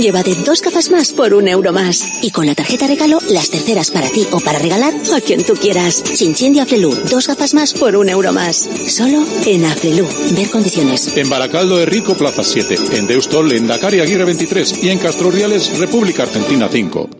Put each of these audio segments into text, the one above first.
Llévate dos gafas más por un euro más. Y con la tarjeta regalo, las terceras para ti o para regalar a quien tú quieras. Chinchín de Aflelu, dos gafas más por un euro más. Solo en Aflelu. Ver condiciones. En Baracaldo de Rico, Plaza 7. En Deustol, en Dakar y Aguirre 23. Y en Castro Riales, República Argentina 5.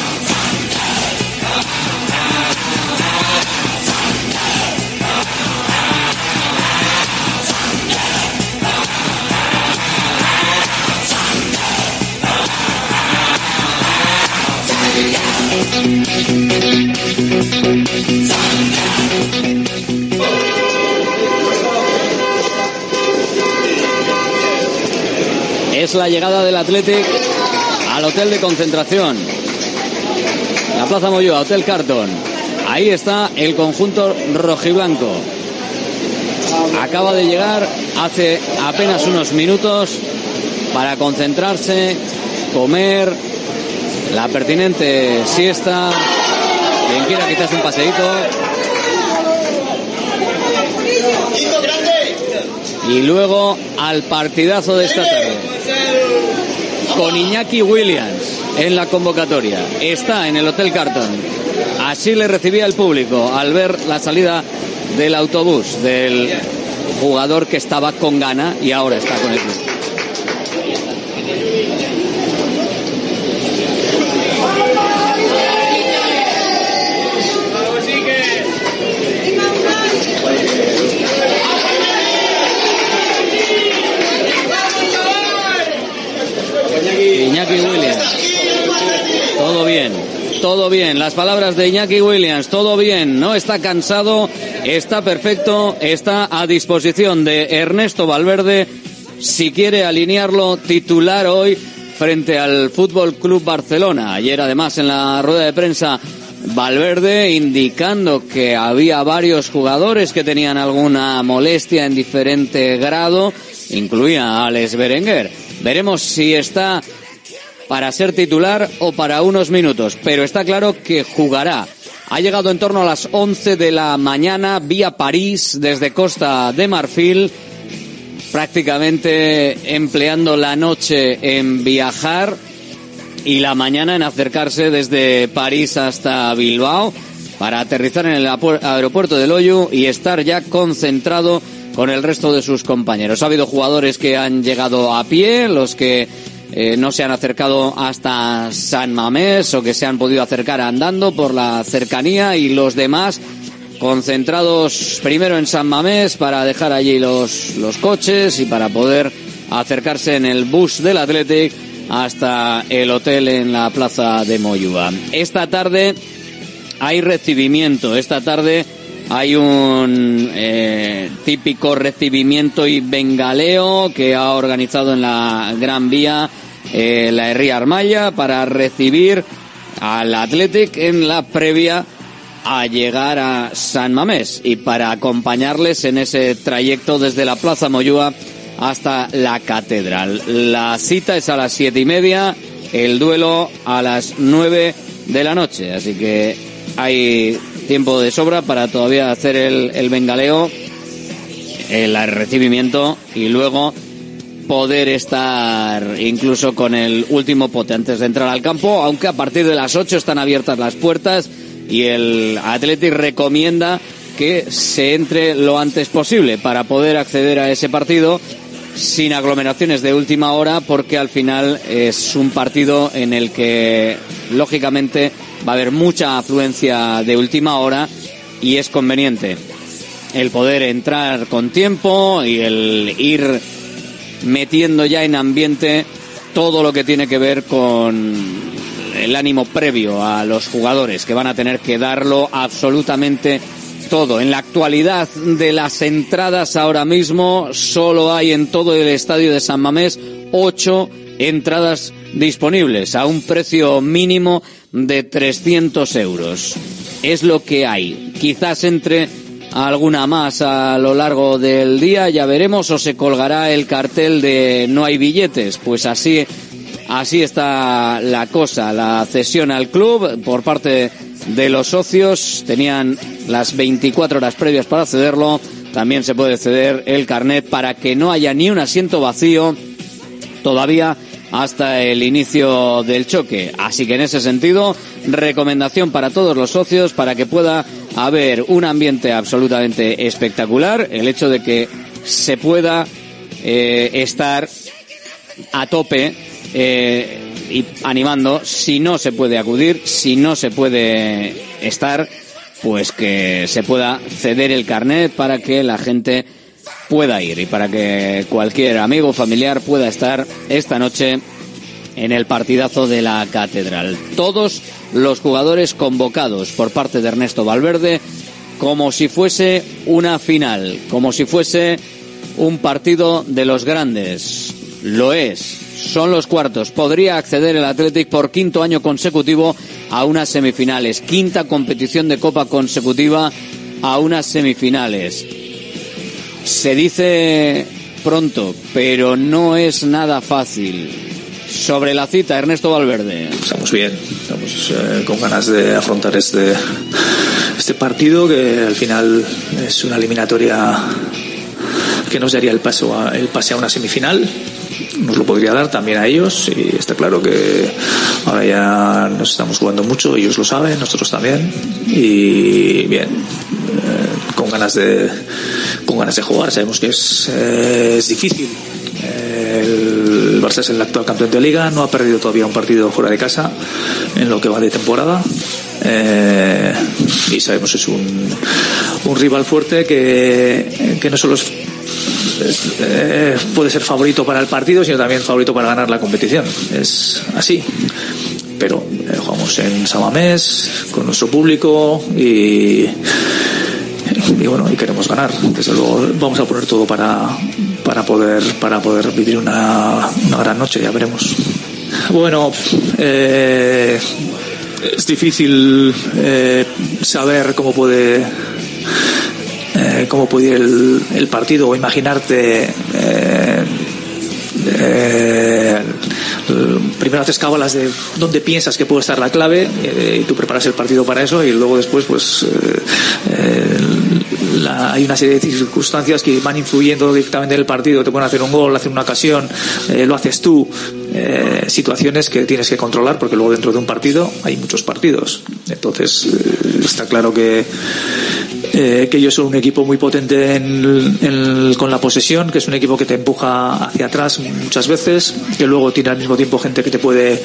La llegada del Athletic al hotel de concentración. La Plaza Moyoa, Hotel Carton. Ahí está el conjunto rojiblanco. Acaba de llegar hace apenas unos minutos para concentrarse, comer, la pertinente siesta. Quien quiera quizás un paseíto. Y luego al partidazo de esta tarde. Con Iñaki Williams en la convocatoria. Está en el Hotel Carton. Así le recibía el público al ver la salida del autobús del jugador que estaba con gana y ahora está con el club. Bien, todo bien. Las palabras de Iñaki Williams, todo bien. No está cansado, está perfecto, está a disposición de Ernesto Valverde si quiere alinearlo titular hoy frente al Fútbol Club Barcelona. Ayer además en la rueda de prensa Valverde indicando que había varios jugadores que tenían alguna molestia en diferente grado, incluía a Alex Berenguer. Veremos si está para ser titular o para unos minutos, pero está claro que jugará. Ha llegado en torno a las 11 de la mañana vía París desde Costa de Marfil, prácticamente empleando la noche en viajar y la mañana en acercarse desde París hasta Bilbao para aterrizar en el aeropuerto de Loyu y estar ya concentrado con el resto de sus compañeros. Ha habido jugadores que han llegado a pie, los que eh, no se han acercado hasta San Mamés o que se han podido acercar andando por la cercanía y los demás concentrados primero en San Mamés para dejar allí los, los coches y para poder acercarse en el bus del Athletic hasta el hotel en la plaza de Moyúa. Esta tarde hay recibimiento, esta tarde hay un eh, típico recibimiento y bengaleo que ha organizado en la Gran Vía eh, la Herría Armaya para recibir al Athletic en la previa a llegar a San Mamés y para acompañarles en ese trayecto desde la Plaza Moyúa hasta la Catedral. La cita es a las siete y media, el duelo a las nueve de la noche, así que hay tiempo de sobra para todavía hacer el, el bengaleo, el recibimiento y luego poder estar incluso con el último pote antes de entrar al campo, aunque a partir de las 8 están abiertas las puertas y el Athletic recomienda que se entre lo antes posible para poder acceder a ese partido sin aglomeraciones de última hora porque al final es un partido en el que lógicamente va a haber mucha afluencia de última hora y es conveniente el poder entrar con tiempo y el ir metiendo ya en ambiente todo lo que tiene que ver con el ánimo previo a los jugadores que van a tener que darlo absolutamente todo. En la actualidad de las entradas ahora mismo solo hay en todo el estadio de San Mamés ocho entradas disponibles a un precio mínimo de 300 euros. Es lo que hay. Quizás entre alguna más a lo largo del día, ya veremos, o se colgará el cartel de no hay billetes. Pues así, así está la cosa. La cesión al club por parte de los socios tenían las 24 horas previas para cederlo. También se puede ceder el carnet para que no haya ni un asiento vacío todavía hasta el inicio del choque. Así que en ese sentido, recomendación para todos los socios para que pueda haber un ambiente absolutamente espectacular, el hecho de que se pueda eh, estar a tope eh, y animando, si no se puede acudir, si no se puede estar, pues que se pueda ceder el carnet para que la gente pueda ir y para que cualquier amigo familiar pueda estar esta noche en el partidazo de la Catedral. Todos los jugadores convocados por parte de Ernesto Valverde como si fuese una final, como si fuese un partido de los grandes. Lo es, son los cuartos. Podría acceder el Athletic por quinto año consecutivo a unas semifinales, quinta competición de Copa consecutiva a unas semifinales. Se dice pronto, pero no es nada fácil sobre la cita, Ernesto Valverde. Estamos bien, estamos eh, con ganas de afrontar este, este partido que al final es una eliminatoria que nos daría el, paso a, el pase a una semifinal. Nos lo podría dar también a ellos y está claro que ahora ya nos estamos jugando mucho, ellos lo saben, nosotros también. Y bien, con ganas de con ganas de jugar. Sabemos que es, eh, es difícil el Barça es el actual campeón de liga, no ha perdido todavía un partido fuera de casa en lo que va de temporada. Eh, y sabemos que es un, un rival fuerte que, que no solo eh, puede ser favorito para el partido, sino también favorito para ganar la competición. Es así. Pero eh, jugamos en Samamés, con nuestro público y y bueno, y queremos ganar. Desde luego vamos a poner todo para, para poder para poder vivir una, una gran noche, ya veremos. Bueno, eh, es difícil eh, saber cómo puede eh, cómo puede ir el, el, partido o imaginarte eh, eh, primero haces cábalas de dónde piensas que puede estar la clave y tú preparas el partido para eso y luego después pues la, hay una serie de circunstancias que van influyendo directamente en el partido. Te pueden hacer un gol, hacer una ocasión lo haces tú. Situaciones que tienes que controlar porque luego dentro de un partido hay muchos partidos. Entonces está claro que eh, que ellos son un equipo muy potente en, con la posesión, que es un equipo que te empuja hacia atrás muchas veces, que luego tiene al mismo tiempo gente que te puede,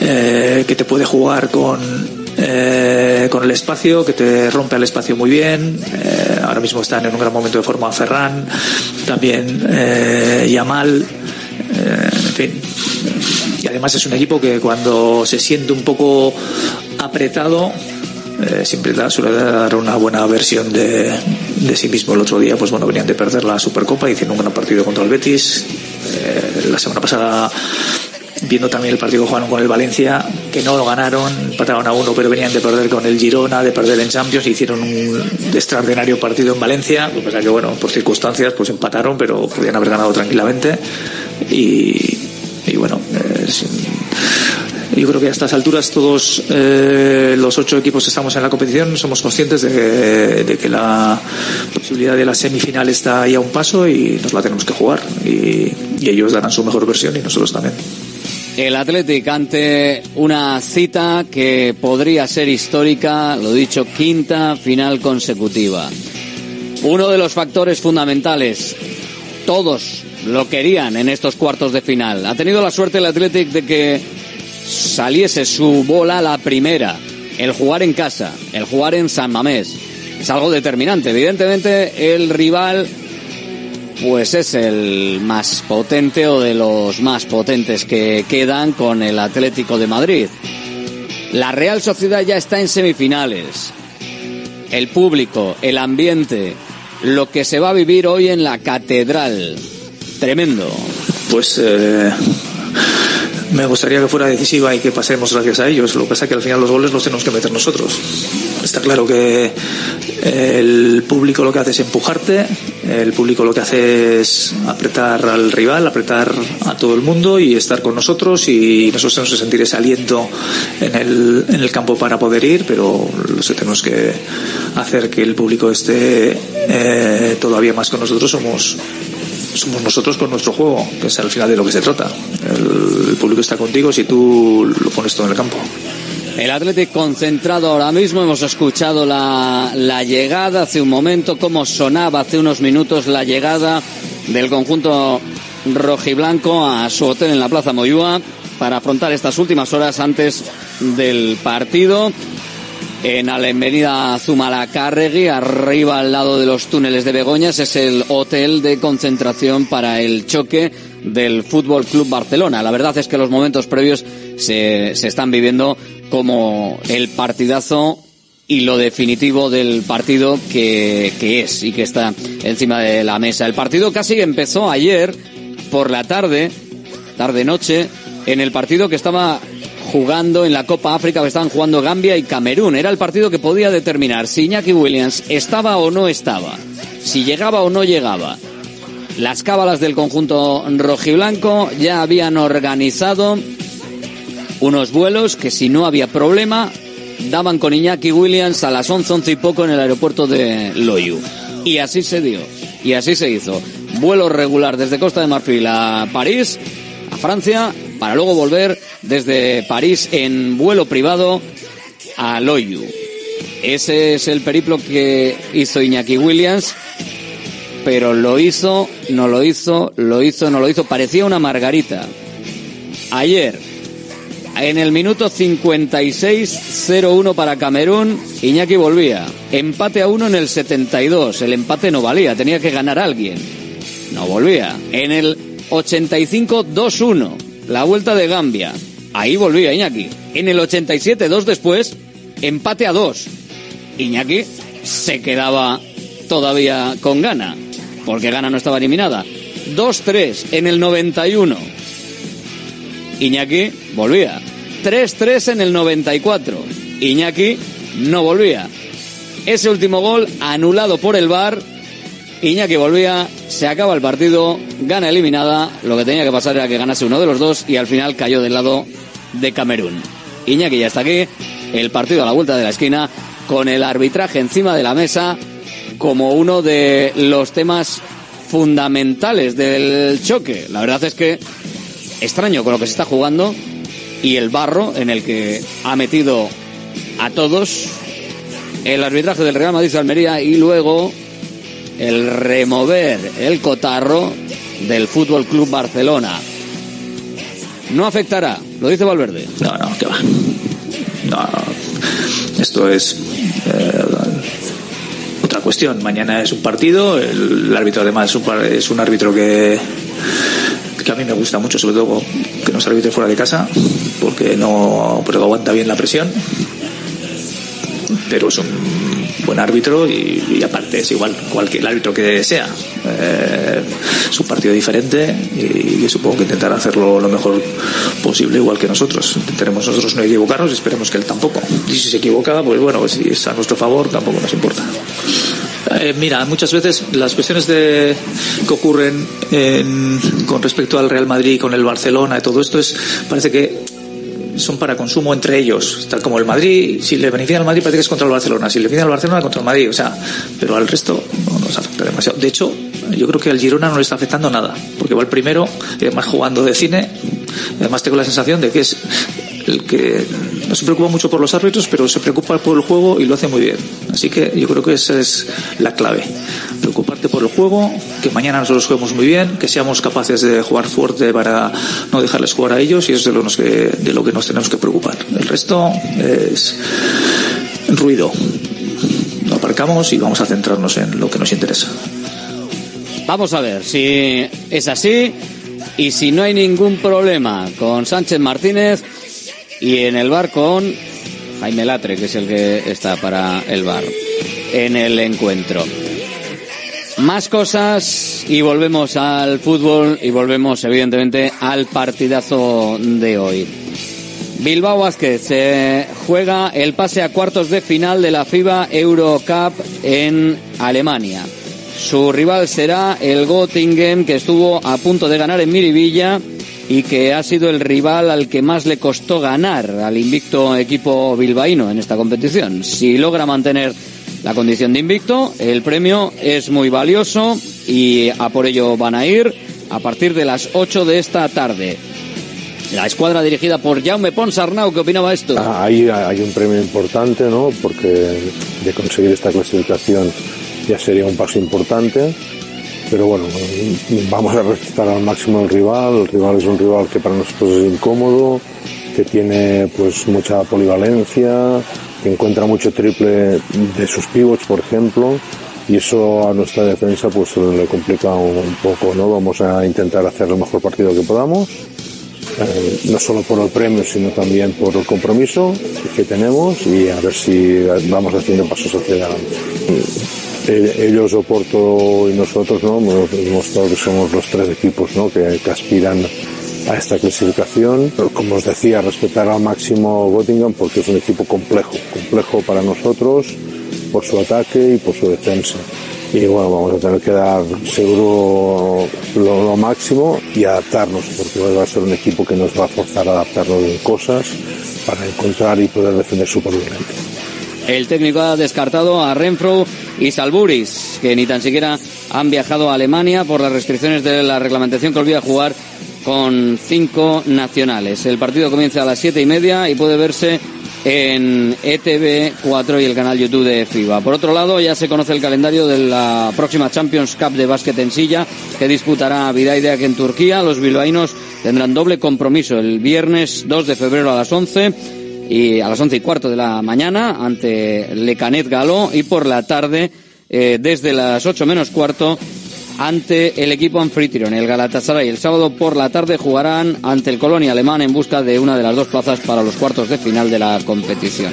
eh, que te puede jugar con eh, con el espacio, que te rompe el espacio muy bien. Eh, ahora mismo están en un gran momento de forma Ferran, también eh, Yamal, en fin. Y además es un equipo que cuando se siente un poco apretado, siempre da, suele dar una buena versión de, de sí mismo. El otro día, pues bueno, venían de perder la Supercopa, hicieron un gran partido contra el Betis. La semana pasada viendo también el partido que jugaron con el Valencia, que no lo ganaron, empataron a uno, pero venían de perder con el Girona, de perder en Champions, hicieron un extraordinario partido en Valencia, lo que pasa que bueno, por circunstancias pues empataron, pero podían haber ganado tranquilamente. Y, y bueno, es, yo creo que a estas alturas todos eh, los ocho equipos que estamos en la competición somos conscientes de, de, que la posibilidad de la semifinal está ahí a un paso y nos la tenemos que jugar. Y ellos darán su mejor versión y nosotros también. El Athletic ante una cita que podría ser histórica, lo dicho, quinta final consecutiva. Uno de los factores fundamentales, todos lo querían en estos cuartos de final. Ha tenido la suerte el Athletic de que saliese su bola la primera, el jugar en casa, el jugar en San Mamés. Es algo determinante. Evidentemente el rival pues es el más potente o de los más potentes que quedan con el Atlético de Madrid. La Real Sociedad ya está en semifinales. El público, el ambiente, lo que se va a vivir hoy en la catedral. Tremendo. Pues eh, me gustaría que fuera decisiva y que pasemos gracias a ellos. Lo que pasa es que al final los goles los tenemos que meter nosotros. Está claro que el público lo que hace es empujarte, el público lo que hace es apretar al rival, apretar a todo el mundo y estar con nosotros y nosotros tenemos que sentir ese aliento en el, en el campo para poder ir, pero tenemos que hacer que el público esté eh, todavía más con nosotros. Somos somos nosotros con nuestro juego, que es al final de lo que se trata. El, el público está contigo si tú lo pones todo en el campo. El Atlético concentrado ahora mismo, hemos escuchado la, llegada hace un momento, cómo sonaba hace unos minutos la llegada del conjunto rojiblanco a su hotel en la Plaza Moyúa para afrontar estas últimas horas antes del partido en avenida Zumalacárregui, arriba al lado de los túneles de Begoñas, es el hotel de concentración para el choque del Fútbol Club Barcelona. La verdad es que los momentos previos se, se están viviendo como el partidazo y lo definitivo del partido que, que es y que está encima de la mesa. El partido casi empezó ayer por la tarde, tarde-noche, en el partido que estaba jugando en la Copa África, que estaban jugando Gambia y Camerún. Era el partido que podía determinar si Iñaki Williams estaba o no estaba, si llegaba o no llegaba. Las cábalas del conjunto rojiblanco ya habían organizado unos vuelos que si no había problema daban con Iñaki Williams a las 11, 11 y poco en el aeropuerto de Loyu. Y así se dio, y así se hizo. Vuelo regular desde Costa de Marfil a París, a Francia, para luego volver desde París en vuelo privado a Loyu. Ese es el periplo que hizo Iñaki Williams, pero lo hizo, no lo hizo, lo hizo, no lo hizo. Parecía una margarita. Ayer, en el minuto 56-0-1 para Camerún, Iñaki volvía. Empate a uno en el 72. El empate no valía, tenía que ganar alguien. No volvía. En el 85-2-1 la vuelta de Gambia. Ahí volvía Iñaki. En el 87, dos después, empate a dos. Iñaki se quedaba todavía con Gana, porque Gana no estaba eliminada. 2-3 en el 91. Iñaki volvía. 3-3 en el 94. Iñaki no volvía. Ese último gol anulado por el VAR Iñaki volvía, se acaba el partido, gana eliminada. Lo que tenía que pasar era que ganase uno de los dos y al final cayó del lado de Camerún. Iñaki ya está aquí, el partido a la vuelta de la esquina, con el arbitraje encima de la mesa como uno de los temas fundamentales del choque. La verdad es que extraño con lo que se está jugando y el barro en el que ha metido a todos el arbitraje del Real Madrid Almería y luego el remover el cotarro del Fútbol Club Barcelona. No afectará, lo dice Valverde. No, no, que va. No, resto es eh, otra cuestión. Mañana es un partido, el, árbitro además es un, es un árbitro que, que a mí me gusta mucho, sobre todo que no se arbitre fuera de casa, porque no pero aguanta bien la presión. Pero es un buen árbitro y, aparte es igual cualquier árbitro que sea. Eh, es un partido diferente y, supongo que intentará hacerlo lo mejor posible, igual que nosotros. Intentaremos nosotros no equivocarnos y esperemos que él tampoco. Y si se equivoca, pues bueno, si está a nuestro favor, tampoco nos importa. Eh, mira, muchas veces las cuestiones de, que ocurren con respecto al Real Madrid, con el Barcelona y todo esto es parece que son para consumo entre ellos, tal como el Madrid, si le beneficia al Madrid parece que es contra el Barcelona, si le beneficia al Barcelona contra el Madrid, o sea, pero al resto no nos afecta demasiado. De hecho, yo creo que al Girona no le está afectando nada, porque va el primero, y además jugando de cine, además tengo la sensación de que es el que no se preocupa mucho por los árbitros, pero se preocupa por el juego y lo hace muy bien. Así que yo creo que esa es la clave. Preocuparte por el juego, que mañana nosotros juguemos muy bien, que seamos capaces de jugar fuerte para no dejarles jugar a ellos y eso es de lo, que, de lo que nos tenemos que preocupar. El resto es ruido. Lo aparcamos y vamos a centrarnos en lo que nos interesa. Vamos a ver si es así y si no hay ningún problema con Sánchez Martínez y en el bar con Jaime Latre, que es el que está para el bar en el encuentro. Más cosas y volvemos al fútbol y volvemos evidentemente al partidazo de hoy. Bilbao Vázquez se juega el pase a cuartos de final de la FIBA Eurocup en Alemania. Su rival será el Göttingen que estuvo a punto de ganar en Miribilla y que ha sido el rival al que más le costó ganar al invicto equipo bilbaíno en esta competición. Si logra mantener la condición de invicto, el premio es muy valioso y a por ello van a ir a partir de las 8 de esta tarde. La escuadra dirigida por Jaume Ponsarnau, ¿qué opinaba esto? Ah, ahí hay un premio importante, ¿no? Porque de conseguir esta clasificación ya sería un paso importante pero bueno, vamos a respetar al máximo al rival. El rival es un rival que para nosotros es incómodo, que tiene pues mucha polivalencia, que encuentra mucho triple de sus pivots, por ejemplo, y eso a nuestra defensa pues le complica un poco, ¿no? Vamos a intentar hacer el mejor partido que podamos. Eh, no solo por el premio, sino también por el compromiso que tenemos y a ver si vamos haciendo pasos hacia adelante ellos, Oporto y nosotros, ¿no? Hemos demostrado que somos los tres equipos, ¿no? Que, aspiran a esta clasificación. como os decía, respetar al máximo Göttingen porque es un equipo complejo, complejo para nosotros por su ataque y por su defensa. Y bueno, vamos a tener que dar seguro lo, máximo y adaptarnos, porque va a ser un equipo que nos va a forzar a adaptarnos en cosas para encontrar y poder defender superviviente. El técnico ha descartado a Renfro y Salburis, que ni tan siquiera han viajado a Alemania por las restricciones de la reglamentación que olvida jugar con cinco nacionales. El partido comienza a las siete y media y puede verse en ETV 4 y el canal YouTube de FIBA. Por otro lado, ya se conoce el calendario de la próxima Champions Cup de básquet en silla que disputará Vidaideak en Turquía. Los bilbaínos tendrán doble compromiso el viernes 2 de febrero a las 11 y a las once y cuarto de la mañana ante Lecanet Galo y por la tarde eh, desde las ocho menos cuarto ante el equipo anfitrión, el Galatasaray. El sábado por la tarde jugarán ante el Colonia Alemán en busca de una de las dos plazas para los cuartos de final de la competición.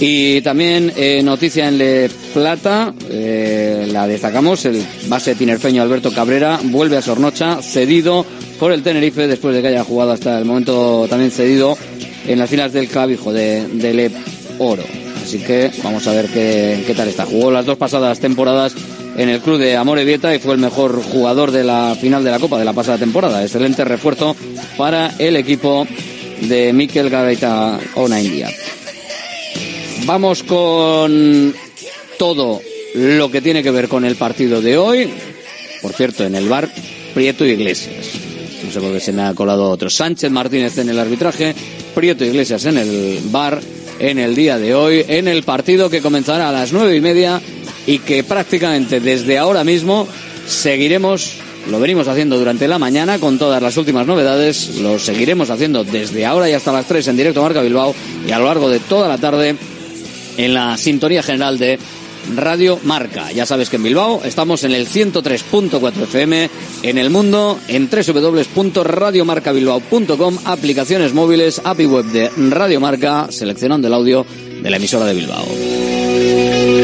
Y también eh, noticia en Le Plata, eh, la destacamos, el base tinerfeño Alberto Cabrera vuelve a Sornocha, cedido por el Tenerife después de que haya jugado hasta el momento también cedido en las filas del clavijo de, del Oro. Así que vamos a ver qué, qué tal está. Jugó las dos pasadas temporadas en el club de Amore Vieta y fue el mejor jugador de la final de la Copa de la pasada temporada. Excelente refuerzo para el equipo de Mikel Garaita Ona India. Vamos con todo lo que tiene que ver con el partido de hoy. Por cierto, en el bar Prieto Iglesias. No sé por qué se me ha colado otro. Sánchez Martínez en el arbitraje, Prieto Iglesias en el bar en el día de hoy, en el partido que comenzará a las nueve y media y que prácticamente desde ahora mismo seguiremos, lo venimos haciendo durante la mañana con todas las últimas novedades, lo seguiremos haciendo desde ahora y hasta las tres en directo Marca Bilbao y a lo largo de toda la tarde en la sintonía general de Radio Marca. Ya sabes que en Bilbao estamos en el 103.4 FM, en el mundo en www.radiomarcabilbao.com, aplicaciones móviles, API web de Radio Marca, seleccionando el audio de la emisora de Bilbao.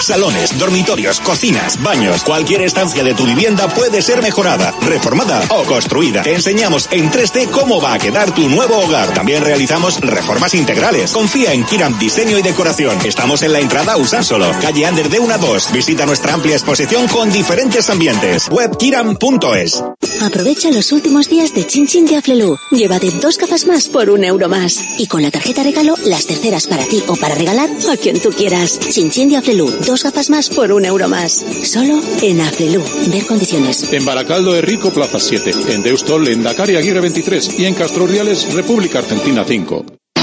Salones, dormitorios, cocinas, baños, cualquier estancia de tu vivienda puede ser mejorada, reformada o construida. Te enseñamos en 3D cómo va a quedar tu nuevo hogar. También realizamos reformas integrales. Confía en Kiram Diseño y Decoración. Estamos en la entrada Usánsolo, calle Ander de 1 a 2. Visita nuestra amplia exposición con diferentes ambientes. Webkiram.es. Aprovecha los últimos días de Chin Chin de Aflelu. Llévate dos gafas más por un euro más. Y con la tarjeta regalo, las terceras para ti o para regalar a quien tú quieras. Chin Chin de Aflelu. Dos gafas más por un euro más. Solo en Aflelu. Ver condiciones. En Baracaldo de Rico, Plaza 7. En Deustol, en Dakar y Aguirre 23. Y en Castro Reales, República Argentina 5.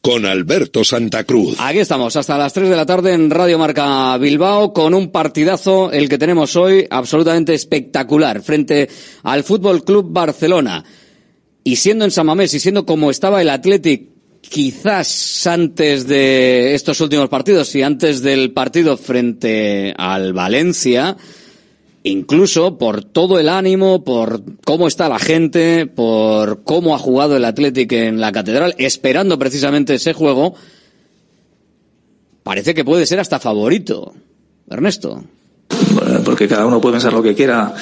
con Alberto Santa Cruz. Aquí estamos, hasta las 3 de la tarde en Radio Marca Bilbao, con un partidazo, el que tenemos hoy, absolutamente espectacular, frente al Fútbol Club Barcelona. Y siendo en San Mamés y siendo como estaba el Athletic, quizás antes de estos últimos partidos y antes del partido frente al Valencia, incluso por todo el ánimo, por cómo está la gente, por cómo ha jugado el Athletic en la Catedral, esperando precisamente ese juego, parece que puede ser hasta favorito. Ernesto. Porque cada uno puede pensar lo que quiera.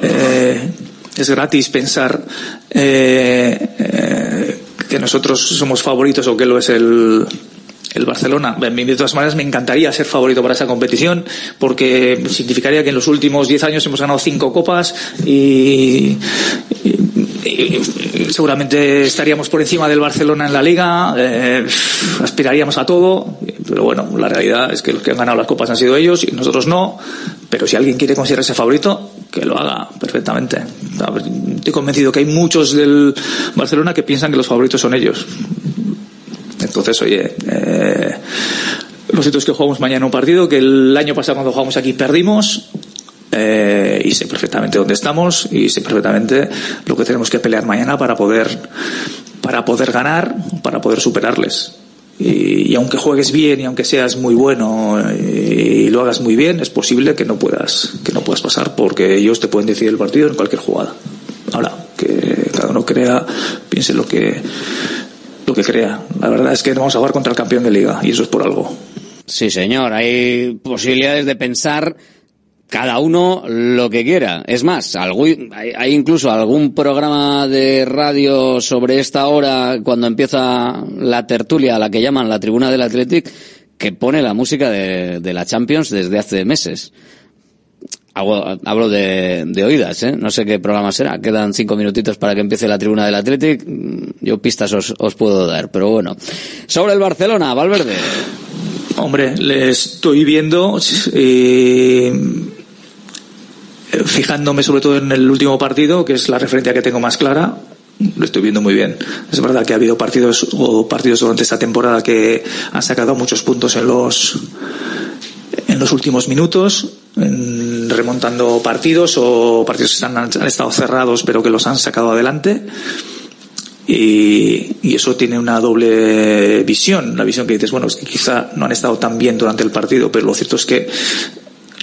Eh, es gratis pensar eh, eh, que nosotros somos favoritos o que lo es el, el Barcelona. De todas maneras, me encantaría ser favorito para esa competición porque significaría que en los últimos 10 años hemos ganado cinco copas y, y, y seguramente estaríamos por encima del Barcelona en la liga, eh, aspiraríamos a todo, pero bueno, la realidad es que los que han ganado las copas han sido ellos y nosotros no. Pero si alguien quiere considerarse favorito, que lo haga perfectamente. Estoy convencido que hay muchos del Barcelona que piensan que los favoritos son ellos. Entonces, oye, eh, lo cierto es que jugamos mañana un partido que el año pasado cuando jugamos aquí perdimos. Eh, y sé perfectamente dónde estamos y sé perfectamente lo que tenemos que pelear mañana para poder para poder ganar, para poder superarles. Y, y, aunque juegues bien y aunque seas muy bueno y, lo hagas muy bien, es posible que no puedas que no puedas pasar porque ellos te pueden decidir el partido en cualquier jugada. Ahora que cada uno crea, piense lo que que crea. La verdad es que no vamos a jugar contra el campeón de liga y eso es por algo. Sí, señor. Hay posibilidades de pensar cada uno lo que quiera. Es más, hay, incluso algún programa de radio sobre esta hora, cuando empieza la tertulia, la que llaman la tribuna del Athletic, que pone la música de, de la Champions desde hace meses. Hablo, de, oídas, ¿eh? No sé qué programa será. Quedan cinco minutitos para que empiece la tribuna del Athletic. Yo pistas os, os puedo dar, pero bueno. Sobre el Barcelona, Valverde. Hombre, le estoy viendo, eh, fijándome sobre todo en el último partido, que es la referencia que tengo más clara, lo estoy viendo muy bien. Es verdad que ha habido partidos o partidos durante esta temporada que han sacado muchos puntos en los en los últimos minutos, remontando partidos o partidos que han, estado cerrados pero que los han sacado adelante. Y, y, eso tiene una doble visión. La visión que dices, bueno, es que quizá no han estado tan bien durante el partido, pero lo cierto es que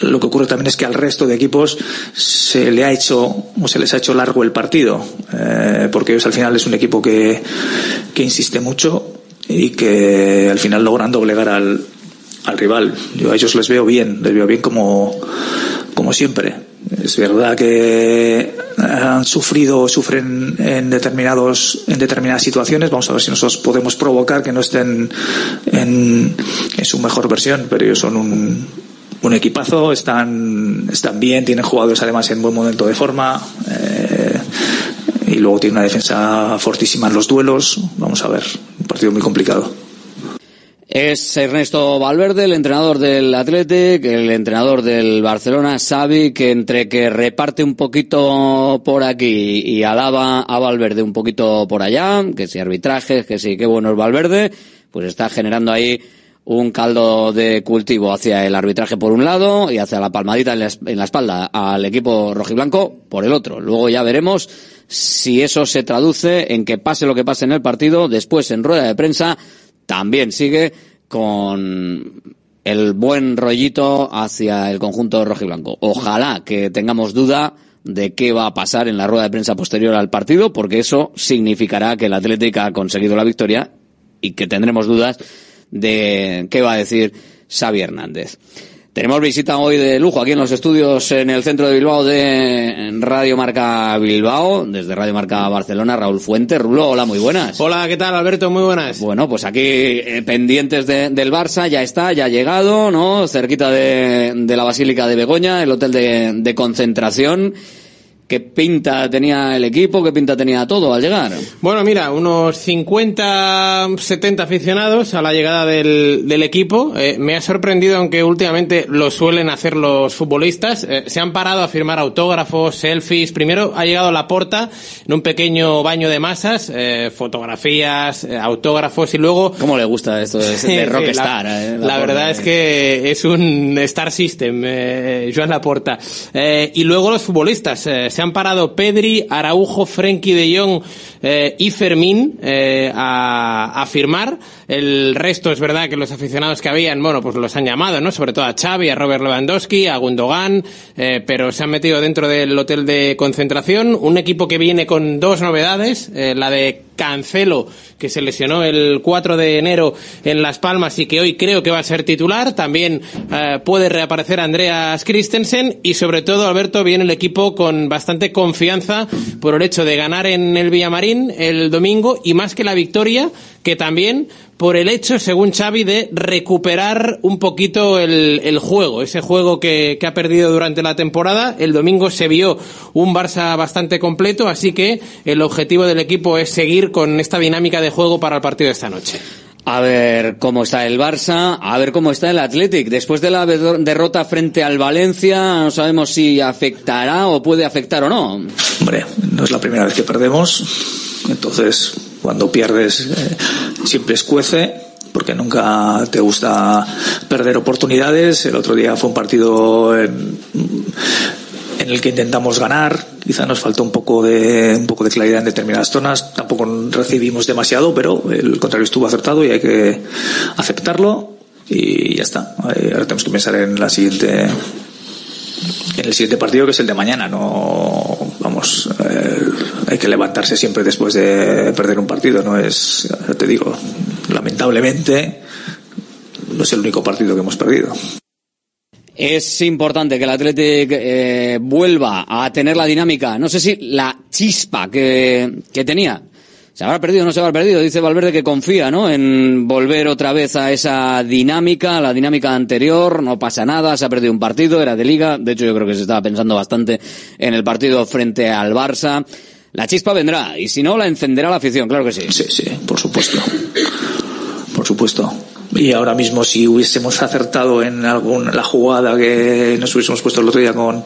lo que ocurre también es que al resto de equipos se le ha hecho o se les ha hecho largo el partido, eh, porque ellos al final es un equipo que, que insiste mucho y que al final logran doblegar al, al rival. Yo a ellos les veo bien, les veo bien como, como siempre. Es verdad que han sufrido o sufren en determinados en determinadas situaciones. Vamos a ver si nosotros podemos provocar que no estén en, en su mejor versión, pero ellos son un, un equipazo, están, están bien, tienen jugadores además en buen momento de forma. Eh, y luego tiene una defensa fortísima en los duelos. Vamos a ver, un partido muy complicado. Es Ernesto Valverde, el entrenador del Athletic, el entrenador del Barcelona, Xavi, que entre que reparte un poquito por aquí y alaba a Valverde un poquito por allá, que si arbitrajes, que si qué bueno es Valverde, pues está generando ahí un caldo de cultivo hacia el arbitraje por un lado y hacia la palmadita en la, espalda al equipo rojiblanco por el otro. Luego ya veremos si eso se traduce en que pase lo que pase en el partido, después en rueda de prensa también sigue con el buen rollito hacia el conjunto rojiblanco. Ojalá que tengamos duda de qué va a pasar en la rueda de prensa posterior al partido, porque eso significará que el Atlético ha conseguido la victoria y que tendremos dudas de qué va a decir Xavi Hernández. Tenemos visita hoy de lujo aquí en los estudios en el centro de Bilbao de Radio Marca Bilbao, desde Radio Marca Barcelona, Raúl Fuente. Rulo, hola, muy buenas. Hola, ¿qué tal, Alberto? Muy buenas. Bueno, pues aquí eh, pendientes de, del Barça, ya está, ya ha llegado, ¿no? Cerquita de, de la Basílica de Begoña, el hotel de, de concentración ¿Qué pinta tenía el equipo? ¿Qué pinta tenía todo al llegar? Bueno, mira, unos 50, 70 aficionados a la llegada del, del equipo. Eh, me ha sorprendido, aunque últimamente lo suelen hacer los futbolistas. Eh, se han parado a firmar autógrafos, selfies. Primero ha llegado la porta en un pequeño baño de masas, eh, fotografías, eh, autógrafos y luego... ¿Cómo le gusta esto de, de rockstar? la, eh, la verdad es que es un Star System, eh, Joan Laporta. Y luego los futbolistas. Se han parado Pedri, Araujo, Frenkie de Jong eh, y Fermín eh, a, firmar. El resto es verdad que los aficionados que habían, bueno, pues los han llamado, ¿no? Sobre todo a Xavi, a Robert Lewandowski, a Gundogan, eh, pero se han metido dentro del hotel de concentración. Un equipo que viene con dos novedades, la de Cancelo, que se lesionó el 4 de enero en Las Palmas y que hoy creo que va a ser titular. También eh, puede reaparecer Andreas Christensen y sobre todo, Alberto, viene el equipo con bastante confianza por el hecho de ganar en el Villamarín el domingo y más que la victoria, que también por el hecho, según Xavi, de recuperar un poquito el, el juego, ese juego que, que, ha perdido durante la temporada. El domingo se vio un Barça bastante completo, así que el objetivo del equipo es seguir con esta dinámica de juego para el partido de esta noche. A ver cómo está el Barça, a ver cómo está el Athletic. Después de la derrota frente al Valencia, no sabemos si afectará o puede afectar o no. Hombre, no es la primera vez que perdemos, entonces cuando pierdes eh, siempre escuece porque nunca te gusta perder oportunidades. El otro día fue un partido en, en el que intentamos ganar. Quizá nos faltó un poco de un poco de claridad en determinadas zonas. Tampoco recibimos demasiado, pero el contrario estuvo acertado y hay que aceptarlo y ya está. Ahora tenemos que pensar en la siguiente en el siguiente partido que es el de mañana. No vamos, eh, hay que levantarse siempre después de perder un partido. No es, te digo, lamentablemente no es el único partido que hemos perdido. Es importante que el Athletic eh, vuelva a tener la dinámica, no sé si la chispa que, que tenía. ¿Se habrá perdido no se habrá perdido? Dice Valverde que confía, ¿no? En volver otra vez a esa dinámica, la dinámica anterior, no pasa nada, se ha perdido un partido, era de liga, de hecho yo creo que se estaba pensando bastante en el partido frente al Barça. La chispa vendrá, y si no, la encenderá la afición, claro que sí. Sí, sí, por supuesto. Por supuesto. Y ahora mismo si hubiésemos acertado en algún, la jugada que nos hubiésemos puesto el otro día con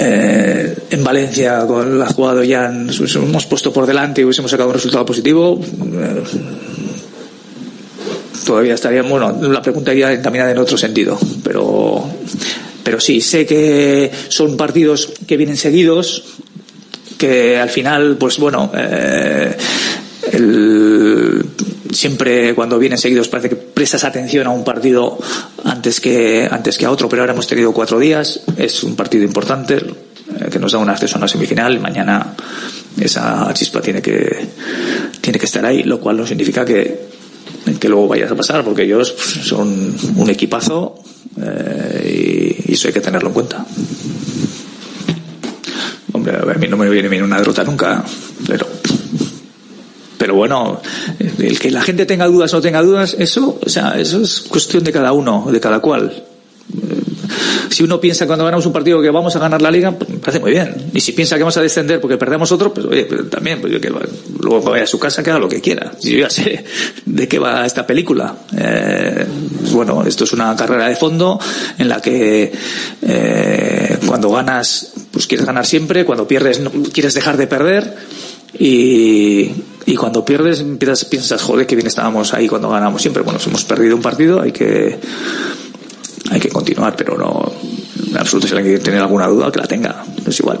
eh, en Valencia con la jugada ya nos hubiésemos puesto por delante y hubiésemos sacado un resultado positivo eh, todavía estaría bueno la pregunta iría encaminada en otro sentido pero pero sí sé que son partidos que vienen seguidos que al final pues bueno eh, el, siempre cuando vienen seguidos parece que prestas atención a un partido antes que antes que a otro, pero ahora hemos tenido cuatro días, es un partido importante eh, que nos da un acceso a una semifinal, mañana esa chispa tiene que tiene que estar ahí, lo cual no significa que que luego vayas a pasar, porque ellos pues, son un equipazo eh, y, y eso hay que tenerlo en cuenta. Hombre, a mí no me viene bien una derrota nunca, pero pero bueno, el que la gente tenga dudas o no tenga dudas, eso, o sea, eso es cuestión de cada uno, de cada cual. Si uno piensa cuando ganamos un partido que vamos a ganar la liga, pues me parece muy bien. Y si piensa que vamos a descender porque perdemos otro, pues oye, también, pues yo que luego vaya a su casa que haga lo que quiera. Yo ya sé de qué va esta película. Eh, bueno, esto es una carrera de fondo en la que eh, cuando ganas, pues quieres ganar siempre, cuando pierdes, no, quieres dejar de perder y, y cuando pierdes empiezas, piensas, joder, que bien estábamos ahí cuando ganamos siempre. Bueno, si hemos perdido un partido, hay que, hay que continuar, pero no, en absoluto si alguien tener alguna duda, que la tenga, es igual.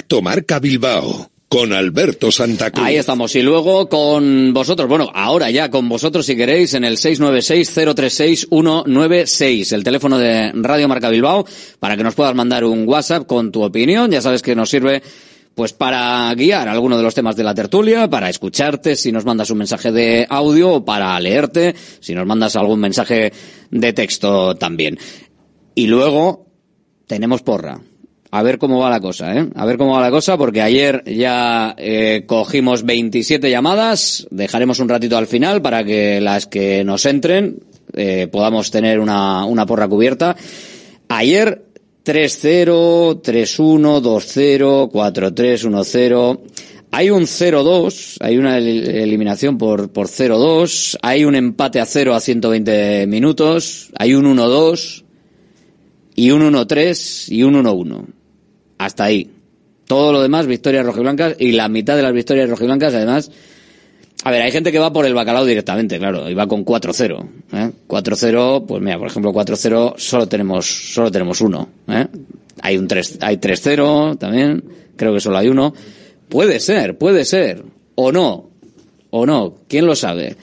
Directo Marca Bilbao. Con Alberto Santa Cruz. Ahí estamos. Y luego con vosotros, bueno, ahora ya con vosotros si queréis en el 696-036-196, el teléfono de Radio Marca Bilbao, para que nos puedas mandar un WhatsApp con tu opinión. Ya sabes que nos sirve pues para guiar alguno de los temas de la tertulia, para escucharte si nos mandas un mensaje de audio o para leerte si nos mandas algún mensaje de texto también. Y luego tenemos porra. A ver cómo va la cosa, ¿eh? A ver cómo va la cosa, porque ayer ya eh, cogimos 27 llamadas, dejaremos un ratito al final para que las que nos entren eh, podamos tener una, una porra cubierta. Ayer 3-0, 3-1, 2-0, 4-3, 1-0. Hay un 0-2, hay una eliminación por, por 0-2, hay un empate a 0 a 120 minutos, hay un 1-2 y un 1-3 y un 1-1. Hasta ahí. Todo lo demás, victorias rojiblancas y la mitad de las victorias rojiblancas, además. A ver, hay gente que va por el bacalao directamente, claro, y va con 4-0. ¿eh? 4-0, pues mira, por ejemplo, 4-0 solo tenemos, solo tenemos uno. ¿eh? hay un 3, hay 3-0 también, creo que solo hay uno. Puede ser, puede ser, o no, o no, ¿quién lo sabe?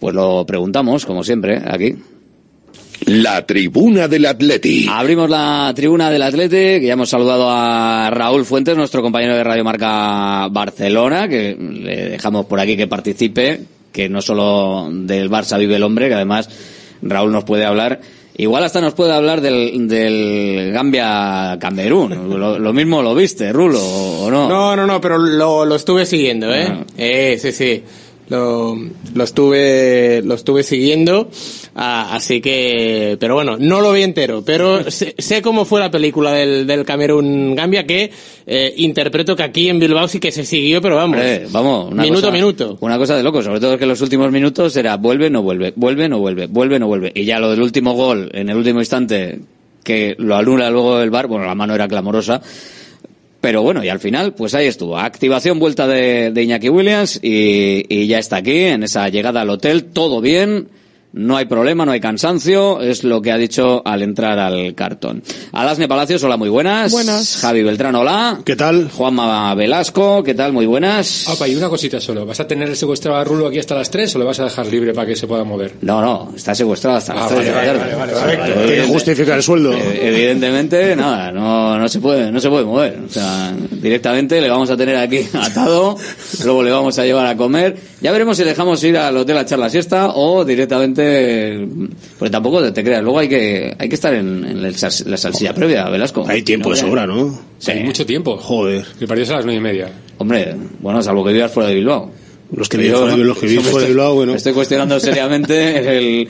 Pues lo preguntamos, como siempre, aquí. La tribuna del Atleti. Abrimos la tribuna del Atleti, que ya hemos saludado a Raúl Fuentes, nuestro compañero de Radio Marca Barcelona, que le dejamos por aquí que participe, que no solo del Barça vive el hombre, que además Raúl nos puede hablar. Igual hasta nos puede hablar del, del Gambia Camerún. Lo, lo mismo lo viste, Rulo, ¿o no? No, no, no, pero lo, lo estuve siguiendo, ¿eh? Ah. Eh, sí, sí. Lo, lo estuve, lo estuve siguiendo, ah, así que, pero bueno, no lo vi entero, pero sé, sé cómo fue la película del, del Camerún Gambia que eh, interpreto que aquí en Bilbao sí que se siguió, pero vamos, Hombre, vamos, una minuto cosa, a minuto. Una cosa de loco, sobre todo que en los últimos minutos era vuelve, no vuelve, vuelve, no vuelve, vuelve, no vuelve. Y ya lo del último gol, en el último instante, que lo anula luego el bar, bueno, la mano era clamorosa. Pero bueno, y al final, pues ahí estuvo. Activación, vuelta de, Iñaki Williams y ya está aquí, en esa llegada al hotel, todo bien. No hay problema, no hay cansancio, es lo que ha dicho al entrar al cartón. Alasne Palacios, hola, muy buenas. Buenas. Javi Beltrán, hola. ¿Qué tal? Juanma Velasco, ¿qué tal? Muy buenas. Opa, y una cosita solo. ¿Vas a tener el secuestrado a Rulo aquí hasta las 3 o lo vas a dejar libre para que se pueda mover? No, no, está secuestrado hasta las Ah, 3 de la tarde. vale, vale, Tiene que justificar el sueldo. eh, Evidentemente, nada, no, no se puede, no se puede mover. O sea, directamente le vamos a tener aquí atado, luego le vamos a llevar a comer. Ya veremos si dejamos ir al hotel a echar la siesta o directamente, porque tampoco te, te creas, luego hay que, hay que estar en, en el la salsilla previa, Velasco. Hay tiempo No, de sobra, ¿no? Sí. Hay mucho tiempo. Joder. El partido es a las 9 y media. Hombre, bueno, salvo que vivas fuera de Bilbao. Los que Yo- viven fuera de- los que viven fuera de Bilbao, bueno. Estoy cuestionando seriamente el,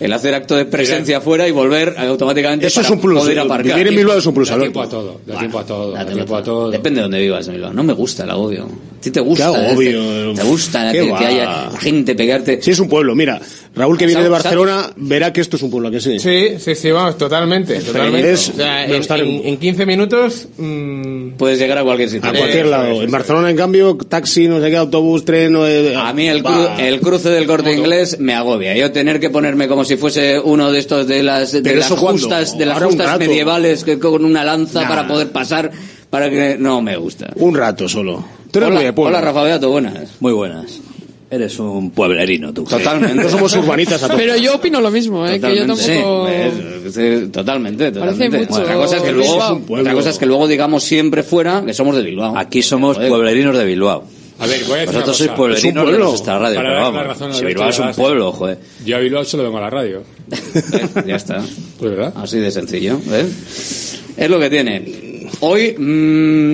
el hacer acto de presencia fuera y volver automáticamente Eso es para un plus. poder aparcar. Vivir en Bilbao es un plus, Da tiempo a todo, da tiempo a todo, da tiempo a todo. Depende de donde vivas en Bilbao. No me gusta el agobio. ¿A ti te gusta? Qué agobio. Te, te gusta que, que haya la gente pegarte. Sí, es un pueblo. Mira, Raúl que viene de. Barcelona verá que esto es un pueblo, ¿a que sí? Sí, sí, sí, vamos, totalmente, totalmente. Es- o sea, pero en, en- en- en 15 minutos, mm, Puedes llegar a cualquier sitio. A cualquier lado. En Barcelona, en cambio, taxi, no sé qué, autobús, tren... no, eh, A mí el, cru- el cruce del corte inglés me agobia. Yo tener que ponerme como si fuese uno de estos de las, de Pero las justas, de las Ahora justas medievales que con una lanza Nah. para poder pasar para que no me gusta. Un rato solo. Hola, hola Rafa Beato, buenas. Muy buenas. Eres un pueblerino, tú. Totalmente. No somos urbanitas a todos. Pero yo opino lo mismo, ¿eh? que yo Totalmente. tampoco... Sí, es- totalmente, totalmente. mucho otra, cosa es que luego, Bilbao. otra cosa es que luego digamos siempre fuera que somos de Bilbao. Aquí somos pueblerinos de Bilbao. A ver, voy a decir Vosotros sois pueblerinos Es un de nuestra radio, Para pero la vamos. razón Si Bilbao es un pueblo, joder. Yo a Bilbao solo vengo a la radio. Eh, ya está. Pues verdad. Así de sencillo, ¿ves? Es lo que tiene. Hoy, mm,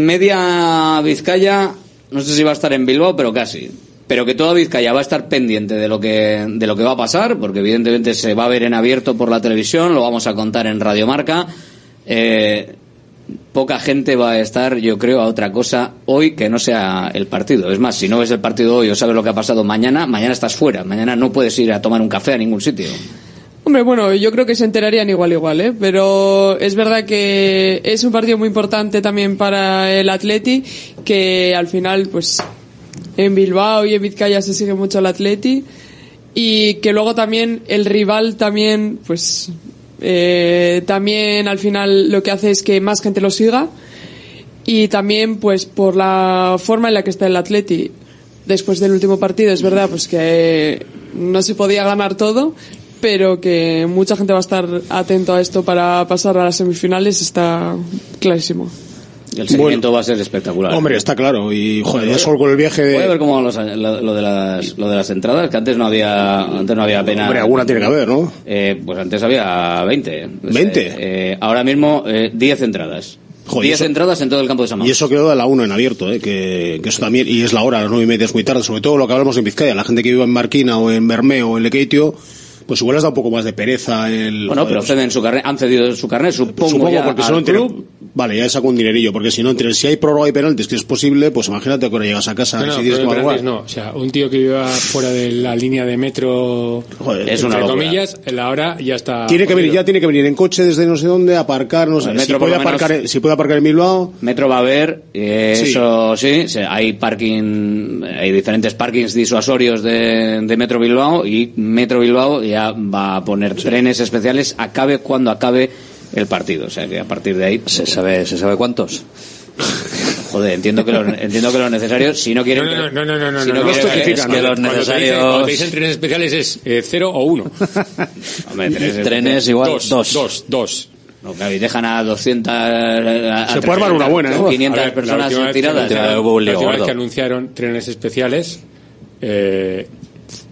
media Vizcaya, no sé si va a estar en Bilbao, pero casi. Pero que toda Vizcaya va a estar pendiente de lo que, de lo que va a pasar, porque evidentemente se va a ver en abierto por la televisión, lo vamos a contar en Radio Marca. Eh, poca gente va a estar, yo creo, a otra cosa hoy que no sea el partido. Es más, si no ves el partido hoy o sabes lo que ha pasado mañana, mañana estás fuera. Mañana no puedes ir a tomar un café a ningún sitio. Hombre, bueno, yo creo que se enterarían igual igual, ¿eh? Pero es verdad que es un partido muy importante también para el Atleti, que al final, pues, en Bilbao y en Vizcaya se sigue mucho el Atleti, y que luego también el rival también, pues, eh, también al final lo que hace es que más gente lo siga, y también, pues, por la forma en la que está el Atleti, después del último partido, es verdad, pues que no se podía ganar todo, pero que mucha gente va a estar atento a esto para pasar a las semifinales, está clarísimo. El seguimiento va a ser espectacular. Hombre, está claro. Y, joder, Bueno, ya solo con el viaje Voy a de... ver cómo van los- lo, lo de las, lo de las entradas, que antes no había, antes no había apenas. Hombre, alguna tiene que haber, ¿no? Eh, pues antes había 20. Pues, 20. eh, eh, ahora mismo eh, 10 entradas. Joder, 10 eso- entradas en todo el campo de Samar. Y eso quedó de la 1 en abierto, ¿eh? que, que eso también, y es la hora, a las 9 y media es muy tarde, sobre todo lo que hablamos en Vizcaya, la gente que vive en Marquina o en Bermeo o en Lequeitio, pues igual les da un poco más de pereza el... Bueno, joder, pero ceden su carnet, han cedido su carnet, supongo, Supongo, ya porque al club. Vale, ya saco un dinerillo, porque si no, entre si hay prórroga y penaltis, que es posible, pues imagínate que ahora llegas a casa No, no, si pero madrugar. penaltis no. O sea, un tío que viva fuera de la línea de metro, Joder, Es una entre locura. comillas, en la hora ya está. Tiene que venir, ya tiene que venir en coche desde no sé dónde, aparcar, no sé, El si puede, menos- aparcar, si puede aparcar en Bilbao, Metro va a haber, eh, Sí. eso sí, hay parking, hay diferentes parkings disuasorios de, de Metro Bilbao y Metro Bilbao ya va a poner trenes especiales, acabe cuando acabe el partido. O sea que a partir de ahí. ¿Se sabe, ¿se sabe cuántos? Joder, entiendo que lo, entiendo que lo necesario, si no quieren. No, no, no, no, no, si no, no, no, quieren- no, es que los Cuando te dicen- necesarios. Cuando te dicen trenes especiales es eh, cero o uno. Hombre, trenes, Trenes igual, dos. dos. Dos, dos. No, claro, y dejan a 200. a- a Se puede armar una buena, ¿eh? 500 A ver, la personas vez que tiradas. un la última vez que anunciaron trenes especiales, eh,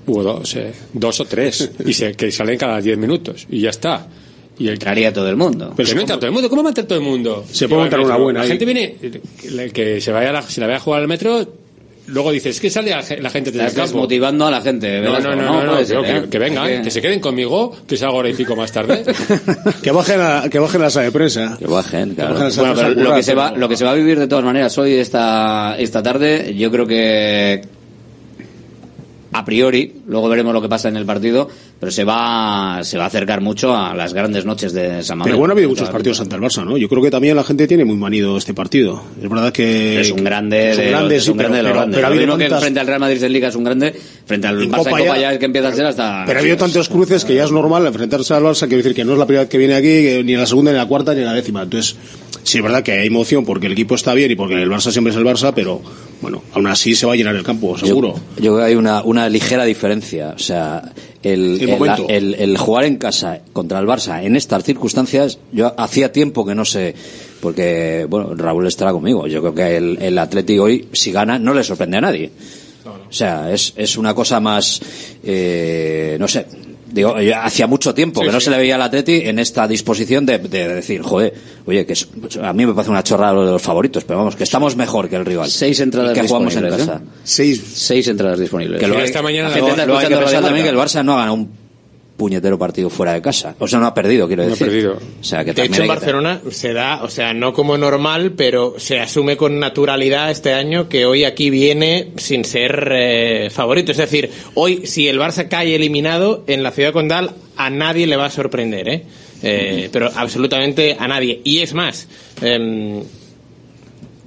hubo dos, eh, dos o tres, y se, que salen cada diez minutos, y ya está. Y el Entraría todo el mundo. Pero no entra todo el mundo. ¿Cómo va a entrar todo el mundo? Se puede el una buena La ahí. gente viene, el que se vaya a la, si la vaya a jugar al metro, luego dices, es que sale la, ge- la gente del Estás campo. motivando a la gente. No, no, no, no, no, puede ser, pero ¿eh? que, que vengan, que... se queden conmigo, que salga hora y pico más tarde. Que bajen la, que bajen la sala de prensa. Que bajen, claro. Bajen la sala Bueno, de pero a lo que se va, lo que se va a vivir de todas maneras hoy esta esta tarde, yo creo que a priori, luego veremos lo que pasa en el partido, pero se va se va a acercar mucho a las grandes noches de San Mamés. Pero bueno, ha habido muchos partidos ante el Barça, ¿no? Yo creo que también la gente tiene muy manido este partido. Es verdad que... es un grande, es un de, grande, es un grande de pero, los pero- grandes. pero ha que frente al Real Madrid en Liga es un grande, frente al En Barça Copa en Copa ya- ya es que empieza a ser hasta... Pero ha habido tantos cruces que ya es normal enfrentarse al Barça. Quiero decir que no es la primera vez que viene aquí, que ni en la segunda, ni en la cuarta, ni en la décima. Entonces, sí es verdad que hay emoción porque el equipo está bien y porque el Barça siempre es el Barça, pero bueno, aún así se va a llenar el campo, seguro. Yo, yo creo que hay una, una ligera diferencia. O sea, el, El el- momento. el- el jugar en casa contra el Barça en estas circunstancias, yo hacía tiempo que no sé, porque, bueno, Raúl estará conmigo. Yo creo que el, el Atleti hoy, si gana, no le sorprende a nadie. O sea, es, es una cosa más, eh, no sé. Digo, yo hacía mucho tiempo que no se le veía al Atleti en esta disposición de, de decir, joder, oye, que es- a mí me parece una chorrada lo de los favoritos, pero vamos, que estamos mejor que el rival. Seis entradas que jugamos en disponibles, casa. ¿eh? Seis, Seis entradas disponibles. Que lo Sí, hay- esta mañana la gente hay que pensar también que el. Barça no ha ganado un puñetero partido fuera de casa. O sea, no ha perdido, quiero No ha decir. perdido. O sea, que De hecho, en que- Barcelona se da, o sea, no como normal, pero se asume con naturalidad este año que hoy aquí viene sin ser eh, favorito. Es decir, hoy, si el Barça cae eliminado en la ciudad condal, a nadie le va a sorprender, ¿eh? Eh, Pero absolutamente a nadie. Y es más, em,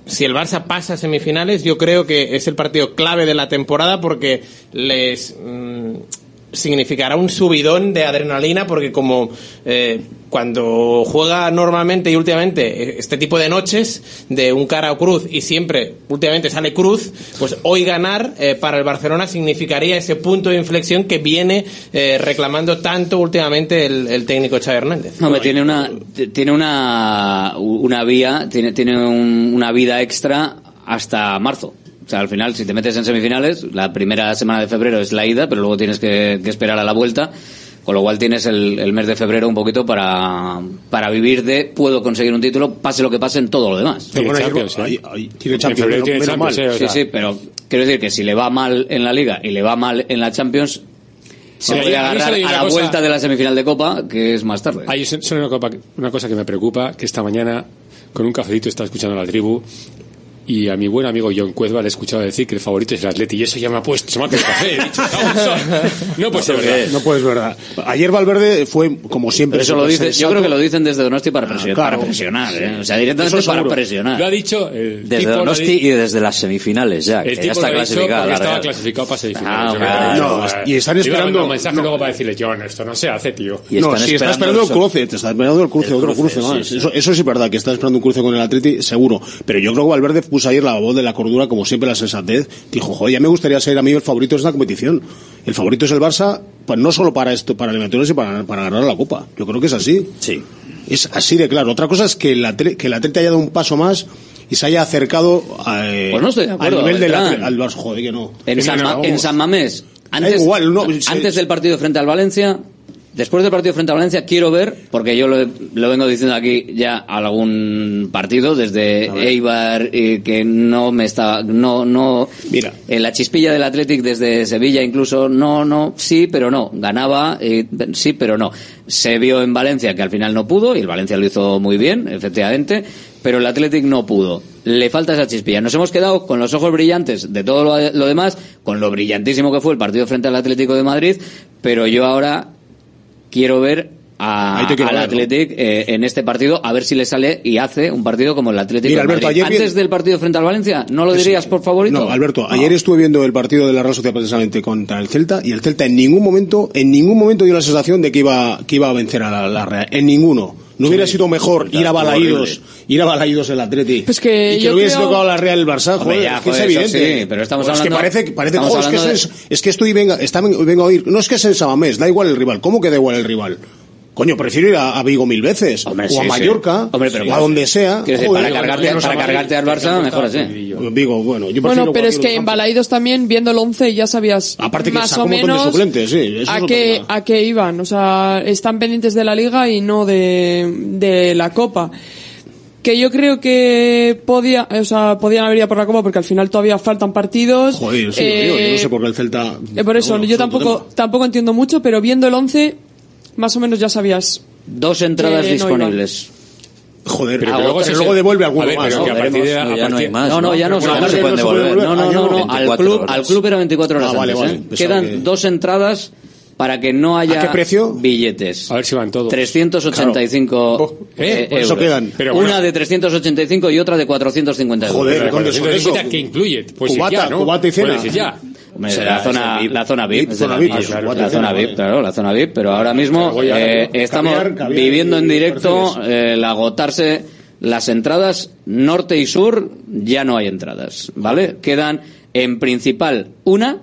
si el Barça pasa a semifinales, yo creo que es el partido clave de la temporada porque les mm, significará un subidón de adrenalina porque como eh, cuando juega normalmente y últimamente eh, este tipo de noches de un cara o cruz y siempre últimamente sale cruz, pues hoy ganar eh, para el Barcelona significaría ese punto de inflexión que viene eh, reclamando tanto últimamente el, técnico Xavi Hernández. No, hombre, tiene una tiene una una vía, tiene tiene un- una vida extra hasta marzo. Sea, al final, si te metes en semifinales, la primera semana de febrero es la ida, pero luego tienes que, que esperar a la vuelta. Con lo cual tienes el, el mes de febrero un poquito para, para vivir de puedo conseguir un título, pase lo que pase en todo lo demás. Tiene Bueno, Champions, ahí- ¿eh? tiene En Champions, tiene Champions, Sí, sí, pero quiero decir que si le va mal en la Liga y le va mal en la Champions, se puede agarrar a la cosa- vuelta de la semifinal de Copa, que es más tarde. Hay solo una, copa- una cosa que me preocupa, que esta mañana con un cafecito estaba escuchando a la tribu y a mi buen amigo John Cuezba le he escuchado decir que el favorito es el Atleti y eso ya me ha puesto, se me ha quedado el café, he dicho, no puede ser verdad. No puedes verdad. Ayer Valverde fue, como siempre, Pero eso lo dice, yo creo que lo dicen desde Donosti para, presionar, claro. para presionar, ¿eh? o sea, directamente Eso para seguro. presionar. Lo ha dicho el Desde tipo, lo Donosti y desde las semifinales ya, el que ya tipo está lo dicho clasificada. porque la estaba clasificado para semifinales. Ah, No, eso, y están esperando- un mensaje no. luego para decirle, John, esto no se hace, tío. Y no, están si estás esperando el cruce, te estás esperando el cruce, El otro cruce, más. sí. Eso, eso sí es verdad, que estás esperando un cruce con el Atleti, seguro. Pero yo creo que Valverde puso ayer la voz de la cordura, como siempre la sensatez. Dijo, joder, ya me gustaría ser a mí el favorito de esta competición. El favorito es el Barça, pues no solo para esto, para eliminatorios y para, para ganar la Copa. Yo creo que es así. Sí. Es así de claro. Otra cosa es que el, Atle- que el Atleti haya dado un paso más y se haya acercado a, eh, Pues no estoy de acuerdo, al nivel del. Atleti- al Barça. Joder, que no. En, San, Ma- en San Mamés, antes, igual, no, sí. antes del partido frente al Valencia, después del partido frente al Valencia, quiero ver, porque yo lo, lo vengo diciendo aquí ya algún partido, desde Eibar, eh, que no me está, no, no, Mira. en la chispilla del Athletic desde Sevilla incluso, no, no, sí, pero no, ganaba, eh, sí, pero no. Se vio en Valencia que al final no pudo, y el Valencia lo hizo muy bien, efectivamente, pero el Athletic no pudo. Le falta esa chispilla. Nos hemos quedado con los ojos brillantes de todo lo, lo demás, con lo brillantísimo que fue el partido frente al Atlético de Madrid, pero yo ahora quiero ver a- al ver, ¿no? Athletic eh, en este partido, a ver si le sale y hace un partido como el Mira, Alberto, vi- Antes del partido frente al Valencia, ¿no lo dirías por favorito? No, Alberto, ayer estuve viendo el partido de la Real Sociedad precisamente contra el Celta y el Celta en ningún momento, en ningún momento dio la sensación de que iba, que iba a vencer a la, la Real. En ninguno. ¿No hubiera sido mejor ir a Balaídos, ir a Balaídos el Atleti? Pues que y que yo le hubiese creo- tocado la Real el Barça, Hombre, joder, ya, es que joder, es evidente. sí, pero estamos Pues hablando- que parece, parece joder, es, que hablando es, es que estoy venga, está, vengo a oír, no es que es en Sabamés, da igual el rival, ¿cómo que da igual el rival? Coño, prefiero ir a, a Vigo mil veces, Hombre, o sí, a sí. Mallorca, Hombre, pero o a donde sea. Decir, Joder, para cargarte, para cargarte al Barça, mejor así. Vigo, bueno, yo prefiero Bueno, pero es que en campo. Balaídos también, viendo el 11, ya sabías Aparte que más o un montón de menos suplentes, sí, eso a, qué, a qué iban. O sea, están pendientes de la Liga y no de, de la Copa. Que yo creo que podía, o sea, podían haber ido por la Copa porque al final todavía faltan partidos. Joder, sí, Eh, digo, yo no sé por qué el Celta... eh, por eso, Bueno, yo tampoco, tampoco entiendo mucho, pero viendo el 11, más o menos ya sabías. Dos entradas Que no disponibles. Joder, pero, luego, luego, luego devuelve alguno A ver, más. pero ¿no? a partir de- a No, ya no partir- hay más. No, no, ya no, Bueno, se- a no pueden no devolver. No, no, no, no. Al 24 club, horas. al club era 24 horas Ah, vale, antes, vale. ¿eh? Pensaba Quedan que- dos entradas para que no haya ¿A qué precio? billetes. A ver si van todos. 385 Eh, eh, por eso euros. quedan. Pero bueno. Una de 385 y otra de 450 euros. Joder, Pero ¿dónde son 450, eso? ¿Qué incluye? Pues Cubata, ya, ¿no? cubata y cena. Puedes ir ya. Hombre, Será la zona, la zona VIP, Zona la zona VIP, la zona claro, la zona VIP, pero ahora mismo eh, estamos caviar, caviar viviendo en directo eh, el agotarse las entradas norte y sur, ya no hay entradas, ¿vale? Quedan en principal una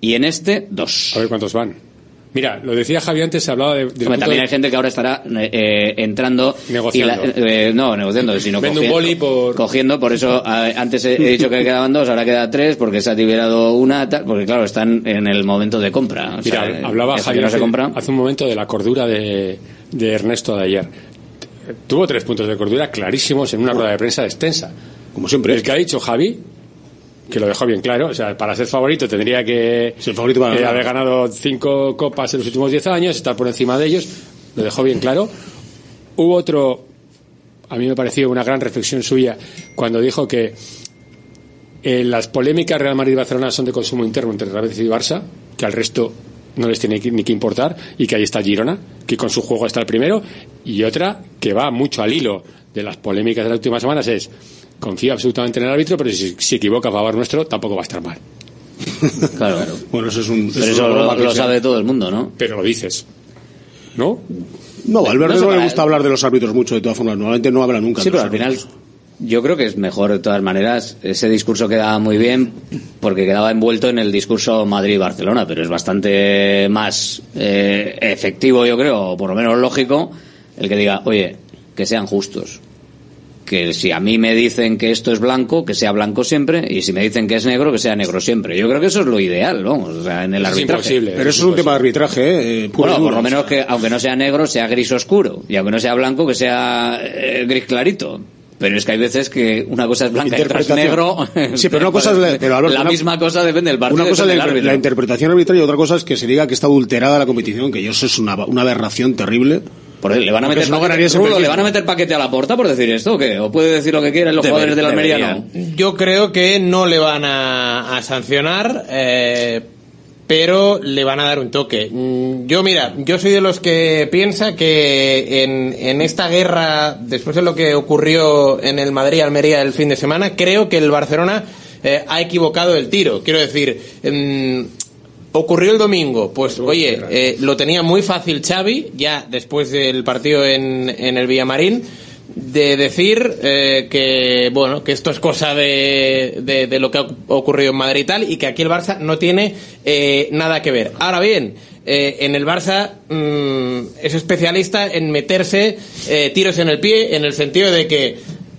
y en este dos. A ver cuántos van. Mira, lo decía Javi antes, se hablaba de, Hombre, también de- hay gente que ahora estará eh, eh, entrando Negociando. y la- eh, no negociando sino Vende un cogi- boli por- cogiendo por eso eh, antes he, he dicho que quedaban dos ahora queda tres porque se ha liberado una tal, porque claro están en el momento de compra o Mira, sea, hablaba Javi no se compra hace un momento de la cordura de, de Ernesto de ayer. Tuvo tres puntos de cordura clarísimos en una rueda de prensa extensa. Como siempre. El que ha dicho Javi, que lo dejó bien claro, o sea, para ser favorito tendría que Ser favorito para eh, haber ganado cinco copas en los últimos diez años, estar por encima de ellos, lo dejó bien claro. Hubo otro, a mí me pareció una gran reflexión suya, cuando dijo que eh, las polémicas Real Madrid y Barcelona son de consumo interno entre Real Madrid y Barça, que al resto no les tiene ni que importar, y que ahí está Girona, que con su juego está el primero, y otra que va mucho al hilo de las polémicas de las últimas semanas es confía absolutamente en el árbitro, pero si se equivoca a favor nuestro, tampoco va a estar mal. claro Bueno, eso es un... pero es eso lo, sabe todo el mundo ¿no? Pero lo dices. ¿No? No, a Valverde No le gusta él. hablar de los árbitros mucho, de todas formas. Normalmente no habla nunca. Sí, de pero los al final yo creo que es mejor de todas maneras. Ese discurso quedaba muy bien porque quedaba envuelto en el discurso Madrid-Barcelona, pero es bastante más eh, efectivo, yo creo, o por lo menos lógico, el que diga, oye, que sean justos. Que si a mí me dicen que esto es blanco, que sea blanco siempre, y si me dicen que es negro, que sea negro siempre. Yo creo que eso es lo ideal, vamos, o sea, en el Es arbitraje. imposible. Pero eso es un tema de arbitraje, ¿eh? Eh, puro Bueno, por lo menos que, aunque no sea negro, sea gris oscuro. Y aunque no sea blanco, que sea eh, gris clarito. Pero es que hay veces que una cosa es blanca y otra es negro. Sí, pero una cosa es la- pero, Alberto, la una- misma cosa depende del partido. Una cosa es la, la interpretación arbitral y otra cosa es que se diga que está adulterada la competición, que eso es una, una aberración terrible. Por él, le van a meter no paquete. ¿le van a meter paquete a la porta por decir esto o qué? ¿O puede decir lo que quiera los Deber- jugadores del Almería no? Yo creo que no le van a, a sancionar, eh, pero le van a dar un toque. Mm, Yo, mira, yo soy de los que piensa que en, en esta guerra, después de lo que ocurrió en el Madrid-Almería el fin de semana, creo que el Barcelona eh, ha equivocado el tiro. Quiero decir, mm, ocurrió el domingo, pues oye, eh, lo tenía muy fácil Xavi, ya después del partido en, en el Villamarín, de decir eh, que bueno que esto es cosa de, de, de lo que ha ocurrido en Madrid y tal y que aquí el Barça no tiene eh, nada que ver. Ahora bien, eh, en el Barça mm, es especialista en meterse eh, tiros en el pie en el sentido de que,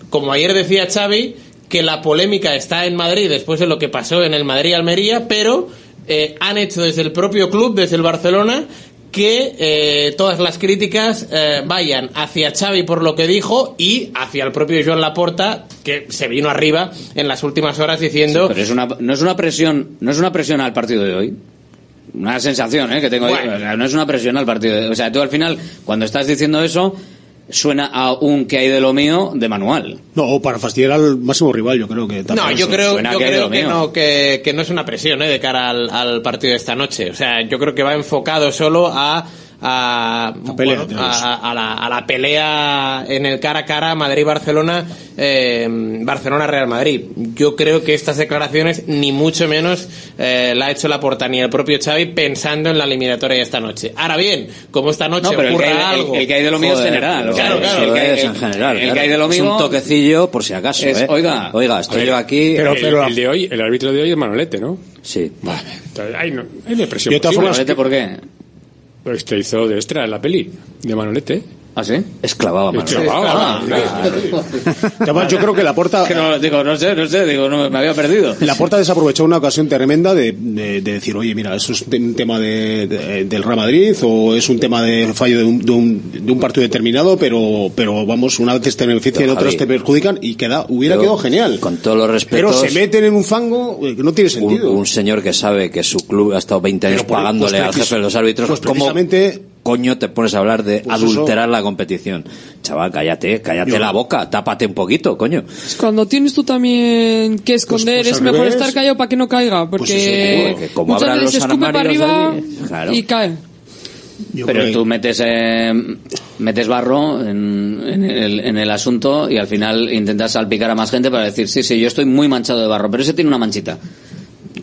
como ayer decía Xavi, que la polémica está en Madrid después de lo que pasó en el Madrid-Almería, pero eh, han hecho desde el propio club, desde el Barcelona, que eh, todas las críticas eh, vayan hacia Xavi por lo que dijo y hacia el propio Joan Laporta que se vino arriba en las últimas horas diciendo Pero es una, no es una presión, no es una presión al partido de hoy. Una sensación, ¿eh? Que tengo. Bueno. o sea, no es una presión al partido. de- o sea, tú al final, cuando estás diciendo eso, suena a un que hay de lo mío de manual. No, o para fastidiar al máximo rival, yo creo que también. No, yo eso. creo, yo que creo no, que, que no es una presión ¿eh? de cara al, al partido de esta noche. O sea, yo creo que va enfocado solo a, a, pelea, bueno, a, a la, a la pelea en el cara a cara Madrid-Barcelona, eh, Barcelona-Real Madrid. Yo creo que estas declaraciones ni mucho menos eh, la ha hecho la porta ni el propio Xavi pensando en la eliminatoria de esta noche. Ahora bien, como esta noche No, pero el ocurra que hay- el- algo, el que hay de lo mío es general. Claro, claro, el que hay- es el- en general. el que claro. hay de lo Es mío un toquecillo por si acaso, es, ¿eh? oiga, Oiga, estoy yo aquí. Pero, Pero- pero- el, de hoy, el árbitro de hoy es Manolete, ¿no? Sí. Vale. Entonces, ahí no, hay presión. De todas posible. formas, Manolete, ¿por qué? Pues te hizo de extra la peli de Manolete. ¿Ah, sí? Es clavado, Es Manolo. clavado, Ah, claro. Además, yo creo que la porta Que no, digo, no sé, no sé, digo, no, me había perdido. La Porta desaprovechó una ocasión tremenda de, de- de decir, oye, mira, eso es un tema de, de- del Real Madrid o es un tema de fallo de un, de un, de un partido determinado, pero, pero vamos, una vez te benefician y Pero, otras te perjudican y queda, hubiera yo, quedado genial. Con todos los Pero respetos. se meten en un fango eh, que no tiene un, sentido. un señor que sabe que su club ha estado 20 años Pero pagándole pues al jefe de los árbitros, pues ¿cómo precisamente- coño te pones a hablar de Pues adulterar la competición? Chaval, cállate, cállate Yo- la boca, tápate un poquito, coño. Cuando tienes tú también que esconder, pues es al mejor revés. estar callado para que no caiga, porque eso, como muchas veces los escupe para arriba claro. y cae. Yo Pero creo tú que- metes eh, metes barro en, en el, en el asunto y al final intentas salpicar a más gente para decir, sí, sí, yo estoy muy manchado de barro, pero ese tiene una manchita.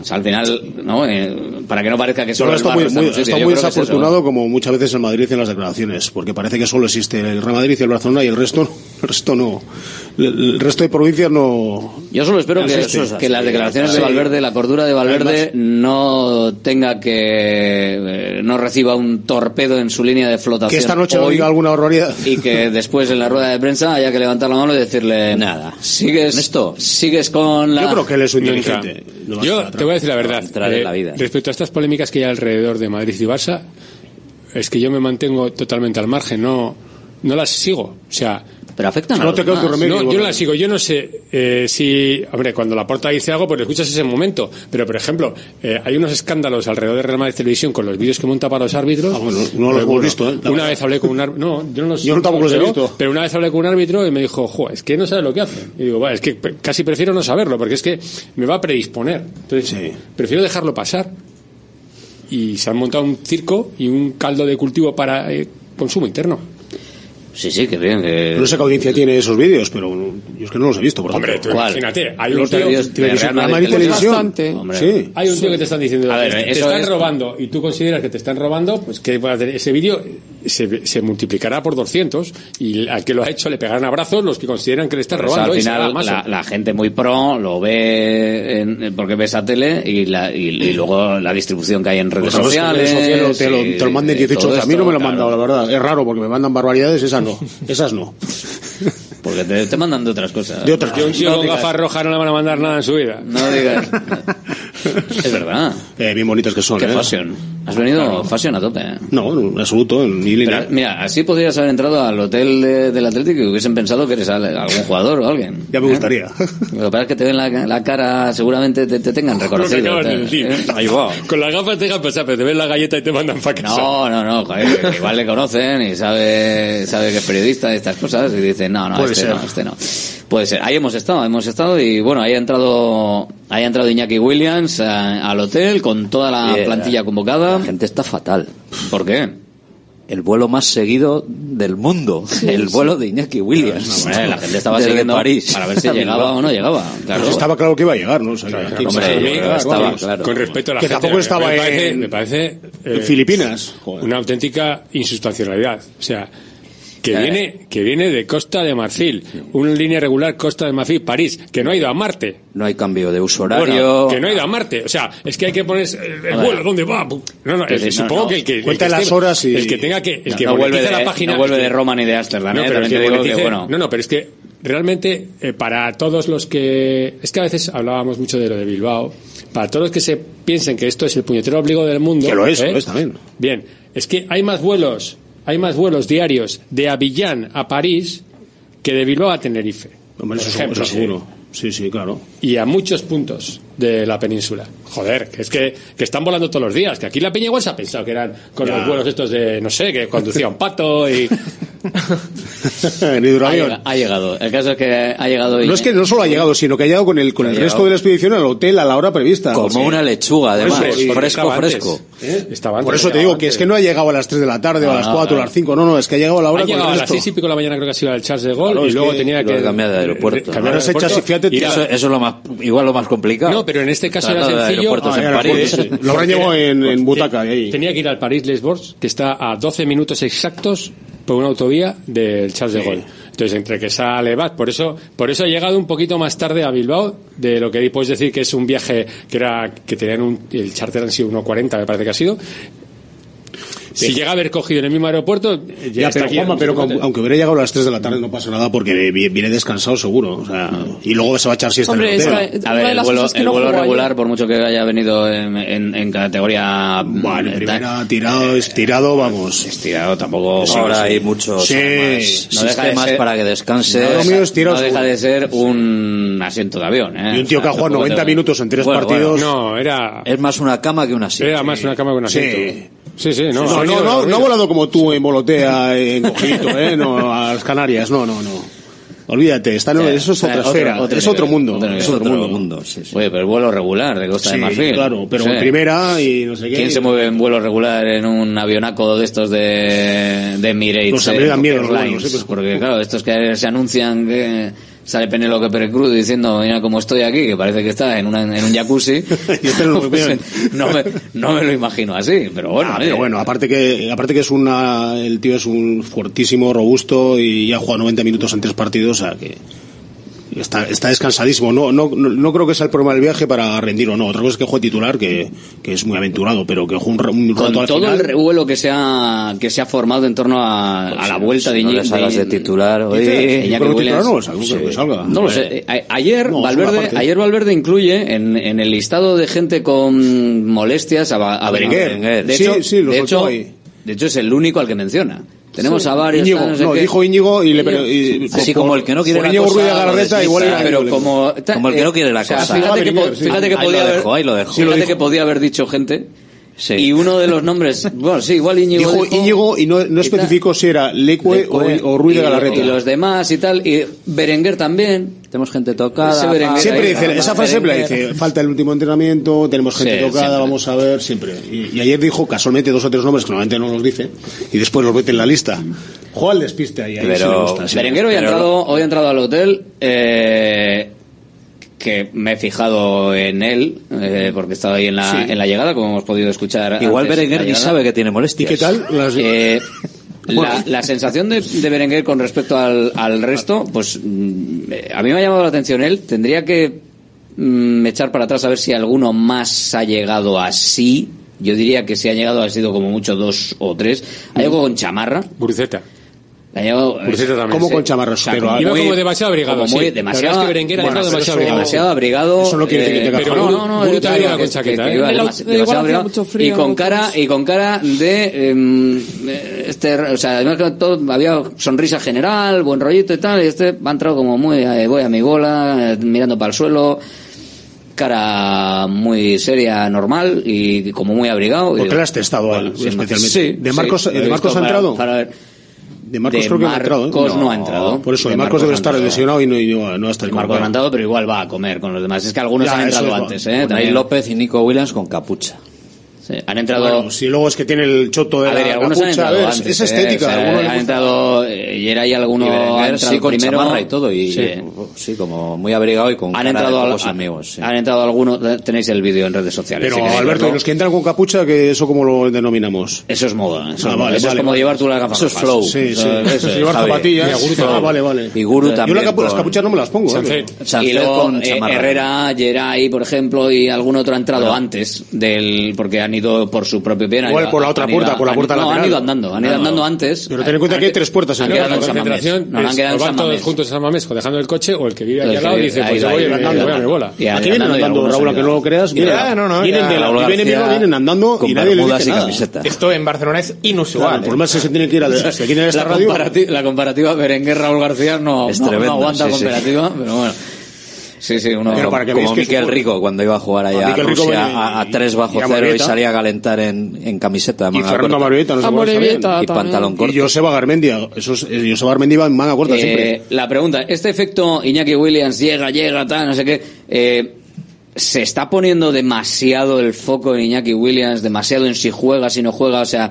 O sea, al final, ¿no? Eh, para que no parezca que solo creo el está barro muy, está muy- está es desafortunado como muchas veces el Madrid en las declaraciones, porque parece que solo existe el Real Madrid y el Barcelona y el resto, el resto no. El, resto de provincias no. Yo solo espero que, las declaraciones de. Valverde, la cordura de Valverde, Además- no tenga que. eh, no reciba un torpedo en su línea de flotación. Que esta noche no hoy, diga alguna barbaridad. Y que después en la rueda de prensa haya que levantar la mano y decirle. Nada. Sigues, Esto. sigues con la. Yo creo que él es un a Yo te voy a decir la verdad. eh, la vida. Respecto a estas polémicas que hay alrededor de Madrid y Barça, es que yo me mantengo totalmente al margen, no, no las sigo. O sea, Pero afectan a No los te demás. remedio. no, yo no las sigo. Yo no sé eh, si, hombre, cuando la porta dice algo, pues lo escuchas ese momento. Pero, por ejemplo, eh, hay unos escándalos alrededor de Real Madrid Televisión con los vídeos que monta para los árbitros. Ah, bueno, no los hemos visto, ¿eh? La Una vez hablé con un árbitro. No, yo no los Yo tampoco los he pero- visto. Pero una vez hablé con un árbitro y me dijo, jo, es que no sabe lo que hace. Y digo, va, es que casi prefiero no saberlo, porque es que me va a predisponer. Entonces, Sí. prefiero dejarlo pasar. Y se han montado un circo y un caldo de cultivo para eh, consumo interno. Sí, sí, que bien. Que... No sé qué audiencia tiene esos vídeos, pero yo es que no los he visto, por Hombre, ejemplo. tú ¿Cuál? imagínate, hay un tío, Real Televisión. Sí. Hay un tío que te están diciendo A ver, te eso están es- robando y tú consideras que te están robando, pues que ese vídeo se, se multiplicará por 200 y al que lo ha hecho le pegarán abrazos los que consideran que le están robando. al y final más. la, la gente muy pro lo ve en- porque ves a tele y, la, y, y luego la distribución que hay en redes Pues que en sociales. redes sociales te lo, y- te lo manden y 18 todo veces. A mí no me lo han claro. mandado, la verdad. Es raro porque me mandan barbaridades, esas no. Esas no. Porque te, te mandan de otras cosas. De otras un tío No con gafas rojas no le van a mandar nada en su vida. No digas. es verdad. Eh, bien bonitas que son, Qué ¿eh? fashion. Has venido fashion a tope. ¿eh? No, en absoluto, ni mira, así podrías haber entrado al hotel de- del Atlético y hubiesen pensado que eres al- algún jugador o alguien. Ya me ¿eh? gustaría. Lo que pasa es que te ven la, la cara, seguramente te, te tengan reconocido. acabas de te- decir. ¿eh? Ahí va. Con las gafas te dejan pasar, pero te ven la galleta y te mandan para casa. No, no, no, joder, igual le conocen y sabe, sabe que es periodista y estas cosas y dicen, no, no, Puede este ser. no, este no. Puede ser. Ahí hemos estado, hemos estado y bueno, ahí ha entrado, ahí ha entrado Iñaki Williams eh, al hotel con toda la Bien, plantilla convocada. La gente está fatal. ¿Por qué? El vuelo más seguido del mundo. el vuelo de Iñaki Williams. Hombre, la gente estaba Desde siguiendo París. para ver si llegaba o no llegaba. Claro. Pues estaba claro que iba a llegar, ¿no? O sea, Claro, hombre, yo estaba claro. Con respecto a la Que gente, tampoco me- estaba me parece, en- me parece En Filipinas. Joder. una auténtica insustancialidad. O sea, que Eh. viene, que viene de Costa de Marfil, una línea regular Costa de Marfil, París, que no ha ido a Marte. No hay cambio de uso Bueno, horario. que no ha ido a Marte. O sea, es que hay que poner el, vuelo. ¿dónde va? No, no, el- no, supongo no. que el que, el que las esté- horas y- el que tenga que, el No, que no vuelve de, la página, no vuelve de Roma ni de Ámsterdam, no, ¿eh? pero el También que te digo que, bueno, no, no, pero es que realmente eh, para todos los que es que a veces hablábamos mucho de lo de Bilbao, para todos los que se piensen que esto es el puñetero obligo del mundo, Que lo es, ¿eh? lo es también. Bien, es que hay más vuelos, hay más vuelos diarios de Avillán a París que de Bilbao a Tenerife. Hombre, eso, ejemplo, eso seguro. Sí, sí, claro. y a muchos puntos de la península. Joder, que es que, que están volando todos los días, que aquí la Peña igual se ha pensado que eran con Ya. los vuelos estos de, no sé, que conducía un pato y... en hidroavión. Ha, ha, llegado. El caso es que ha llegado. Y... No es que no solo ha llegado, sino que ha llegado con el, con el resto de la expedición al hotel a la hora prevista. Como sí. una lechuga, además. Fresco, fresco. ¿Eh? Estaba antes, Por eso te digo antes. que es que no ha llegado a las 3 de la tarde, ah, o a las 4, ah, o a las 5. No, no, es que ha llegado a la hora. Ha llegado a las 6 y pico de la mañana, creo que ha sido el Charles de Gol, claro, y luego que tenía que. cambiar de aeropuerto. Cambiar ese chasis, fíjate. Eso, es lo más, igual lo más complicado. No, pero en este caso era sencillo. Ah, lo habrán llevado en Butaca. Tenía que ir al París-Les Borges, que está a 12 minutos exactos por una autovía del Charles de Gaulle. Entonces, entre que sale, va. Por eso, por eso he llegado un poquito más tarde a Bilbao de lo que puedes decir que es un viaje que era que tenían un, el charter han sido 1.40, me parece que ha sido, si llega a haber cogido en el mismo aeropuerto, ya, pero, pero aunque, hubiera llegado a las 3 de la tarde no pasa nada porque viene descansado seguro. O sea, y luego se va a echar siesta Hombre, en el hotel. A ver, el vuelo, el vuelo regular, por mucho que haya venido en, categoría. Bueno, eh, primera, tirado, eh, estirado, eh, vamos. Estirado tampoco. Ahora hay muchos. Más. No deja de para que descanse. Deja de ser un asiento de avión. ¿eh? Y un tío que ha jugado 90 minutos en tres partidos. No, era. Es más una cama que un asiento. Era más una cama que un asiento. Sí, sí, no. No, no, no, no ha volado como tú en Volotea, en Cojito, ¿eh? No, a las Canarias, no, no, no. Olvídate, está, no, eso es otra esfera, es otro mundo. es otro, mundo. sí, sí. Oye, pero el vuelo regular de Costa de Marfil. claro, pero Sí. en primera y no sé qué. ¿Quién se mueve en vuelo regular en un avionaco de estos de, de Emirates? Pues a mí me dan miedo los vuelos, sí, pues- Porque claro, estos que se anuncian que sale Penélope Pérez diciendo, mira cómo estoy aquí, que parece que está en, una, en un jacuzzi. Este pues, no, me, no me lo imagino así, pero bueno. Ah, eh. Bueno, aparte que, aparte que es una, el tío es un fuertísimo, robusto y ya ha jugado 90 minutos en tres partidos, o sea que está, está descansadísimo. No, no, no, creo que sea el problema del viaje para rendir o no. Otra cosa es que juegue titular, que, que es muy aventurado, pero que juegue un, un Con rato al todo el revuelo que se ha, que se ha formado en torno a, a pues la vuelta si de, no Iñigo, de, titular, hoy, salgo, que salga. no lo sé. Ayer, Valverde, ayer Valverde incluye en, en, el listado de gente con molestias a, a, a Berenguer. Sí, sí, de hecho, de hecho es el único al que menciona. Tenemos sí. a varios. Íñigo, no, sé no dijo Íñigo y le pero, y, Así por, como el que no quiere la Íñigo cosa. Ruiz de pues igual sí, pero como, como el que no quiere la o cosa. Fíjate, que, fíjate que, podía haber, ahí lo dejo, fíjate que podía haber dicho gente. Sí. Y uno de los nombres, bueno, sí, igual Íñigo. Dijo, Íñigo y no, no especificó si era Leque, o, o, Ruiz de Galarreta. Y los demás y tal, y Berenguer también tenemos gente tocada. Siempre, dice, esa frase siempre dice, falta el último entrenamiento, tenemos gente tocada, vamos a ver, siempre. Y, ayer dijo casualmente dos o tres nombres que normalmente no los dice, y después los mete en la lista. Juega al despiste ahí, pero, gusta, Berenguer hoy, pero... ha entrado, hoy ha entrado al hotel, eh, que me he fijado en él, eh, porque estaba ahí en la, en la llegada, como hemos podido escuchar. Igual Berenguer ni sabe que tiene molestias. ¿Y qué tal? Eh, Las... La, la sensación de, de, Berenguer con respecto al, al resto, pues mm, eh, a mí me ha llamado la atención él. Tendría que mm, echar para atrás a ver si alguno más ha llegado así. Yo diría que si ha llegado ha sido como mucho dos o tres. Hay algo con chamarra. Burizeta. La llevo, eh, como con chamarros. Pero iba como demasiado abrigado. Como demasiado, demasiado, abrigado. demasiado abrigado. Eso no quiere decir que eh, tenga no, no, no, yo te iba con chaqueta. Y con cara, y con cara de, em, eh, este, o sea, además que todo, había sonrisa general, buen rollito y tal, y este va entrado como muy, eh, voy a mi bola, mirando para el suelo cara muy seria, normal y como muy abrigado. Porque la has testado a especialmente. Sí, de Marcos, de Marcos ha entrado. Para ver. De Marcos creo que no ha entrado. ¿eh? No, ha entrado. Por eso, de, Marcos, debe estar lesionado y no, y no, no está el Marcos ha entrado, pero igual va a comer con los demás. Es que algunos han entrado antes, ¿eh? Trae López y Nico Williams con capucha. Sí, han entrado. Bueno, si luego es que tiene el choto de a la, algunos la pucha, han entrado antes, es, estética. Eh, o sea, han entrado eh, y era y alguno ha entrado sí, con primero y todo y sí. sí. como muy abrigado y con han entrado pocos al, amigos. Sí. Han entrado algunos. Tenéis el vídeo en redes sociales. Pero si Alberto, los que entran con capucha, que eso como lo denominamos. Eso es moda. Eso, ah, es, vale, eso vale, es como llevar tú la gafas. Eso es flow. Sí, sí. Eso llevar zapatillas. Ah, vale, vale. Y guru también. Yo las capuchas no me las pongo. Y luego Herrera, Geray, por ejemplo, y algún otro ha entrado antes del porque han ido por su propio bien. Igual por la otra puerta, por la puerta lateral. No, han ido andando, han ido no, andando no. antes. Pero ten en cuenta que hay tres puertas. Han, han quedado en San Mamés. No, han quedado en San todos juntos en San Mamés, dejando el coche, o el que vive aquí al lado dice, pues yo voy andando, voy a mi bola. Aquí vienen andando, Raúl, que no lo creas. Ah, vienen de la vienen andando y nadie le dice nada. Esto en Barcelona es inusual. ¿eh? Por más que se tiene que ir a la radio. La comparativa Berenguer-Raúl García no aguanta comparativa, pero bueno. Sí, sí, uno Pero para que como Miquel su- Rico cuando iba a jugar allá A Rusia a, a tres bajo y a cero y salía a calentar en, en camiseta de Y manga Fernando. Amorebieta, no sé A cómo está bien. Morevieta y pantalón corto. Y Joseba Garmendia. Esos, eh, Joseba Garmendia iba en manga corta Eh, siempre. la pregunta, este efecto Iñaki Williams llega, llega, tal, no sé qué, eh, se está poniendo demasiado el foco en Iñaki Williams, demasiado en si juega, si no juega, o sea,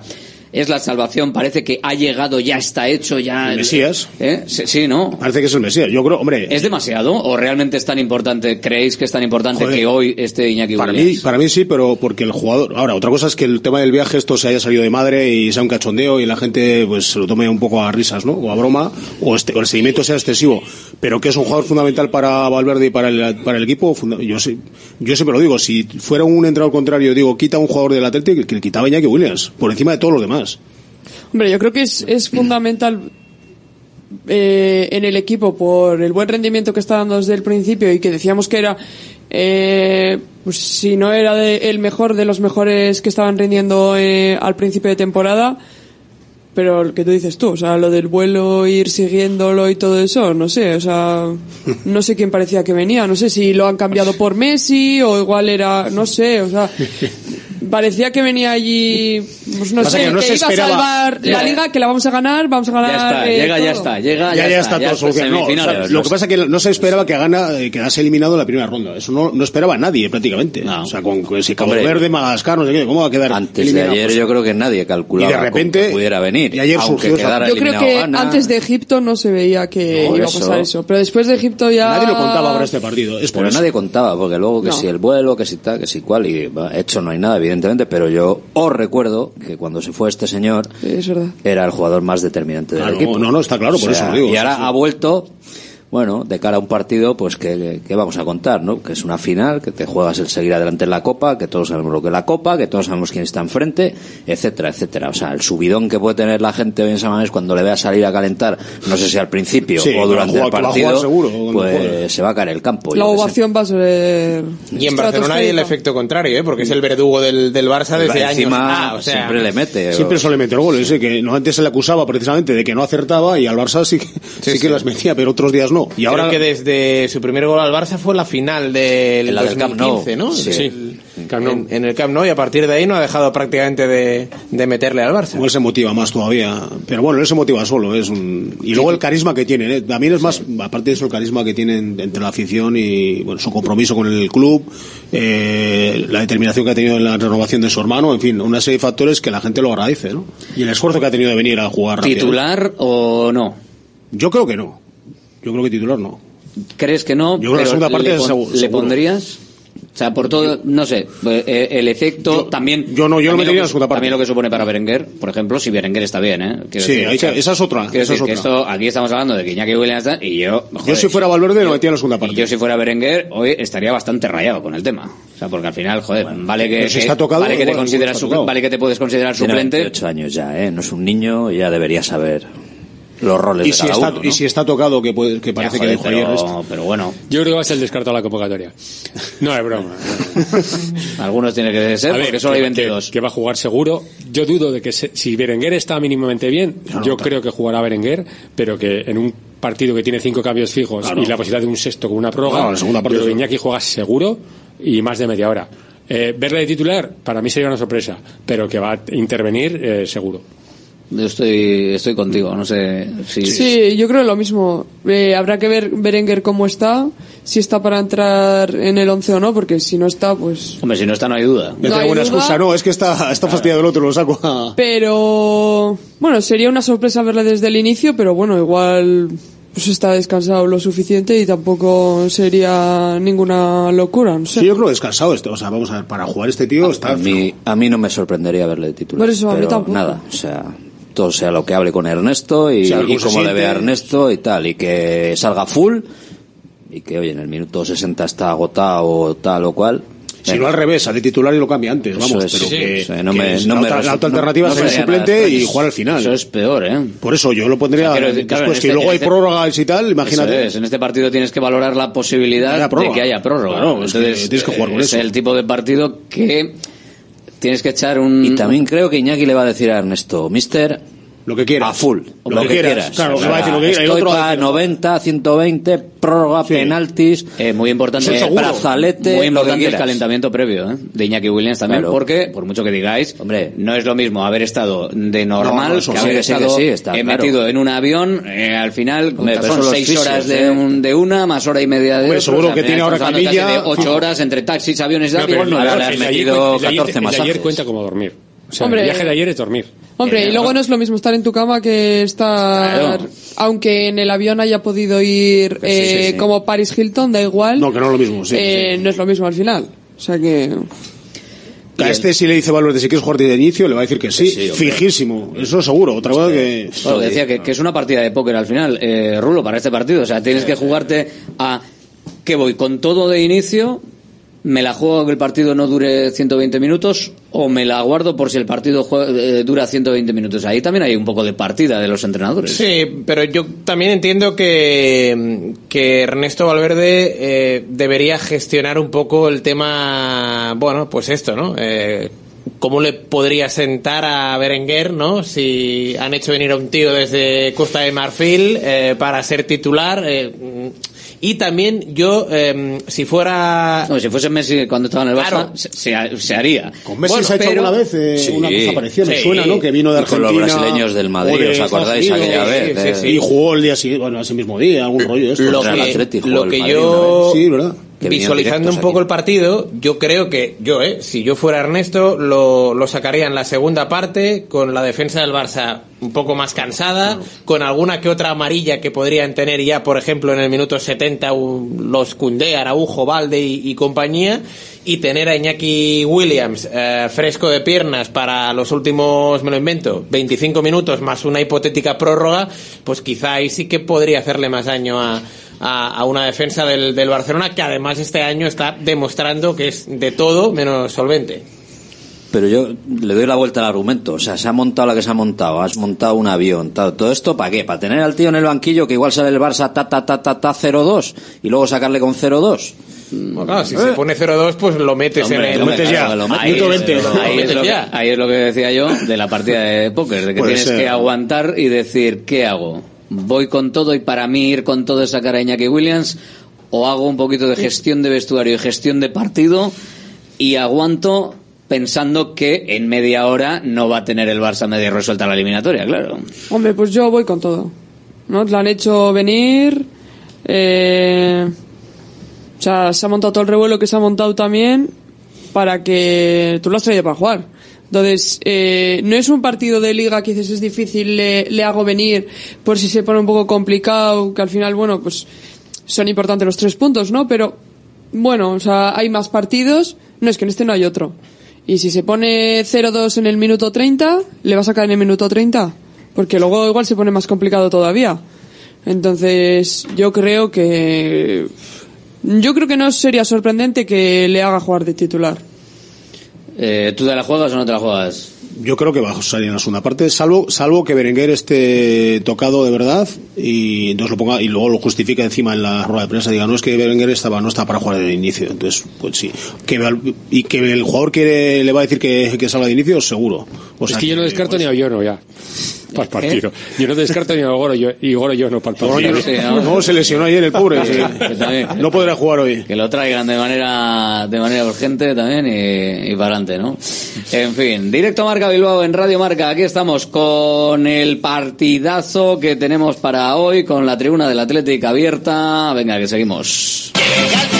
es la salvación, parece que ha llegado, ya está hecho, ya... El Mesías. ¿Eh? Sí, sí, ¿no? Parece que es el Mesías. Yo creo, hombre, ¿Es demasiado o realmente es tan importante, creéis que es tan importante Joder. que hoy esté Iñaki Para Williams? mí, para mí sí, pero porque el jugador. Ahora, otra cosa es que el tema del viaje esto se haya salido de madre y sea un cachondeo y la gente pues se lo tome un poco a risas, ¿no? O a broma, o, este, o el seguimiento sea excesivo. Pero que es un jugador fundamental para Valverde y para el, para el equipo, yo sí, yo siempre lo digo, si fuera un entrenador contrario, digo, quita a un jugador del Atlético que le quitaba Iñaki Williams, por encima de todos los demás. Hombre, yo creo que es, es fundamental eh, en el equipo por el buen rendimiento que está dando desde el principio y que decíamos que era, eh, pues si no era de- el mejor de los mejores que estaban rindiendo eh, al principio de temporada, pero lo que tú dices tú, o sea, lo del vuelo, ir siguiéndolo y todo eso, no sé, o sea, no sé quién parecía que venía, no sé si lo han cambiado por Messi o igual era, no sé, o sea, parecía que venía allí, pues no Pasa sé, que que, no se iba esperaba- a salvar Ya. la liga, que la vamos a ganar, vamos a ganar. Ya está, eh, llega, ya está, llega, ya, ya, está, todo solucionado. No, o sea, semifinales, lo que pasa es que no se esperaba que gana, eh, quedase eliminado en la primera ronda. Eso no, no esperaba nadie prácticamente. O sea, con, con ese Cabo. Verde, Madagascar, no sé qué, ¿cómo va a quedar Antes de ayer yo creo que nadie calculaba Y de repente- que pudiera venir. y ayer surgió esa- quedara Yo creo que antes de Egipto no se veía que No, iba a pasar eso, pero después de Egipto ya. Nadie lo contaba para este partido. Es por Pero eso. nadie contaba, porque luego que No. si el vuelo, que si tal, que si cual, y va, hecho no hay nada, evidentemente, pero yo os recuerdo que cuando se fue este señor, Sí, es verdad. era el jugador más determinante del Claro, equipo. no, no, está claro, por O eso lo digo, Y sí, ahora sí. ha vuelto, bueno, de cara a un partido, pues que, que vamos a contar, ¿no? Que es una final, que te juegas el seguir adelante en la Copa, que todos sabemos lo que es la Copa, que todos sabemos quién está enfrente, etcétera, etcétera. O sea, el subidón que puede tener la gente hoy en San Mamés cuando le vea salir a calentar, no sé si al principio Sí, o durante jugar- el partido, seguro, pues se va a caer el campo. La ovación va a ser. Y en Barcelona hay el efecto contrario, ¿eh? porque es el verdugo del, del Barça desde Encima años. Ah, o sea, siempre le mete. Siempre suele meter goles, ¿eh? que no antes se le acusaba precisamente de que no acertaba y al Barça sí, que- sí, que las metía, pero otros días no. Y Creo ahora que desde su primer gol al Barça fue la final del En la del Camp Nou. 2015, ¿no? Sí. El- En, en el Camp Nou y a partir de ahí no ha dejado prácticamente de, de meterle al Barça. Igual se motiva más todavía. Pero bueno, él se motiva solo. es un... Y luego el carisma que tiene. ¿eh? También es más, aparte de eso, el carisma que tienen entre la afición y bueno, su compromiso con el club, eh, la determinación que ha tenido en la renovación de su hermano, en fin, una serie de factores que la gente lo agradece. ¿no? Y el esfuerzo que ha tenido de venir a jugar. rápido. ¿Titular o no? Yo creo que no. Yo creo que titular no. ¿Crees que no? Yo creo que la segunda parte le, es pon- seguro- ¿Le seguro. pondrías? O sea, por todo, no sé, eh, el efecto también. yo no- yo también metería en la segunda parte. También lo que supone para Berenguer, por ejemplo, si Berenguer está bien, ¿eh? Quiero Sí, decir, hay que- esa es otra, esa es decir que otra. esto, aquí estamos hablando de que Iñaki Williams está, y yo. Yo joder, si fuera Valverde lo metía en la segunda parte. y yo si fuera Berenguer, hoy estaría bastante rayado con el tema. O sea, porque al final, joder, vale que, si está tocado, vale que te consideras tocado. vale que te puedes considerar Tiene suplente. 28 años ya, ¿eh? No es un niño y ya debería saber los roles Y de si, cada está, uno, y ¿no? si está tocado, que, puede- que parece joder, que dijo ayer. pero, esto. pero bueno, Yo creo que va a ser descartado la convocatoria. No es broma. algunos tiene que ser A ver, porque solo hay que- 22. Que, que va a jugar seguro. Yo dudo de que se- si Berenguer está mínimamente bien, yo creo que jugará Berenguer, pero que en un partido que tiene cinco cambios fijos Claro. y la posibilidad de un sexto con una prórroga, sí. Iñaki juega seguro y más de media hora. Eh, verle de titular, para mí sería una sorpresa, pero que va a intervenir eh, seguro. Yo estoy, estoy contigo, no sé si. Sí, yo creo lo mismo. Eh, habrá que ver Berenguer cómo está, si está para entrar en el 11 o no, porque si no está, pues. Hombre, si no está, no hay duda. No tengo hay una duda. excusa, no, es que está, está fastidiado el otro, lo saco a... Pero. Bueno, sería una sorpresa verle desde el inicio, pero bueno, igual. Pues está descansado lo suficiente y tampoco sería ninguna locura, no sé. Sí, yo creo descansado este. O sea, vamos a ver, para jugar este tío está... A mí, a mí no me sorprendería verle de titular. Por eso, a mí pero tampoco. nada, o sea, todo sea lo que hable con Ernesto y, a ver y cómo le siente. vea Ernesto y tal, y que salga full y que, oye, en el minuto 60 está agotado o tal o cual. Si no al revés, sale titular y lo cambia antes, vamos. es, pero sí, que, sí, no que me- no la, me otra, la otra alternativa no es sería suplente y jugar al final. Eso es peor, ¿eh? Por eso yo lo pondría O sea, decir, después, en que este- luego hay este- prórrogas y tal, imagínate. Es, en este partido tienes que valorar la posibilidad de que haya prórroga. Claro, es que Entonces, tienes que jugar con es eso. el tipo de partido que tienes que echar un... Y también creo que Iñaki le va a decir a Ernesto, Mister, Lo que quieras. A full. Lo, que, quieras. Claro, lo que va a decir lo que Estoy otro para decir, 90, 120, prórroga, penaltis. Eh, muy importante, eh, brazalete, muy lo que importante el calentamiento previo ¿eh? de Iñaki Williams también, Claro. porque, por mucho que digáis, no es lo mismo haber estado de normal No, no, eso que sí, haber que sí, que estado sí, está eh, claro. metido en un avión, eh, al final Hombre, pero son seis fisios, horas ¿eh? de, un- de una, más hora y media de Hombre, otro, seguro o sea, que tiene ahora camilla, de ocho horas entre taxis, aviones, No, igual no el- has de metido el de ayer- 14 el de masajes. ayer cuenta como dormir. O sea, Hombre. el viaje de ayer es dormir. Hombre, y luego ¿no? es lo mismo estar en tu cama que estar, Claro. aunque en el avión haya podido ir sí, eh, sí, sí. como Paris Hilton, da igual. No, que no es lo mismo, sí, Eh, No es lo mismo al final. O sea que. A este si le dice Valverde si quieres jugar de inicio, le va a decir que sí. fijísimo. Eso seguro. Otra cosa que... Bueno, que decía que, que es una partida de póker al final, eh, Rulo, para este partido. O sea, tienes que jugarte a que voy con todo de inicio, me la juego que el partido no dure 120 minutos o me la guardo por si el partido eh, dura 120 minutos. Ahí también hay un poco de partida de los entrenadores. Sí, pero yo también entiendo que, que Ernesto Valverde eh, debería gestionar un poco el tema, bueno, pues esto, ¿no? Eh, ¿Cómo le podría sentar a Berenguer, ¿no? Si han hecho venir a un tío desde Costa de Marfil eh, para ser titular. Y también yo, eh, si fuera... No, si fuese Messi cuando estaba en el Barça, Claro. se, se- se haría. Con Messi Bueno, se ha hecho pero- alguna vez eh, Sí. una cosa parecida, me Sí. suena, ¿no? Que vino de Y con Argentina. los brasileños del Madrid, de ¿os acordáis Estados aquella Unidos, vez? sí, Eh, Y jugó el día siguiente, bueno, ese mismo día, algún rollo de esto. lo que, lo el que yo. Sí, ¿verdad? Visualizando un poco aquí. el partido, yo creo que yo, eh, si yo fuera Ernesto, lo, lo sacaría en la segunda parte con la defensa del Barça un poco más cansada, con alguna que otra amarilla que podrían tener ya, por ejemplo, en el minuto 70 un- los Cundé, Araujo, Valde y, y compañía, y tener a Iñaki Williams eh, fresco de piernas para los últimos, me lo invento, 25 minutos más una hipotética prórroga, pues quizá ahí sí que podría hacerle más daño a, a, a una defensa del, del Barcelona que además este año está demostrando que es de todo menos solvente. Pero yo le doy la vuelta al argumento. O sea, se ha montado la que se ha montado. Has montado un avión. tal. ¿Todo esto para qué? ¿Para tener al tío en el banquillo que igual sale el Barça ta ta ta ta ta 0-2 y luego sacarle con 0-2? Bueno, claro, si se pone 0-2, pues lo metes Hombre, en el... lo metes ya. Ahí Minuto es- 20. ahí Lo es lo metes que- ya. ahí es lo que decía yo de la partida de póker, de que tienes que aguantar y decir, ¿qué hago? ¿Voy con todo y para mí ir con todo es sacar a Iñaki Williams? ¿O hago un poquito de gestión de vestuario y gestión de partido y aguanto pensando que en media hora no va a tener el Barça media resuelta la eliminatoria, claro? Hombre, pues yo voy con todo. ¿No? La han hecho venir. Eh, o sea, se ha montado todo el revuelo que se ha montado también para que tú lo has traído para jugar. Entonces, eh, no es un partido de liga que dices es difícil, le, le hago venir por si se pone un poco complicado, que al final, bueno, pues son importantes los tres puntos, ¿no? Pero, bueno, o sea, hay más partidos, no es que en este no hay otro. Y si se pone 0-2 en el minuto 30, le va a sacar en el minuto 30, porque luego igual se pone más complicado todavía. Entonces, yo creo que yo creo que no sería sorprendente que le haga jugar de titular. Eh, ¿Tú te la juegas o no te la juegas? Yo creo que va a salir en la segunda parte, salvo, salvo que Berenguer esté tocado de verdad y entonces lo ponga y luego lo justifica encima en la rueda de prensa. Diga, no es que Berenguer estaba, no está para jugar de inicio. Entonces, pues sí. Que, y que el jugador quiere, le va a decir que, que salga de inicio, seguro. O es sea, que yo no descarto ni a Llono ya. Para el partido. Yo no descarto ni a Goro yo, y Goro yo no para el partido. Sí, ¿no? no, se lesionó ayer el pobre, sí. Que también- No podrá jugar hoy. Que lo traigan de manera de manera urgente también y, y para adelante, ¿no? En fin, directo Marca Bilbao en Radio Marca. Aquí estamos con el partidazo que tenemos para hoy, con la tribuna del Atlético abierta. Venga, que seguimos.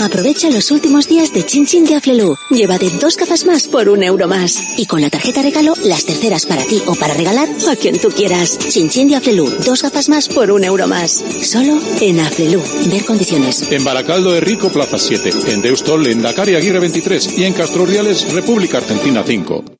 Aprovecha los últimos días de Chin Chin de Aflelu. Llévate dos gafas más por un euro más. Y con la tarjeta regalo, las terceras para ti o para regalar a quien tú quieras. Chin Chin de Aflelu. Dos gafas más por un euro más. Solo en Aflelu. Ver condiciones. En Baracaldo de Rico, Plaza 7. En Deustol, en Dakar y Aguirre 23. Y en Castro Urdiales, República Argentina 5.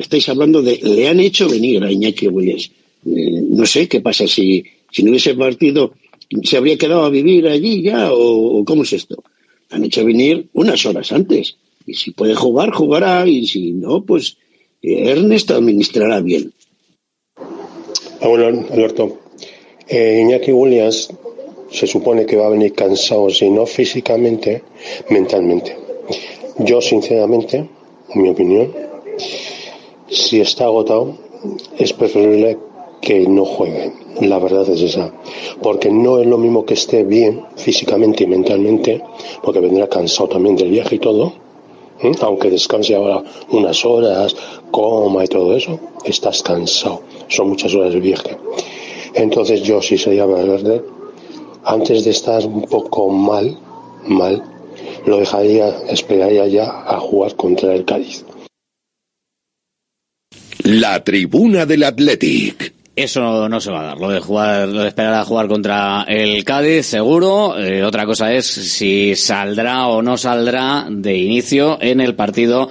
Estáis hablando de le han hecho venir a Iñaki Williams. Eh, no sé qué pasa si, si no hubiese partido, se habría quedado a vivir allí ya o, cómo es esto. Han hecho venir unas horas antes y si puede jugar jugará y si no pues eh, Ernest administrará bien. Bueno, Alberto, eh, Iñaki Williams se supone que va a venir cansado, si no físicamente, mentalmente. Yo, sinceramente, en mi opinión, si está agotado, es preferible que no juegue. La verdad es esa. Porque no es lo mismo que esté bien físicamente y mentalmente, porque vendrá cansado también del viaje y todo. ¿eh? Aunque descanse ahora unas horas, coma y todo eso, estás cansado. Son muchas horas de viaje. Entonces yo si sería verde, antes de estar un poco mal, mal, lo dejaría, esperaría ya a jugar contra el Cádiz. La tribuna del Athletic. Eso no se va a dar, lo de jugar, lo de esperar a jugar contra el Cádiz, seguro. Eh, otra cosa es si saldrá o no saldrá de inicio en el partido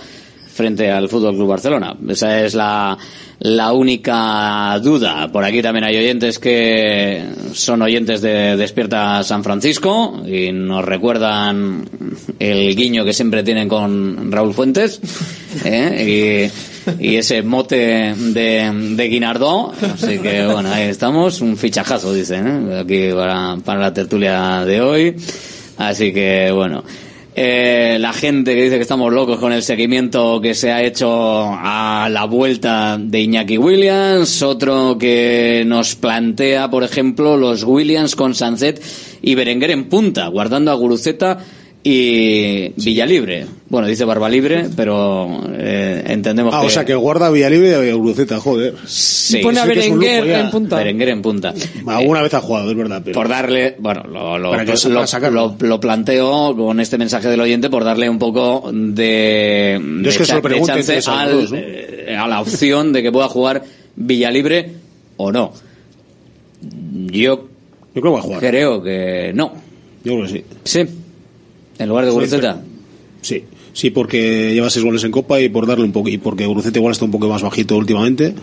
frente al Fútbol Club Barcelona. Esa es la, única duda. Por aquí también hay oyentes que son oyentes de Despierta San Francisco y nos recuerdan el guiño que siempre tienen con Raúl Fuentes ¿eh? Y, ese mote de, de Guinardó. Así que bueno, ahí estamos. Un fichajazo, dicen, ¿eh? aquí para, la tertulia de hoy. Así que bueno. Eh, la gente que dice que estamos locos con el seguimiento que se ha hecho a la vuelta de Iñaki Williams, otro que nos plantea, por ejemplo, los Williams con Sanzet y Berenguer en punta, guardando a Guruceta y Villalibre. Bueno, dice Barba Libre, pero eh, entendemos ah, que... o sea, que guarda Villalibre y Guruceta, joder. Sí. Y pone a Berenguer lujo en punta. Berenguer en punta. Alguna vez ha jugado, es verdad, pero... Por darle, bueno, lo, lo, Para que lo- lo- planteo con este mensaje del oyente por darle un poco de, de es que se lo pregunto eh, a la opción de que pueda jugar Villalibre o no. Yo, Yo creo que va a jugar. creo que no. Yo creo que sí. Sí. En lugar de Guruceta. Sí, sí, porque lleva seis goles en Copa y por darle un poco y porque Guruceta igual está un poco más bajito últimamente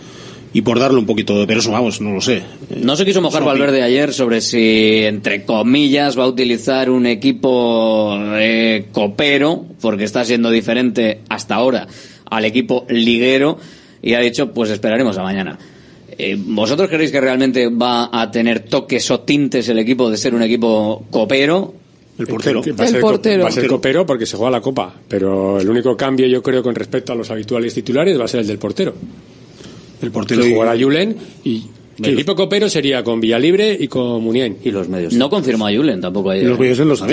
y por darle un poquito de... Pero eso, vamos, no lo sé. No se quiso mojar. Valverde ayer sobre si, entre comillas, va a utilizar un equipo eh, copero, porque está siendo diferente hasta ahora al equipo liguero, y ha dicho, pues esperaremos a mañana. Eh, ¿Vosotros creéis que realmente va a tener toques o tintes el equipo de ser un equipo copero? El portero. Va a El ser portero. Va a ser copero porque se juega la copa. Pero el único cambio, yo creo, con respecto a los habituales titulares va a ser el del portero. El portero Que y- jugará Julen y el equipo copero sería con Villalibre y con Munien. Y los medios. No confirmó a Julen tampoco ayer. Y los medios los ha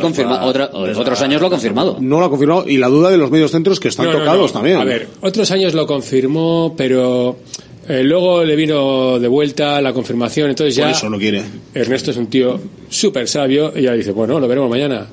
confirmado. Otra- otros años lo ha confirmado. No lo ha confirmado. Y la duda de los medios centros que están No, no, tocados no. también. A ver, otros años lo confirmó, pero eh, luego le vino de vuelta la confirmación, entonces ya Por eso lo quiere. Ernesto es un tío súper sabio y ya dice, bueno, lo veremos mañana.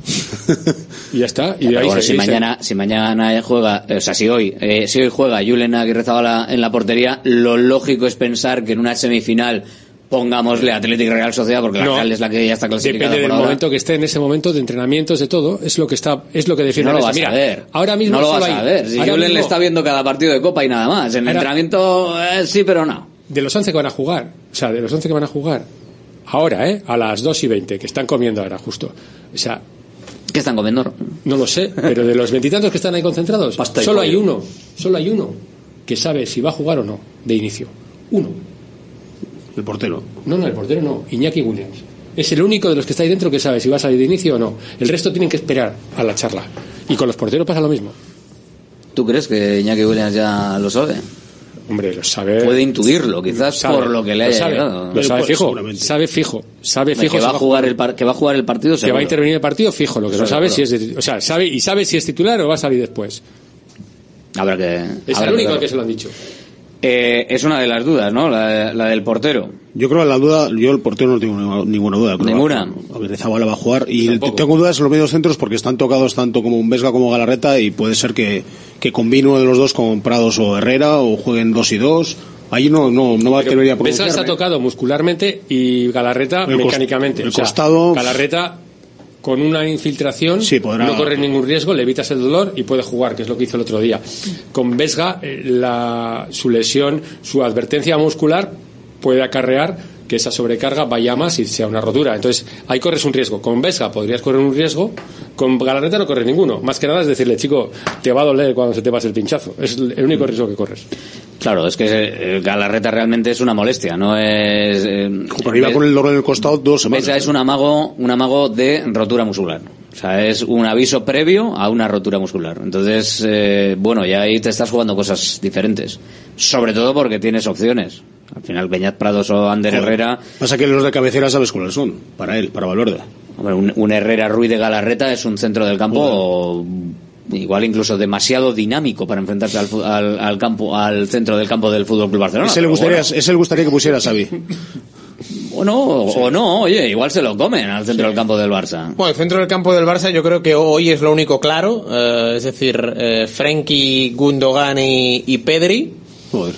y ya está. Y Pero ahí bueno, se- si se- mañana, si mañana juega, o sea, si hoy, eh, si hoy juega Julen Aguirre Zabala en la portería, lo lógico es pensar que en una semifinal pongámosle Atlético Real Sociedad, porque la No. Real es la que ya está clasificada Depende del ahora. momento que esté en ese momento de entrenamientos, de todo, es lo que está, es lo que define no lo vas a ver. Ahora mismo no lo vas hay- a ver. Si Julen le mismo- está viendo cada partido de Copa y nada más. En el Ahora- entrenamiento, eh, sí, pero no. de los 11 que van a jugar, o sea, de los 11 que van a jugar, ahora, ¿eh? A las 2 y 20, que están comiendo ahora, justo. O sea, ¿Qué están comiendo? no lo sé, pero de los veintitantos que están ahí concentrados, Pasta solo hay uno, solo hay uno que sabe si va a jugar o no, de inicio. Uno. El portero. No, no, el portero no, Iñaki Williams. Es el único de los que está ahí dentro que sabe si va a salir de inicio o no. El resto tienen que esperar a la charla. Y con los porteros pasa lo mismo. ¿Tú crees que Iñaki Williams ya lo sabe? Hombre, lo sabe. Puede intuirlo, quizás sabe, por lo que le haya sabe, llegado. Lo sabe fijo. Sabe fijo. Sabe fijo. que, va a jugar el par- que va a jugar el partido que va seguro. a intervenir en el partido fijo. Lo que no sabe seguro. si es. de- o sea, sabe y sabe si es titular o va a salir después. Habrá que. Es habrá el único que se lo han dicho. Eh, es una de las dudas, ¿no? La, la del portero. Yo creo que la duda, yo el portero no tengo ninguna- duda. Creo Ninguna. A ver, Zabala va a jugar y tengo dudas en los medios centros porque están tocados tanto como un Vesga como Galarreta y puede ser que, que combine uno de los dos con Prados o Herrera o jueguen dos y dos. Ahí no, no, no va a tener Vesga está tocado muscularmente y Galarreta El mecánicamente. el O sea, costado- Galarreta con una infiltración Sí, podrá- no corre ningún riesgo, le evitas el dolor y puede jugar, que es lo que hizo el otro día. Con Vesga, eh, la, su lesión, su advertencia muscular puede acarrear que esa sobrecarga vaya más y sea una rotura. Entonces, ahí corres un riesgo. Con Vesga podrías correr un riesgo, con Galarreta no corres ninguno. Más que nada es decirle, chico, te va a doler cuando se te pase el pinchazo. Es el único riesgo que corres. Claro, es que eh, Galarreta realmente es una molestia, no es. eh, Pero iba con el dolor en el costado dos semanas. Vesga es un amago, un amago de rotura muscular. O sea, es un aviso previo a una rotura muscular. Entonces, eh, bueno, ya ahí te estás jugando cosas diferentes. Sobre todo porque tienes opciones. Al final, Beñat Prados o Ander Joder. Herrera, Pasa que los de cabecera sabes cuáles son, para él, para Valverde. hombre, un, un Herrera Ruiz de Galarreta es un centro del campo igual incluso demasiado dinámico para enfrentarse al, al, al campo, al centro del campo del Fútbol Club Barcelona. ese, le gustaría, bueno. ese le gustaría que pusiera a Xavi. O no, o no, oye, igual se lo comen al centro del campo del Barça. Bueno, el centro del campo del Barça yo creo que hoy es lo único claro, eh, es decir, eh, Frenkie, Gundogan y, y Pedri. Joder.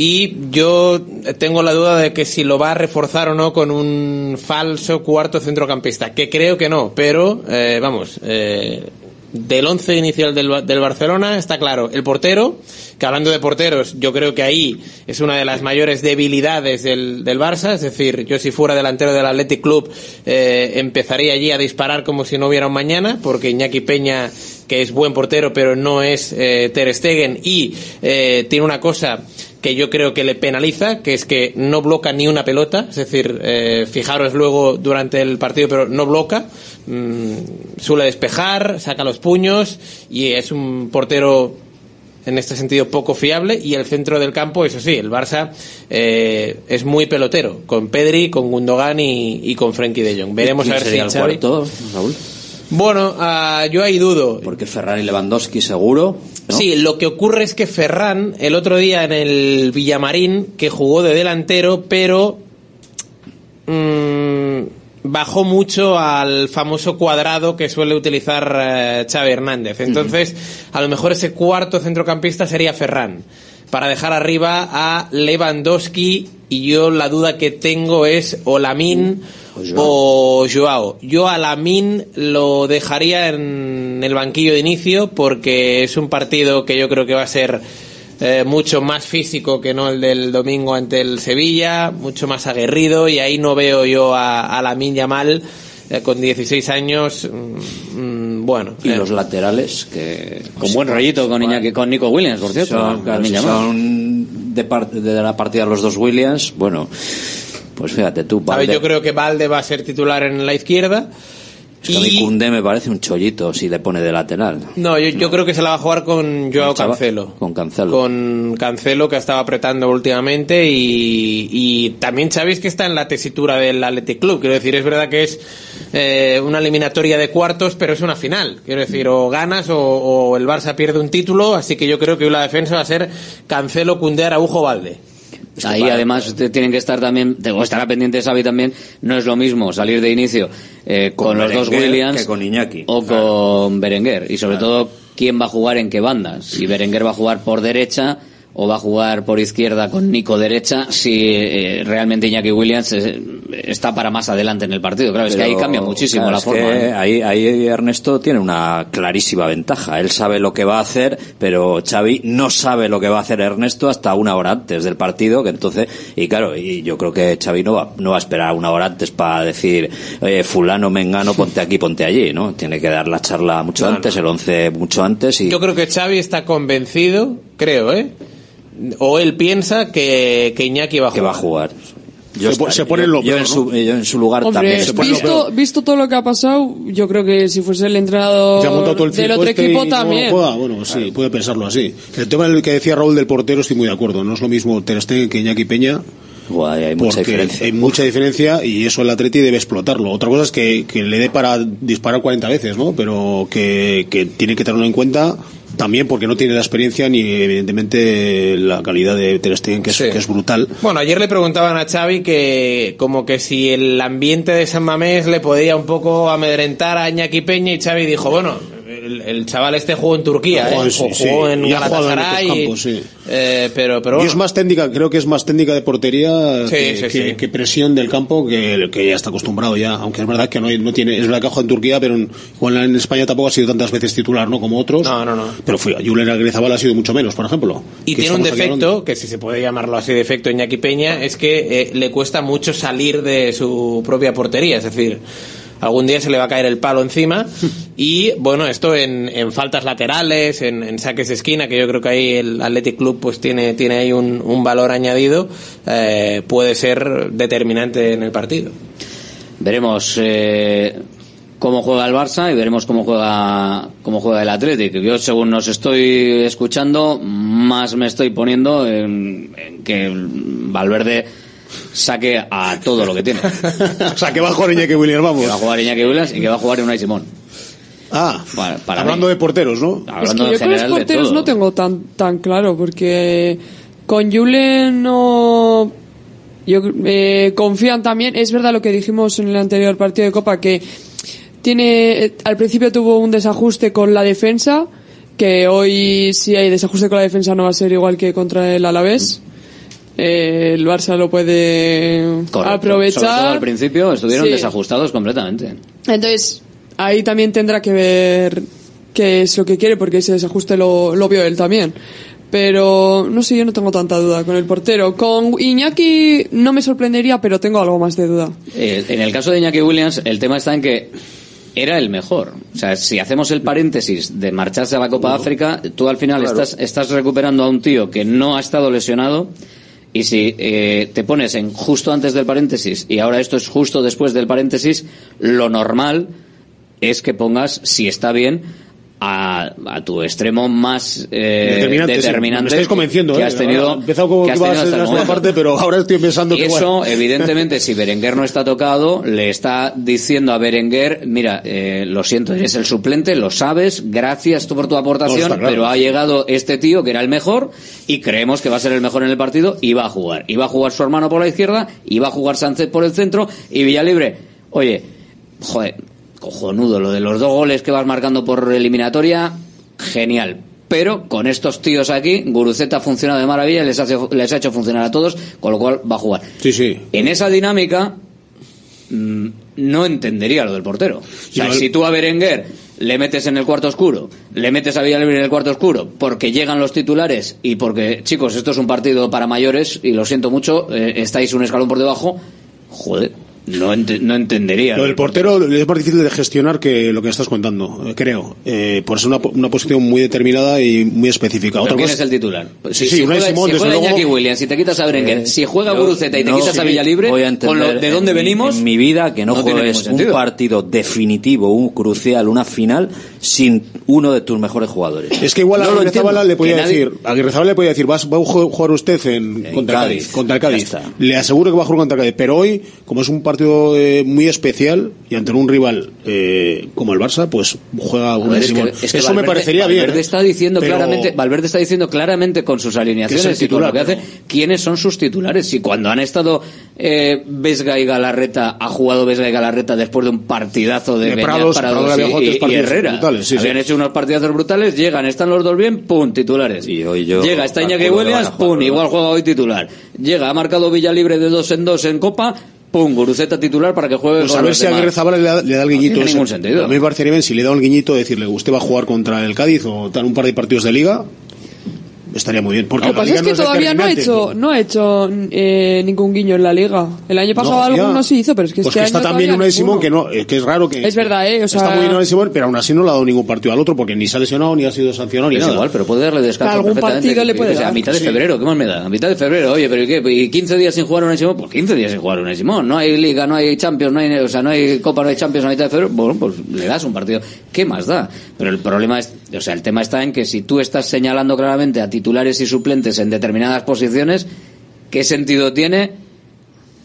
Y yo tengo la duda de que si lo va a reforzar o no con un falso cuarto centrocampista, que creo que no, pero eh, vamos, eh, del once inicial del, del Barcelona está claro, el portero, que hablando de porteros, yo creo que ahí es una de las mayores debilidades del, del Barça, es decir, yo si fuera delantero del Athletic Club eh, empezaría allí a disparar como si no hubiera un mañana, porque Iñaki Peña, que es buen portero, pero no es eh, Ter Stegen y eh, tiene una cosa que yo creo que le penaliza, que es que no bloca ni una pelota, es decir, eh, fijaros luego durante el partido, pero no bloca, mm, suele despejar, saca los puños y es un portero en este sentido poco fiable y el centro del campo, eso sí, el Barça eh, es muy pelotero, con Pedri, con Gundogan y, y con Frenkie de Jong. Veremos a ver si sería el Xavi- cuarto, Raúl? Bueno, ah, yo ahí dudo. Porque Ferrari Lewandowski seguro. ¿No? Sí, lo que ocurre es que Ferran, el otro día en el Villamarín, que jugó de delantero, pero mm, bajó mucho al famoso cuadrado que suele utilizar eh, Xavi Hernández. Entonces, a lo mejor ese cuarto centrocampista sería Ferran, para dejar arriba a Lewandowski, y yo la duda que tengo es o Lamin o Joao. Yo a Lamin lo dejaría en el banquillo de inicio porque es un partido que yo creo que va a ser eh, mucho más físico que no el del domingo ante el Sevilla, mucho más aguerrido y ahí no veo yo a, a la Yamal eh, con 16 años, mm, mm, bueno. Y eh, los laterales que... Con buen rollito con, Iñaki- con Nico Williams, por cierto. Son, de la partida los dos Williams, bueno, pues fíjate tú, a ver, Valde, yo creo que Valde va a ser titular en la izquierda. es que a mí Koundé me parece un chollito si le pone de lateral. No, yo, yo creo que se la va a jugar con Joao Cancelo. Con Cancelo. Con Cancelo que ha estado apretando últimamente y, y también sabéis que está en la tesitura del Athletic Club. Quiero decir, es verdad que es eh, una eliminatoria de cuartos, pero es una final. Quiero decir, o ganas o, o el Barça pierde un título, así que yo creo que la defensa va a ser Cancelo, Cundé, Araujo, Valde. Ahí además te- tienen que estar también, o estará pendiente Xavi también, no es lo mismo salir de inicio eh, con, Con los dos Williams que con Iñaki. o con Berenguer. Y sobre todo, quién va a jugar en qué banda. Si Berenguer va a jugar por derecha o va a jugar por izquierda con Nico derecha, si eh, realmente Iñaki Williams eh, está para más adelante en el partido. Claro, es que ahí cambia muchísimo claro, la es forma. que ¿eh? ahí, ahí Ernesto tiene una clarísima ventaja. Él sabe lo que va a hacer, pero Xavi no sabe lo que va a hacer Ernesto hasta una hora antes del partido. Que entonces, y claro, y yo creo que Xavi no va, no va a esperar una hora antes para decir, oye, fulano, mengano, ponte aquí, ponte allí, ¿no? Tiene que dar la charla mucho No, antes, el 11 mucho antes y Yo creo que Xavi está convencido, creo, ¿eh? O él piensa que, que Iñaki va a jugar. que va a jugar. Se po- se pone lo yo, peor, en su, ¿no? yo en su lugar Hombre, también. visto, visto todo lo que ha pasado, yo creo que si fuese el entrenador el del otro este equipo no también. Bueno, sí, puede pensarlo así. El tema en el que decía Raúl del portero estoy muy de acuerdo. No es lo mismo Ter Stegen que Iñaki Peña. Guay, hay mucha porque diferencia. hay mucha diferencia y eso el Atleti debe explotarlo. Otra cosa es que, que le dé para disparar 40 veces, ¿no? Pero que, que tiene que tenerlo en cuenta también porque no tiene la experiencia ni evidentemente la calidad de Ter Stegen que es, que es brutal. Bueno, ayer le preguntaban a Xavi que como que si el ambiente de San Mamés le podía un poco amedrentar a Iñaki Peña y Xavi dijo, bueno, el, el chaval este jugó en Turquía, ¿eh? Jugó en- sí, jugó sí, en y en Galatasaray, otros campos, sí. eh, pero, pero y es más técnica, creo que es más técnica de portería que, presión del campo que, que ya está acostumbrado ya, aunque es verdad que no, no tiene, es verdad que ha jugado en Turquía, pero en, igual en España tampoco ha sido tantas veces titular, ¿no? Como otros. No, no, no. Pero fue, Julen Agrizabal ha sido mucho menos, por ejemplo. Y tiene un defecto, que si se puede llamarlo así defecto Iñaki Peña, es que eh, le cuesta mucho salir de su propia portería, es decir, algún día se le va a caer el palo encima y bueno, esto en, en faltas laterales, en, en saques de esquina, que yo creo que ahí el Athletic Club pues tiene, tiene ahí un, un valor añadido, eh, puede ser determinante en el partido. Veremos eh, cómo juega el Barça y veremos cómo juega cómo juega el Athletic. Yo según nos estoy escuchando, más me estoy poniendo en, en que Valverde saque a todo lo que tiene. o sea, que va a jugar Iñaki Williams, vamos. Que va a jugar Iñaki Williams y que va a jugar Unai Simón. Ah, para, para hablando mí. de porteros, ¿no? Es que yo con los porteros no tengo tan tan claro porque con Julen no yo eh, confían también es verdad lo que dijimos en el anterior partido de Copa que tiene eh, al principio tuvo un desajuste con la defensa que hoy si hay desajuste con la defensa no va a ser igual que contra el Alavés Eh, el Barça lo puede Correcto. Sobre todo aprovechar al principio estuvieron Sí. desajustados completamente. entonces, ahí también tendrá que ver qué es lo que quiere, porque ese desajuste lo, lo vio él también. Pero, no sé, yo no tengo tanta duda con el portero. Con Iñaki no me sorprendería, pero tengo algo más de duda. Eh, en el caso de Iñaki Williams, el tema está en que era el mejor. O sea, si hacemos el paréntesis de marcharse a la Copa de África, tú al final Claro. estás, estás recuperando a un tío que no ha estado lesionado. Y si eh, te pones en justo antes del paréntesis y ahora esto es justo después del paréntesis, lo normal es que pongas, si está bien, a, a tu extremo más eh, Determinante, sí. determinante Me estáis convenciendo, que ¿eh? has tenido. Ha empezado como que que a ser la parte, pero ahora estoy pensando Y que eso, evidentemente, si Berenguer no está tocado, le está diciendo a Berenguer, mira, eh, lo siento, eres el suplente, lo sabes, gracias tú por tu aportación, claro. pero ha llegado este tío que era el mejor y creemos que va a ser el mejor en el partido y va a jugar. Y va a jugar su hermano por la izquierda, y va a jugar Sánchez por el centro y Villalibre. Oye, joder, cojonudo, lo de los dos goles que vas marcando por eliminatoria, genial. Pero con estos tíos aquí, Guruceta ha funcionado de maravilla, les, hace- les ha hecho funcionar a todos, con lo cual va a jugar. Sí, sí. En esa dinámica mm, no entendería lo del portero. O sea, si tú a Berenguer le metes en el cuarto oscuro, le metes a Villalibre en el cuarto oscuro, porque llegan los titulares y porque, chicos, esto es un partido para mayores y lo siento mucho, eh, estáis un escalón por debajo, joder, no, ente- no entendería. Lo del portero es más difícil de gestionar que lo que estás contando, eh, creo. Eh, por ser una, una posición muy determinada y muy específica. ¿Pero Otra ¿Quién cosa- es el titular? Sí, Si, sí, si juega, Simón, si desde juega luego- Iñaki Williams, si te quitas a Berenguer, Eh, si juega yo Guruceta y te no quitas a Villalibre, con lo, de dónde en mi- venimos, en mi vida que no, no juegues un partido definitivo, un crucial, una final sin uno de tus mejores jugadores. Es que igual No a Aguirre Zabala le podía nadie- decir, a Aguirre Zabala le podía decir, vas, va a ju- jugar usted en, contra el Cádiz. Cádiz, contra el Cádiz. Le aseguro que va a jugar contra el Cádiz, pero hoy, como es un partido eh, muy especial y ante un rival eh, como el Barça, pues juega ver, es que- Simón. es que Eso me Valverde- parecería Valverde bien. ¿eh? está diciendo Pero- claramente, Valverde está diciendo claramente con sus alineaciones el y con lo que titular, hace quiénes son sus titulares. Y cuando han estado eh, Vesga y Galarreta, ha jugado Vesga y Galarreta después de un partidazo de, De Prados, Prados Prados y, y- y Herrera. brutales, sí, sí. Habían hecho unos partidazos brutales, llegan, están los dos bien, pum, titulares. yo Llega, está Iñaki Williams, pum, igual juega hoy titular. Llega, ha marcado Villalibre de dos en dos en Copa, pum, Guruceta titular para que juegue Pues con a ver los si demás. Aguirre Zabala le da, le da el guiñito. tiene ningún sentido. A mí me parecería bien si le da el guiñito decirle, usted va a jugar contra el Cádiz o tal un par de partidos de liga, estaría muy bien. Porque Lo que la pasa liga es que no todavía no ha hecho, no ha hecho eh, ningún guiño en la liga. El año pasado No, alguno sí hizo, pero es que Pues este que está año también todavía Unai Simón, que no, es que es raro que... Es verdad, ¿eh? O sea, está muy bien Simón, pero aún así no le ha dado ningún partido al otro porque ni se ha lesionado, ni ha sido sancionado, ni Es nada. igual, pero puede darle descanso Algún perfectamente. partido le puede dar. A mitad de Sí. febrero, ¿qué más me da? A mitad de febrero, oye, pero ¿y qué? ¿Y 15 días sin jugar a Simón? Pues 15 días sin jugar a Simón. No hay Liga, no hay Champions, no hay, o sea, no hay Copa, no hay Champions a mitad de febrero. Bueno, pues le das un partido. ¿Qué más da? Pero el problema es, o sea, el tema está en que si tú estás señalando claramente a titulares y suplentes en determinadas posiciones, ¿qué sentido tiene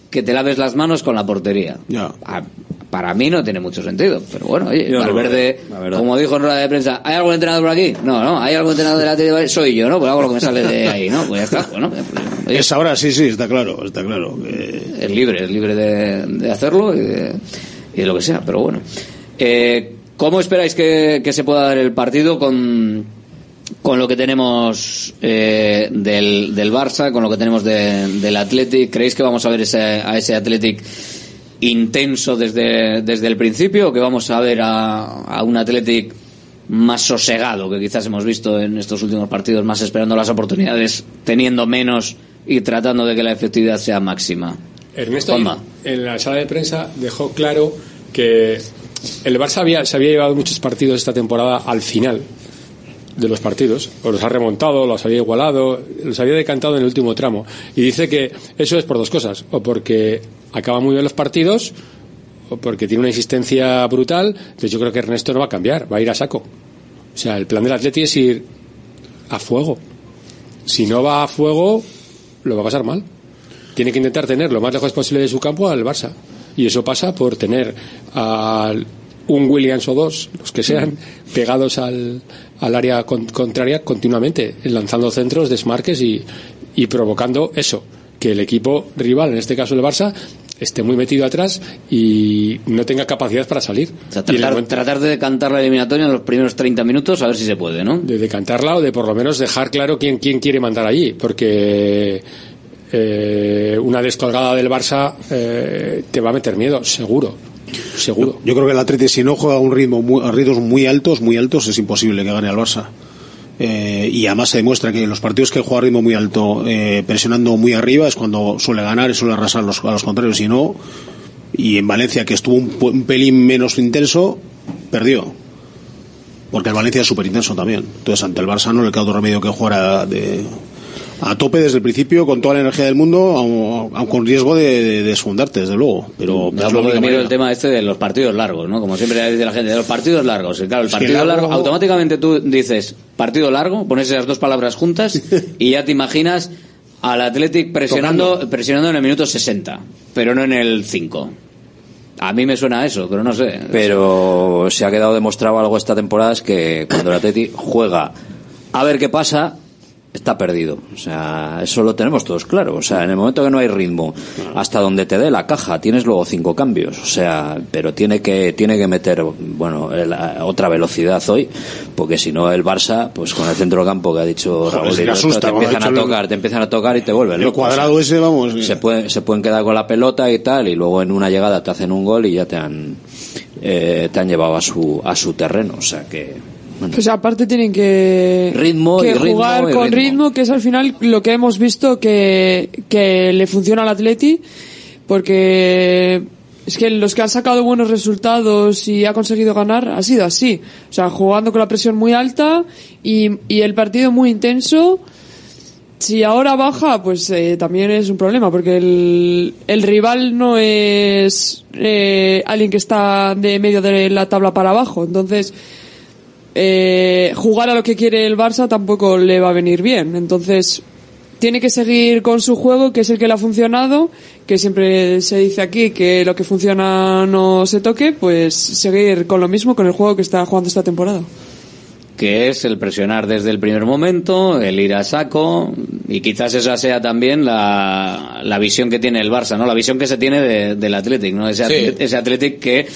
que te laves las manos con la portería? A- para mí no tiene mucho sentido, pero bueno, oye, no Valverde, verdad. como dijo en rueda de prensa, ¿hay algún entrenador por aquí? No, no, ¿hay algún entrenador de la tele? Soy yo, ¿no? Pues hago lo que me sale de ahí, ¿no? Pues ya está, bueno. oye, Es ahora, sí, sí, está claro, está claro. que- es libre, es libre de, de hacerlo y de, y de lo que sea, pero bueno. Eh, ¿Cómo esperáis que, que se pueda dar el partido con, con lo que tenemos eh, del, del Barça, con lo que tenemos de- del Athletic? ¿Creéis que vamos a ver ese, a ese Athletic intenso desde, desde el principio o que vamos a ver a, a un Athletic más sosegado que quizás hemos visto en estos últimos partidos, más esperando las oportunidades, teniendo menos y tratando de que la efectividad sea máxima? Ernesto Juanma. en la sala de prensa dejó claro que el Barça había, se había llevado muchos partidos esta temporada al final de los partidos, o los ha remontado, los había igualado, los había decantado en el último tramo. Y dice que eso es por dos cosas, o porque acaba muy bien los partidos, o porque tiene una insistencia brutal. Entonces yo creo que Ernesto no va a cambiar, va a ir a saco. O sea, el plan del Atleti es ir a fuego. Si no va a fuego, lo va a pasar mal. Tiene que intentar tener lo más lejos posible de su campo al Barça. Y eso pasa por tener a un Williams o dos, los que sean, pegados al, al área con- contraria continuamente, lanzando centros, desmarques y, y provocando eso, que el equipo rival, en este caso el Barça, esté muy metido atrás y no tenga capacidad para salir. O sea, momento- tratar de decantar la eliminatoria en los primeros 30 minutos a ver si se puede, ¿no? de decantarla o de por lo menos dejar claro quién, quién quiere mandar allí, porque eh, una descolgada del Barça eh, te va a meter miedo, seguro, seguro. Yo creo que el Atleti si no juega a un ritmo muy, a ritmos muy altos, muy altos, es imposible que gane al Barça. Eh, y además se demuestra que los partidos que juega a ritmo muy alto, presionando muy arriba, es cuando suele ganar y suele arrasar los- a los contrarios. Si no, y en Valencia, que estuvo un, un pelín menos intenso, perdió. Porque el Valencia es súper intenso también. Entonces, ante el Barça no le queda otro remedio que jugar a, de- a tope desde el principio, con toda la energía del mundo, aun, aun con riesgo de, de desfondarte, desde luego. Pero Me da un poco de miedo el tema este de los partidos largos, ¿no? Como siempre dice la gente, de los partidos largos. Y claro, el Es que partido largo- largo, automáticamente tú dices partido largo, pones esas dos palabras juntas y ya te imaginas al Athletic presionando, presionando en el minuto 60, pero no en el 5. A mí me suena a eso, pero no sé. Pero se ha quedado demostrado algo esta temporada es que cuando el Atleti juega a ver qué pasa, está perdido. O sea, eso lo tenemos todos claro. O sea, en el momento que no hay ritmo, hasta donde te dé la caja, tienes luego cinco cambios. O sea, pero tiene que, tiene que meter, bueno, el- otra velocidad hoy, porque si no el Barça, pues con el centro campo que ha dicho Joder, Raúl, asusta, te empiezan a el- tocar, te empiezan a tocar y te vuelven El loco. O sea, cuadrado ese, vamos. se pueden, se pueden quedar con la pelota y tal, y luego en una llegada te hacen un gol y ya te han, eh, te han llevado a su, a su terreno. O sea que. Bueno. Pues aparte tienen que, Ritmo que ritmo jugar con ritmo. ritmo. que es al final lo que hemos visto que, que le funciona al Atleti, porque es que los que han sacado buenos resultados y ha conseguido ganar ha sido así. O sea, jugando con la presión muy alta y, y el partido muy intenso. Si ahora baja, pues eh, también es un problema, porque el, el rival no es eh, alguien que está de medio de la tabla para abajo. Entonces, eh, jugar a lo que quiere el Barça tampoco le va a venir bien. Entonces, tiene que seguir con su juego, que es el que le ha funcionado, que siempre se dice aquí que lo que funciona no se toque, pues seguir con lo mismo, con el juego que está jugando esta temporada. que es el presionar desde el primer momento, el ir a saco, y quizás esa sea también la, la visión que tiene el Barça, ¿no? La visión que se tiene de- del Athletic, ¿no? Ese, Sí. Athletic- ese Athletic que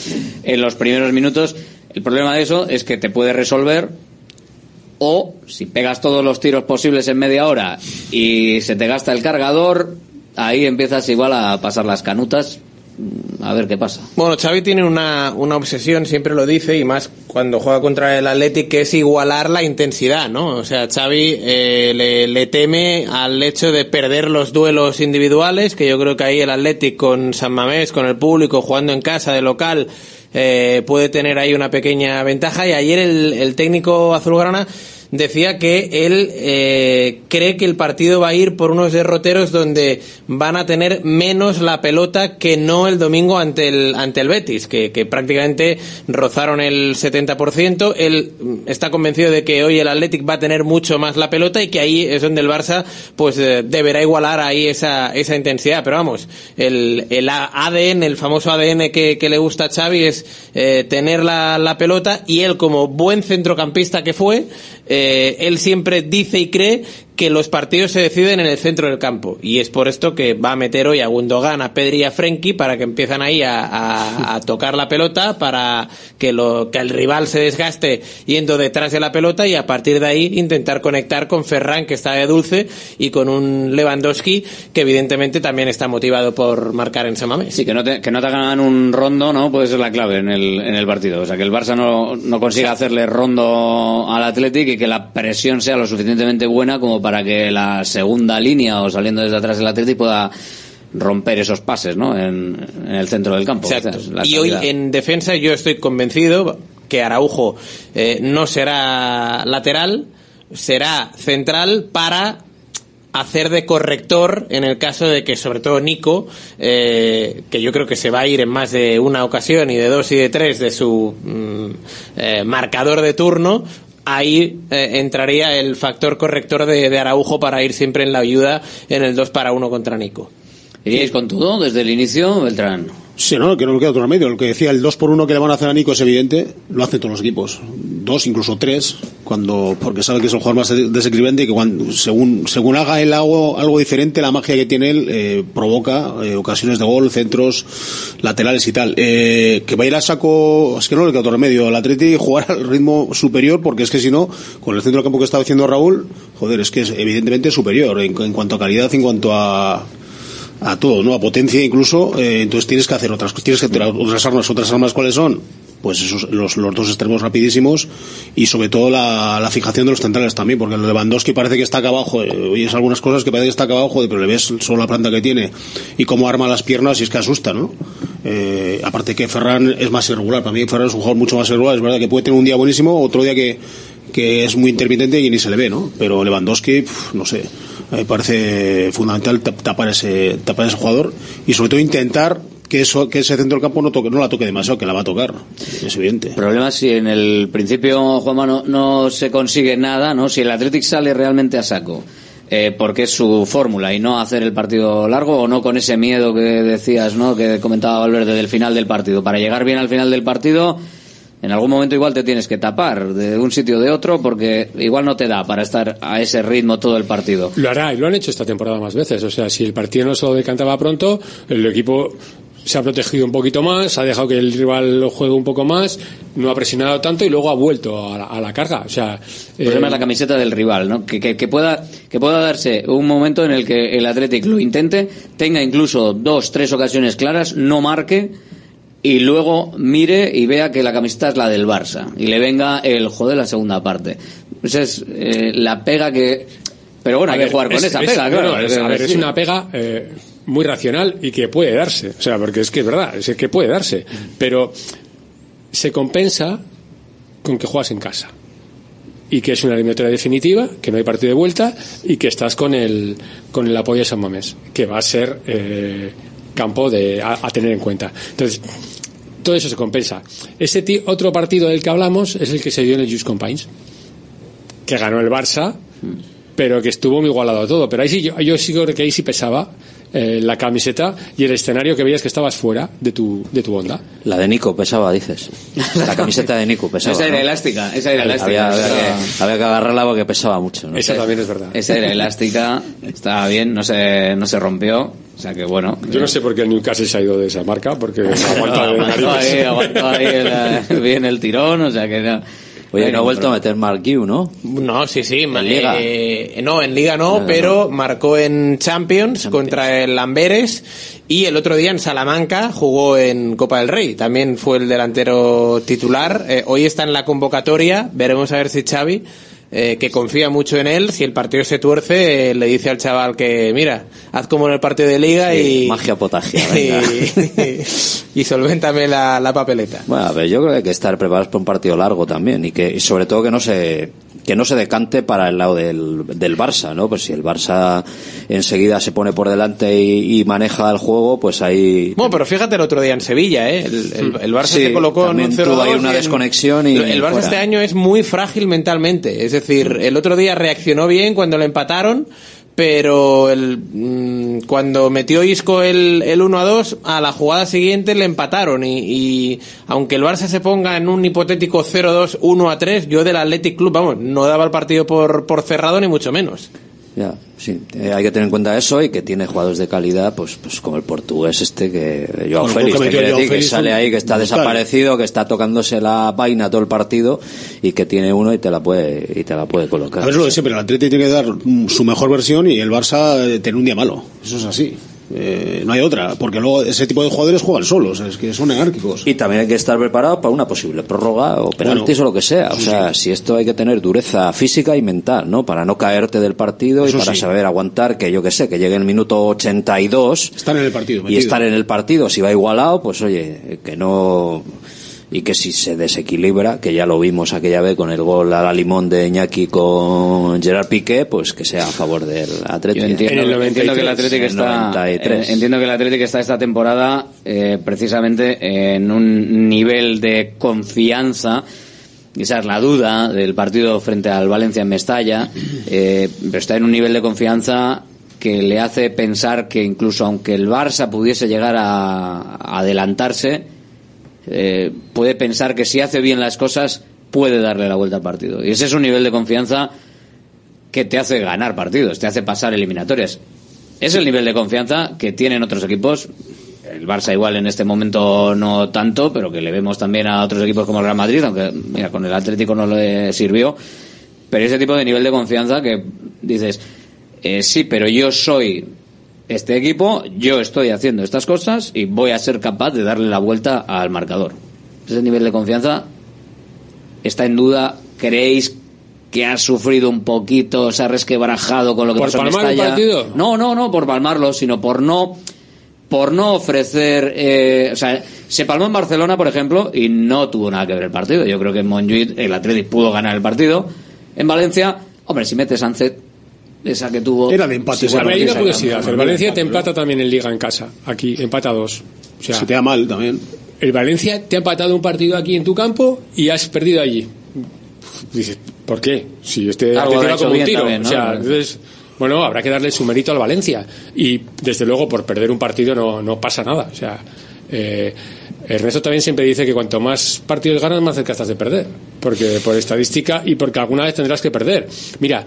en los primeros minutos, el problema de eso es que te puede resolver o si pegas todos los tiros posibles en media hora y se te gasta el cargador, ahí empiezas igual a pasar las canutas, mm, a ver qué pasa. Bueno, Xavi tiene una, una obsesión, siempre lo dice, y más cuando juega contra el Athletic, que es igualar la intensidad, ¿no? O sea, Xavi eh, le, le teme al hecho de perder los duelos individuales, que yo creo que ahí el Athletic con San Mamés, con el público, jugando en casa de local, eh, puede tener ahí una pequeña ventaja. Y ayer el, el técnico azulgrana decía que él eh, cree que el partido va a ir por unos derroteros donde van a tener menos la pelota que no el domingo ante el ante el Betis, que, que prácticamente rozaron el 70%. Él mm, está convencido de que hoy el Athletic va a tener mucho más la pelota y que ahí es donde el Barça pues eh, deberá igualar ahí esa, esa intensidad. Pero vamos, el, el ADN, el famoso ADN que, que le gusta a Xavi es eh, tener la, la pelota y él como buen centrocampista que fue, él siempre dice y cree que los partidos se deciden en el centro del campo y es por esto que va a meter hoy a Gundogan, a Pedri y a Frenkie para que empiezan ahí a, a- a tocar la pelota para que, lo, que el rival se desgaste yendo detrás de la pelota y a partir de ahí intentar conectar con Ferran que está de dulce y con un Lewandowski que evidentemente también está motivado por marcar en Samamés. Sí, que no te, que no te hagan un rondo, ¿no? Puede ser la clave en el, en el partido. O sea, que el Barça no, no consiga hacerle rondo al Athletic y que la presión sea lo suficientemente buena como para que la segunda línea o saliendo desde atrás del Athletic pueda romper esos pases, ¿no? En, en el centro del campo. Exacto. Y hoy en defensa yo estoy convencido que Araujo eh, no será lateral, será central para hacer de corrector en el caso de que sobre todo Nico eh, que yo creo que se va a ir en más de una ocasión y de dos y de tres de su mm, eh, marcador de turno ahí eh, entraría el factor corrector de, de Araujo para ir siempre en la ayuda en el 2 para 1 contra Nico ¿Iríais con todo desde el inicio, Beltrán? Sí, no, que no queda otro remedio. Lo que decía, el 2 por 1 que le van a hacer a Nico es evidente, lo hacen todos los equipos. Dos, incluso tres, cuando, porque sabe que es un jugador más des- desequilibrante y que cuando, según, según haga él algo, algo diferente, la magia que tiene él eh, provoca eh, ocasiones de gol, centros, laterales y tal. Eh, que va a saco, es que no le queda otro remedio. El Atleti jugar al ritmo superior, porque es que si no, con el centro del campo que está haciendo Raúl, joder, es que es evidentemente superior en, en cuanto a calidad, en cuanto a, a todo, ¿no? A potencia incluso, eh, entonces tienes que hacer otras tienes que hacer otras armas, otras armas cuáles son? Pues esos, los, los dos extremos rapidísimos y sobre todo la, la fijación de los centrales también, porque Lewandowski parece que está acá abajo, eh, oyes algunas cosas que parece que está acá abajo, pero le ves solo la planta que tiene y cómo arma las piernas y es que asusta, ¿no? Eh, aparte que Ferran es más irregular, para mí Ferran es un jugador mucho más irregular, es verdad que puede tener un día buenísimo, otro día que, que es muy intermitente y ni se le ve, ¿no? Pero Lewandowski, no sé, me parece fundamental tap- tapar ese, tapar ese jugador y sobre todo intentar que eso, que ese centro del campo no toque, no la toque demasiado, que la va a tocar, es evidente. Problema si en el principio, Juanma, no, no se consigue nada, ¿no? Si el Athletic sale realmente a saco, eh, porque es su fórmula y no hacer el partido largo o no con ese miedo que decías, ¿no? Que comentaba Valverde del final del partido. Para llegar bien al final del partido, en algún momento igual te tienes que tapar de un sitio o de otro porque igual no te da para estar a ese ritmo todo el partido. Lo hará y lo han hecho esta temporada más veces. O sea, si el partido no se lo decantaba pronto, el equipo se ha protegido un poquito más, ha dejado que el rival lo juegue un poco más, no ha presionado tanto y luego ha vuelto a la, a la carga. O sea, El problema eh, es la camiseta del rival, ¿no? Que, que, que pueda, que pueda darse un momento en el que el Athletic lo intente, tenga incluso dos, tres ocasiones claras, no marque y luego mire y vea que la camiseta es la del Barça y le venga el joder la segunda parte. Esa es eh, la pega que... Pero bueno, A hay ver, que jugar con es- esa es- pega, claro. es, a ver, es una pega eh, muy racional y que puede darse. O sea, porque es que es verdad, es que puede darse. Pero se compensa con que juegas en casa. Y que es una eliminatoria definitiva, que no hay partido de vuelta y que estás con el, con el apoyo de San Mamés, que va a ser eh, campo de, a, a tener en cuenta. Entonces, todo eso se compensa. Ese otro partido del que hablamos es el que se dio en el Just Compines, que ganó el Barça, pero que estuvo muy igualado todo. Pero ahí sí, yo, yo sí creo que ahí sí pesaba eh, la camiseta y el escenario que veías que estabas fuera de tu, de tu onda. La de Nico pesaba, dices. La camiseta de Nico pesaba. Esa era ¿no? elástica, esa era elástica. Había, había había que agarrarla porque pesaba mucho. ¿no? Esa también es verdad. Esa era elástica, estaba bien, no se, no se rompió. O sea que bueno. Yo no sé por qué el Newcastle se ha ido de esa marca, porque aguanta de aguantó ahí, aguantó ahí el- bien el tirón, o sea que no. Oye, no ha vuelto a meter Mark Yu, ¿no? No, sí, sí. ma- Liga? eh, no, en Liga no, pero marcó en Champions, contra el Amberes y el otro día en Salamanca jugó en Copa del Rey. También fue el delantero titular. Eh, hoy está en la convocatoria. Veremos a ver si Xavi, eh, que confía mucho en él, si el partido se tuerce, eh, le dice al chaval que, mira, haz como en el partido de Liga Sí, y... magia potagia, y, venga. y solvéntame la, la papeleta. Bueno, a ver, yo creo que hay que estar preparados para un partido largo también y que y sobre todo que no se que no se decante para el lado del, del Barça, ¿no? Pues si el Barça enseguida se pone por delante y, y maneja el juego, pues ahí Bueno, pero fíjate el otro día en Sevilla, ¿eh? El, el- el Barça Sí, se colocó en un también 0 tuvo ahí una desconexión y El Barça fuera. este año es muy frágil mentalmente. Es decir, el otro día reaccionó bien cuando le empataron, pero el, mm, cuando metió Isco el, el 1 a 2, a la jugada siguiente le empataron. Y, y aunque el Barça se ponga en un hipotético 0-2, 1 a 3, yo del Athletic Club, vamos, no daba el partido por, por cerrado ni mucho menos. Ya, sí. Eh, hay que tener en cuenta eso y que tiene jugadores de calidad, pues, pues como el portugués este que Joao Bueno, Félix, que quiere Joao decir sale ahí, que está desaparecido, que está tocándose la vaina todo el partido y que tiene uno y te la puede y te la puede colocar. A ver, lo de siempre, el Atleti tiene que dar su mejor versión y el Barça eh, tener un día malo. Eso es así. Eh, no hay otra, porque luego ese tipo de jugadores juegan solos, es que son enárquicos. Y también hay que estar preparado para una posible prórroga o penaltis Bueno, o lo que sea. O sí, sea, si esto hay que tener dureza física y mental, ¿no? Para no caerte del partido Eso y para sí. saber aguantar que yo que sé, que llegue el minuto 82 Están en el partido. y estar en el partido, si va igualado, pues oye, que no y que si se desequilibra, que ya lo vimos aquella vez con el gol a la limón de Iñaki con Gerard Piqué, pues que sea a favor del Atlético. Yo entiendo, entiendo que el Atlético está, eh, entiendo que el Atlético está esta temporada eh, precisamente en un nivel de confianza. Es la duda del partido frente al Valencia en Mestalla, eh, pero está en un nivel de confianza que le hace pensar que incluso aunque el Barça pudiese llegar a adelantarse, eh, puede pensar que si hace bien las cosas puede darle la vuelta al partido. Y ese es un nivel de confianza que te hace ganar partidos, te hace pasar eliminatorias. Es el nivel de confianza que tienen otros equipos. El Barça igual en este momento no tanto, pero que le vemos también a otros equipos como el Real Madrid, aunque mira, con el Atlético no le sirvió. Pero ese tipo de nivel de confianza que dices, eh, sí, pero yo soy este equipo, yo estoy haciendo estas cosas y voy a ser capaz de darle la vuelta al marcador. Ese nivel de confianza está en duda. ¿Creéis que ha sufrido un poquito, se ha resquebrajado con lo que ¿Por pasó en palmar Mestalla? partido? No, no, no por palmarlo, sino por no por no ofrecer, eh, o sea, se palmó en Barcelona, por ejemplo, y no tuvo nada que ver el partido. Yo creo que en Montjuic el Atlético pudo ganar el partido. En Valencia, hombre, si mete Sánchez, esa que tuvo. Era de empate, sí, A ver, hay una curiosidad. El Valencia te empata también en Liga en casa. Aquí, empata dos. O sea, Se te da mal también. el Valencia te ha empatado un partido aquí en tu campo y has perdido allí. Dices, ¿por qué? Si este va hecho como un tiro. también, ¿no? O sea, entonces, bueno, habrá que darle su mérito al Valencia. Y desde luego, por perder un partido no, no pasa nada. O sea, eh, Ernesto también siempre dice que cuanto más partidos ganas, más cerca estás de perder. Porque por estadística y porque alguna vez tendrás que perder. Mira,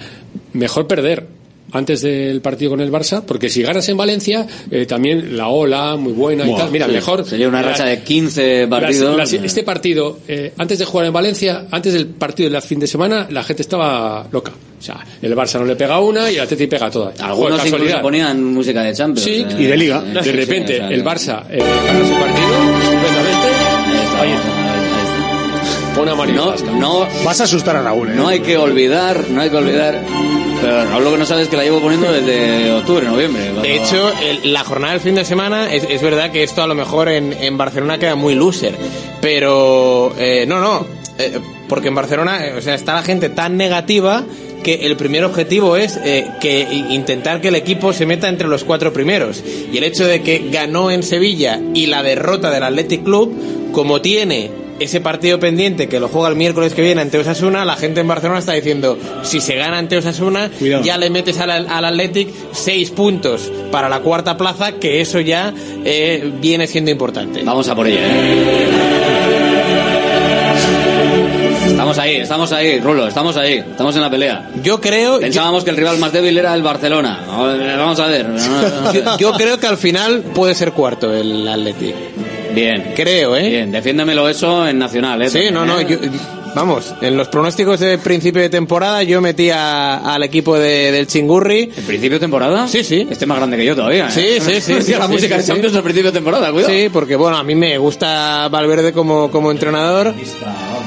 mejor perder antes del partido con el Barça, porque si ganas en Valencia, eh, también la ola, muy buena y tal. Mira, sí. mejor. Sería una racha de 15 Las- partidos. este partido, eh, antes de jugar en Valencia, antes del partido del fin de semana, la gente estaba loca. O sea, el Barça no le pega una y el Atleti pega todas. Algunos incluso casualidad. ponían música de Champions. Sí, eh, y de liga. sí, De sí, repente, o sea, el Barça eh, gana su partido estupendamente. Ahí está. Pone a Mario No, no, Vas a asustar a Raúl, ¿eh? no hay que olvidar, no hay que olvidar. Pero lo que no sabe es que la llevo poniendo desde octubre, noviembre. De hecho, la jornada del fin de semana, es, es verdad que esto a lo mejor en, en Barcelona queda muy loser. Pero, eh, no, no. eh, porque en Barcelona, eh, o sea, está la gente tan negativa que el primer objetivo es que intentar que el equipo se meta entre los cuatro primeros. Y el hecho de que ganó en Sevilla y la derrota del Athletic Club, como tiene ese partido pendiente que lo juega el miércoles que viene ante Osasuna, la gente en Barcelona está diciendo, si se gana ante Osasuna, ya le metes al, al Athletic seis puntos para la cuarta plaza, que eso ya eh, viene siendo importante. Vamos a por ella, ¿eh? Estamos ahí, estamos ahí, Rulo, estamos ahí, estamos en la pelea. Yo creo... Pensábamos que el rival más débil era el Barcelona. Vamos a ver. Yo, yo creo que al final puede ser cuarto el Athletic. Bien. Creo, ¿eh? Bien, defiéndemelo eso en Nacional, ¿eh? Sí, no, no, yo- vamos, en los pronósticos de principio de temporada yo metí a- al equipo de- del Chingurri. ¿En principio de temporada? Sí, sí. Este es más grande que yo todavía. ¿eh? Sí, sí, sí. sí, la sí, música sí, de Champions al principio de temporada, cuidado. Sí, porque bueno, a mí me gusta Valverde como, como entrenador.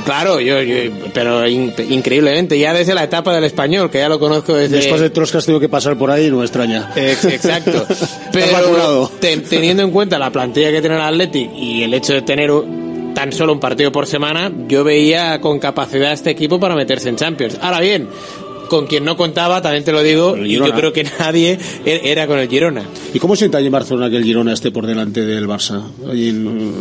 Claro, yo, yo- pero in- increíblemente, ya desde la etapa del español, que ya lo conozco desde... Después de todos los que has tenido que pasar por ahí, no me extraña. Ex- Exacto. Pero ten- teniendo en cuenta la plantilla que tiene el Athletic y el hecho de tener tan solo un partido por semana, yo veía con capacidad a este equipo para meterse en Champions. Ahora bien, con quien no contaba, también te lo digo, y yo creo que nadie e- era con el Girona. ¿Y cómo sienta allí en Barcelona que el Girona esté por delante del Barça?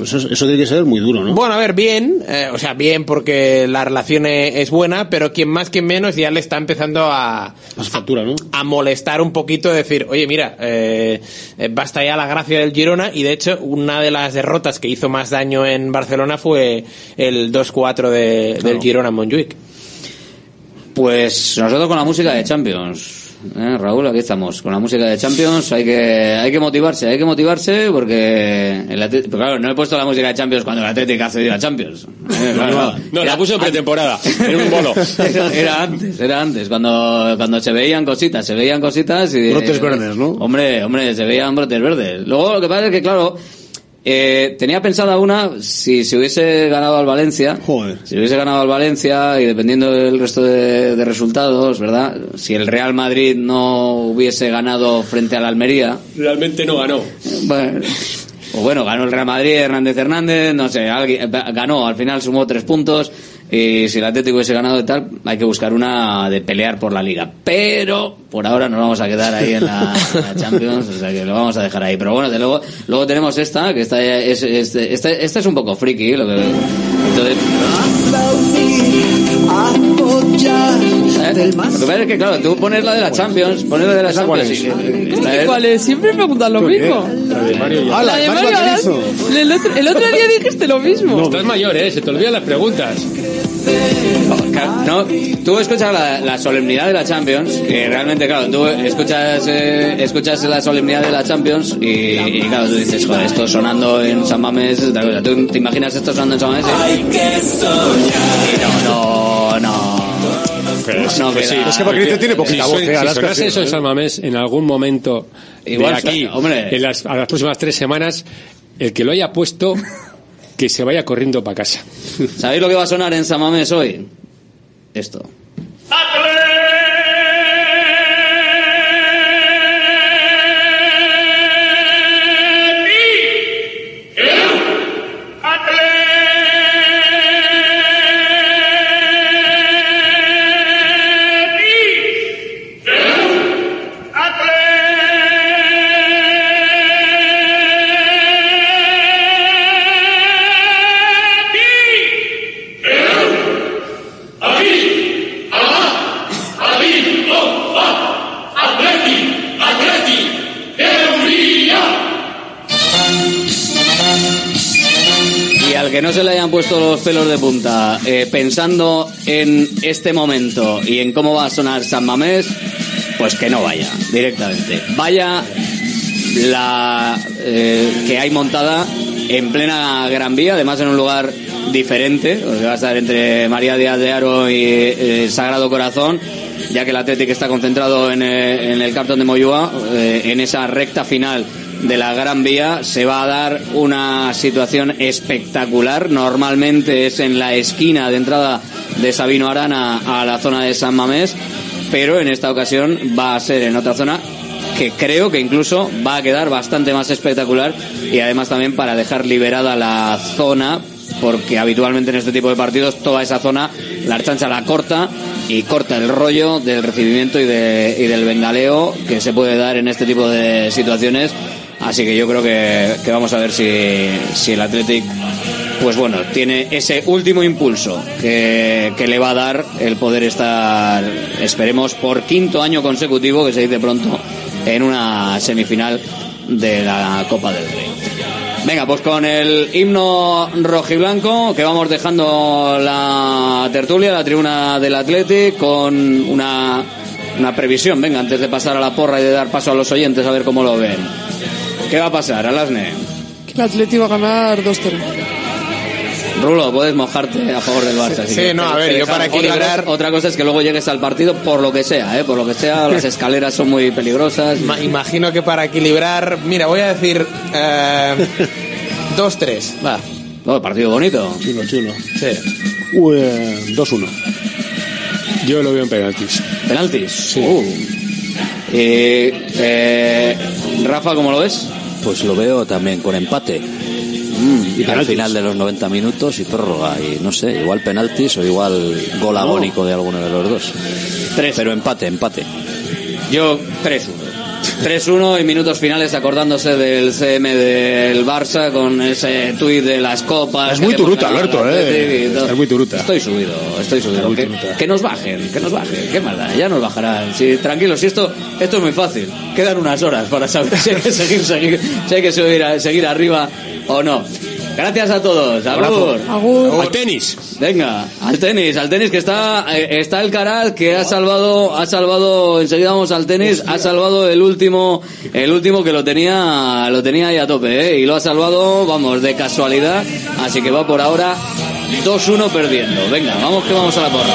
Eso, eso tiene que ser muy duro, ¿no? Bueno, a ver, bien, eh, o sea, bien porque la relación e- es buena, pero quien más, quien menos ya le está empezando a, ¿no? a molestar un poquito, decir, oye, mira, eh, eh, basta ya la gracia del Girona, y de hecho, una de las derrotas que hizo más daño en Barcelona fue el 2-4 de- del Girona en Montjuic. Pues nosotros con la música de Champions. ¿eh, Raúl, aquí estamos. Con la música de Champions hay que, hay que motivarse, hay que motivarse porque el pero claro, no he puesto la música de Champions cuando el Atlético ha cedido a Champions. Eh, claro, No, la puso en pretemporada, en un bolo. Era, era antes, era antes, cuando, cuando se veían cositas, se veían cositas y... Brotes verdes, ¿no? Hombre, hombre, se veían brotes verdes. Luego lo que pasa es que, claro, eh, tenía pensada una, si se hubiese ganado al Valencia, si hubiese ganado al Valencia y dependiendo del resto de, de resultados, ¿verdad? Si el Real Madrid no hubiese ganado frente al Almería, Realmente no ganó. bueno, o bueno, ganó el Real Madrid, Hernández Hernández, no sé, alguien, ganó, al final sumó tres puntos. Y si el Atlético hubiese ganado y tal, hay que buscar una de pelear por la liga. Pero por ahora nos vamos a quedar ahí en la, en la Champions, o sea que lo vamos a dejar ahí. Pero bueno, de luego, luego tenemos esta, que esta es, es- esta, esta es un poco friki, lo que, entonces, ¿eh? Lo que pasa es que, claro, tú pones la de la Champions, pones la de la Champions y, esta es- ¿Cuál es? Siempre preguntan lo mismo. La de Mario ya. Ah, la de Mario. El otro, el otro día dijiste lo mismo. Estás mayor, ¿eh? Se te olvidan las preguntas. No, tú escuchas la, la solemnidad de la Champions, que realmente, claro, tú escuchas eh, escuchas la solemnidad de la Champions y, y, claro, tú dices, joder, esto sonando en San Mamés es otra cosa. ¿Tú te imaginas esto sonando en San Mamés? Y no, no, no. Pero sí, No, pues sí. Es que tiene poquita voz, eh, si sonase eso en ¿eh? San Mamés en algún momento Igual, de aquí, hombre. en las, a las próximas tres semanas, el que lo haya puesto, que se vaya corriendo para casa. ¿Sabéis lo que va a sonar en San Mamés hoy? Esto. Que no se le hayan puesto los pelos de punta, eh, pensando en este momento y en cómo va a sonar San Mamés, pues que no vaya directamente. Vaya la eh, que hay montada en plena Gran Vía, además en un lugar diferente, va a estar entre María Díaz de Aro y eh, Sagrado Corazón, ya que el Atlético está concentrado en, en el cartón de Moyúa, en esa recta final de la Gran Vía se va a dar una situación espectacular. Normalmente es en la esquina de entrada de Sabino Arana a la zona de San Mamés, pero en esta ocasión va a ser en otra zona que creo que incluso va a quedar bastante más espectacular y además también para dejar liberada la zona porque habitualmente en este tipo de partidos toda esa zona la archancha la corta y corta el rollo del recibimiento y, de- y del bengaleo que se puede dar en este tipo de situaciones así que yo creo que, vamos a ver si, el Athletic pues bueno, tiene ese último impulso que, le va a dar el poder estar, esperemos, por quinto año consecutivo, que se dice pronto, en una semifinal de la Copa del Rey. Venga, pues con el himno rojiblanco, que vamos dejando la tertulia, la tribuna del Athletic, con una previsión, venga, antes de pasar a la porra y de dar paso a los oyentes a ver cómo lo ven. ¿Qué va a pasar, Alasne? Que el Atleti va a ganar 2-0. Rulo, puedes mojarte a favor del Barça. Sí, no, a ver, yo para otra equilibrar- cosa- Otra cosa es que luego llegues al partido por lo que sea, ¿eh? Por lo que sea, las escaleras son muy peligrosas. Ma- imagino que para equilibrar, mira, voy a decir eh, 2-3, va. No, partido bonito. Chulo, chulo. Sí. Uy, eh, 2-1. Yo lo veo en penaltis. ¿Penaltis? Uh. Eh, eh, Rafa, ¿cómo lo ves? Pues lo veo también con empate. y al final de los 90 minutos y prórroga. Y no sé, igual penaltis o igual gol agónico de alguno de los dos. Pero empate, empate. Yo 3-1. 3-1 y minutos finales acordándose del CM del Barça con ese tuit de las copas. Es muy turuta, Alberto, al eh. Es muy turuta. Estoy subido, estoy subido. Que, que nos bajen, que nos bajen. Qué maldad, ya nos bajarán. Sí, tranquilos, si esto, esto es muy fácil. Quedan unas horas para saber si hay que seguir, seguir, si hay que subir seguir arriba o no. Gracias a todos. Agur. Agur. Al tenis. Venga, al tenis, al tenis que está eh, está el Caraz que ha salvado ha salvado enseguida vamos al tenis, ha salvado el último el último que lo tenía lo tenía ahí a tope, ¿eh? y lo ha salvado, vamos, de casualidad, así que va por ahora 2-1 perdiendo. Venga, vamos que vamos a la porra.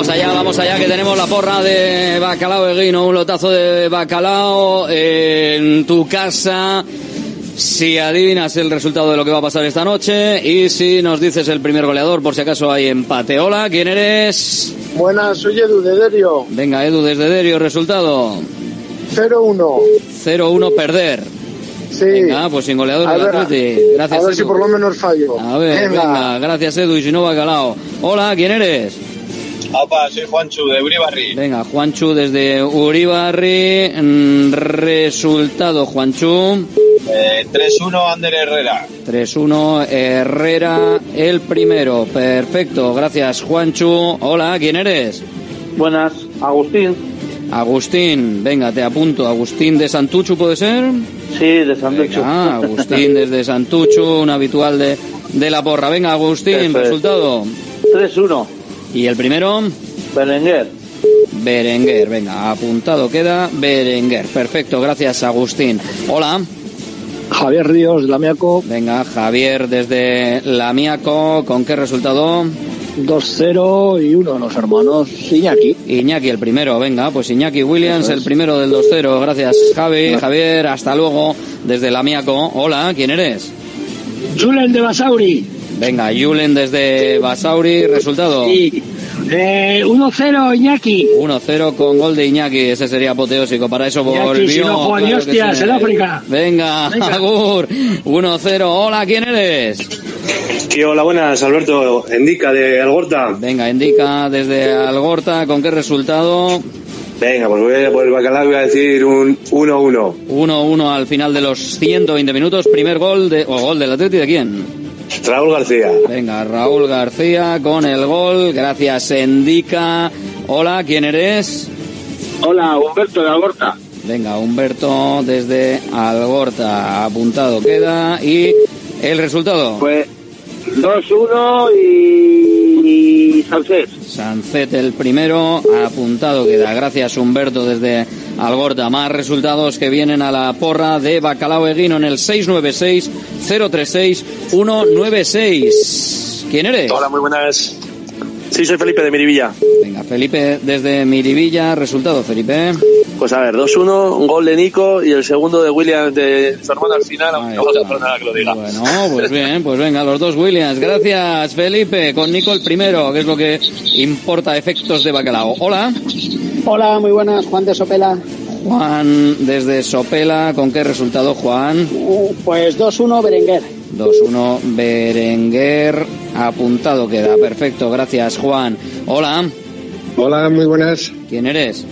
Vamos allá, vamos allá, que tenemos la porra de bacalao eguino, un lotazo de bacalao en tu casa. Si adivinas el resultado de lo que va a pasar esta noche y si nos dices el primer goleador, por si acaso hay empate. Hola, ¿quién eres? Buenas, soy Edu de Derio. Venga, Edu, desde Derio, resultado 0-1. 0-1, perder. Sí. Venga, pues sin goleador A ver. Gracias, a ver si Edu. por lo menos fallo. A ver, Venga. venga, gracias Edu y si no bacalao. Hola, ¿quién eres? Opa, soy Juanchu de Uribarri. Venga, Juanchu desde Uribarri. Mm, Resultado, Juanchu. Eh, 3-1 Ander Herrera. 3-1 Herrera, el primero. Perfecto, gracias Juanchu. Hola, ¿quién eres? Buenas, Agustín. Agustín, venga, te apunto. Agustín de Santuchu, ¿puede ser? Sí, de Santuchu. Ah, Agustín desde Santuchu, un habitual de, de la porra. Venga, Agustín, Eso resultado. 3-1. ¿Y el primero? Berenguer. Berenguer, venga, apuntado queda Berenguer. Perfecto, gracias Agustín. Hola. Javier Ríos, Lamiaco. Venga, Javier desde Lamiaco, ¿con qué resultado? 2-0 y uno de los hermanos Iñaki. Iñaki el primero, venga, pues Iñaki Williams el primero del 2-0. Gracias Javi, Javier, hasta luego desde Lamiaco. Hola, ¿quién eres? Julen de Basauri. Venga, Julen desde Basauri, resultado. Sí, Eh, 1-0, Iñaki. 1-0 con gol de Iñaki. Ese sería apoteósico. Para eso Iñaki, volvió. si no juega ni claro que hostias, sí. en África. Venga, Venga. Agur. 1-0. Hola, ¿quién eres? Sí, hola, buenas, Alberto. Indica de Algorta. Venga, indica desde Algorta con qué resultado. Venga, pues voy a por el bacalao y voy a decir un 1-1. 1-1 al final de los 120 minutos. Primer gol de, o gol del Atleti de quién? Raúl García. Venga, Raúl García con el gol. Gracias, Indica. Hola, ¿quién eres? Hola, Humberto de Algorta. Venga, Humberto desde Algorta. Apuntado queda. Y el resultado. Pues 2-1 y Saucés. Sancet el primero, apuntado queda. Gracias Humberto desde Algorta. Más resultados que vienen a la porra de Bacalao Eguino en el 696-036-196. ¿Quién eres? Hola, muy buenas. Sí, soy Felipe de Miribilla. Venga, Felipe desde Miribilla. Resultado, Felipe. Pues a ver, 2-1, un gol de Nico y el segundo de William de su hermano al final, aunque no vale por nada que lo diga. Bueno, pues bien, pues venga, los dos Williams. Gracias, Felipe. Con Nico el primero, que es lo que importa efectos de Bacalao. Hola. Hola, muy buenas, Juan de Sopela. Juan desde Sopela. ¿Con qué resultado, Juan? Uh, Pues 2-1 Berenguer. 2-1 Berenguer. Apuntado queda. Perfecto. Gracias, Juan. Hola. Hola, muy buenas. ¿Quién eres?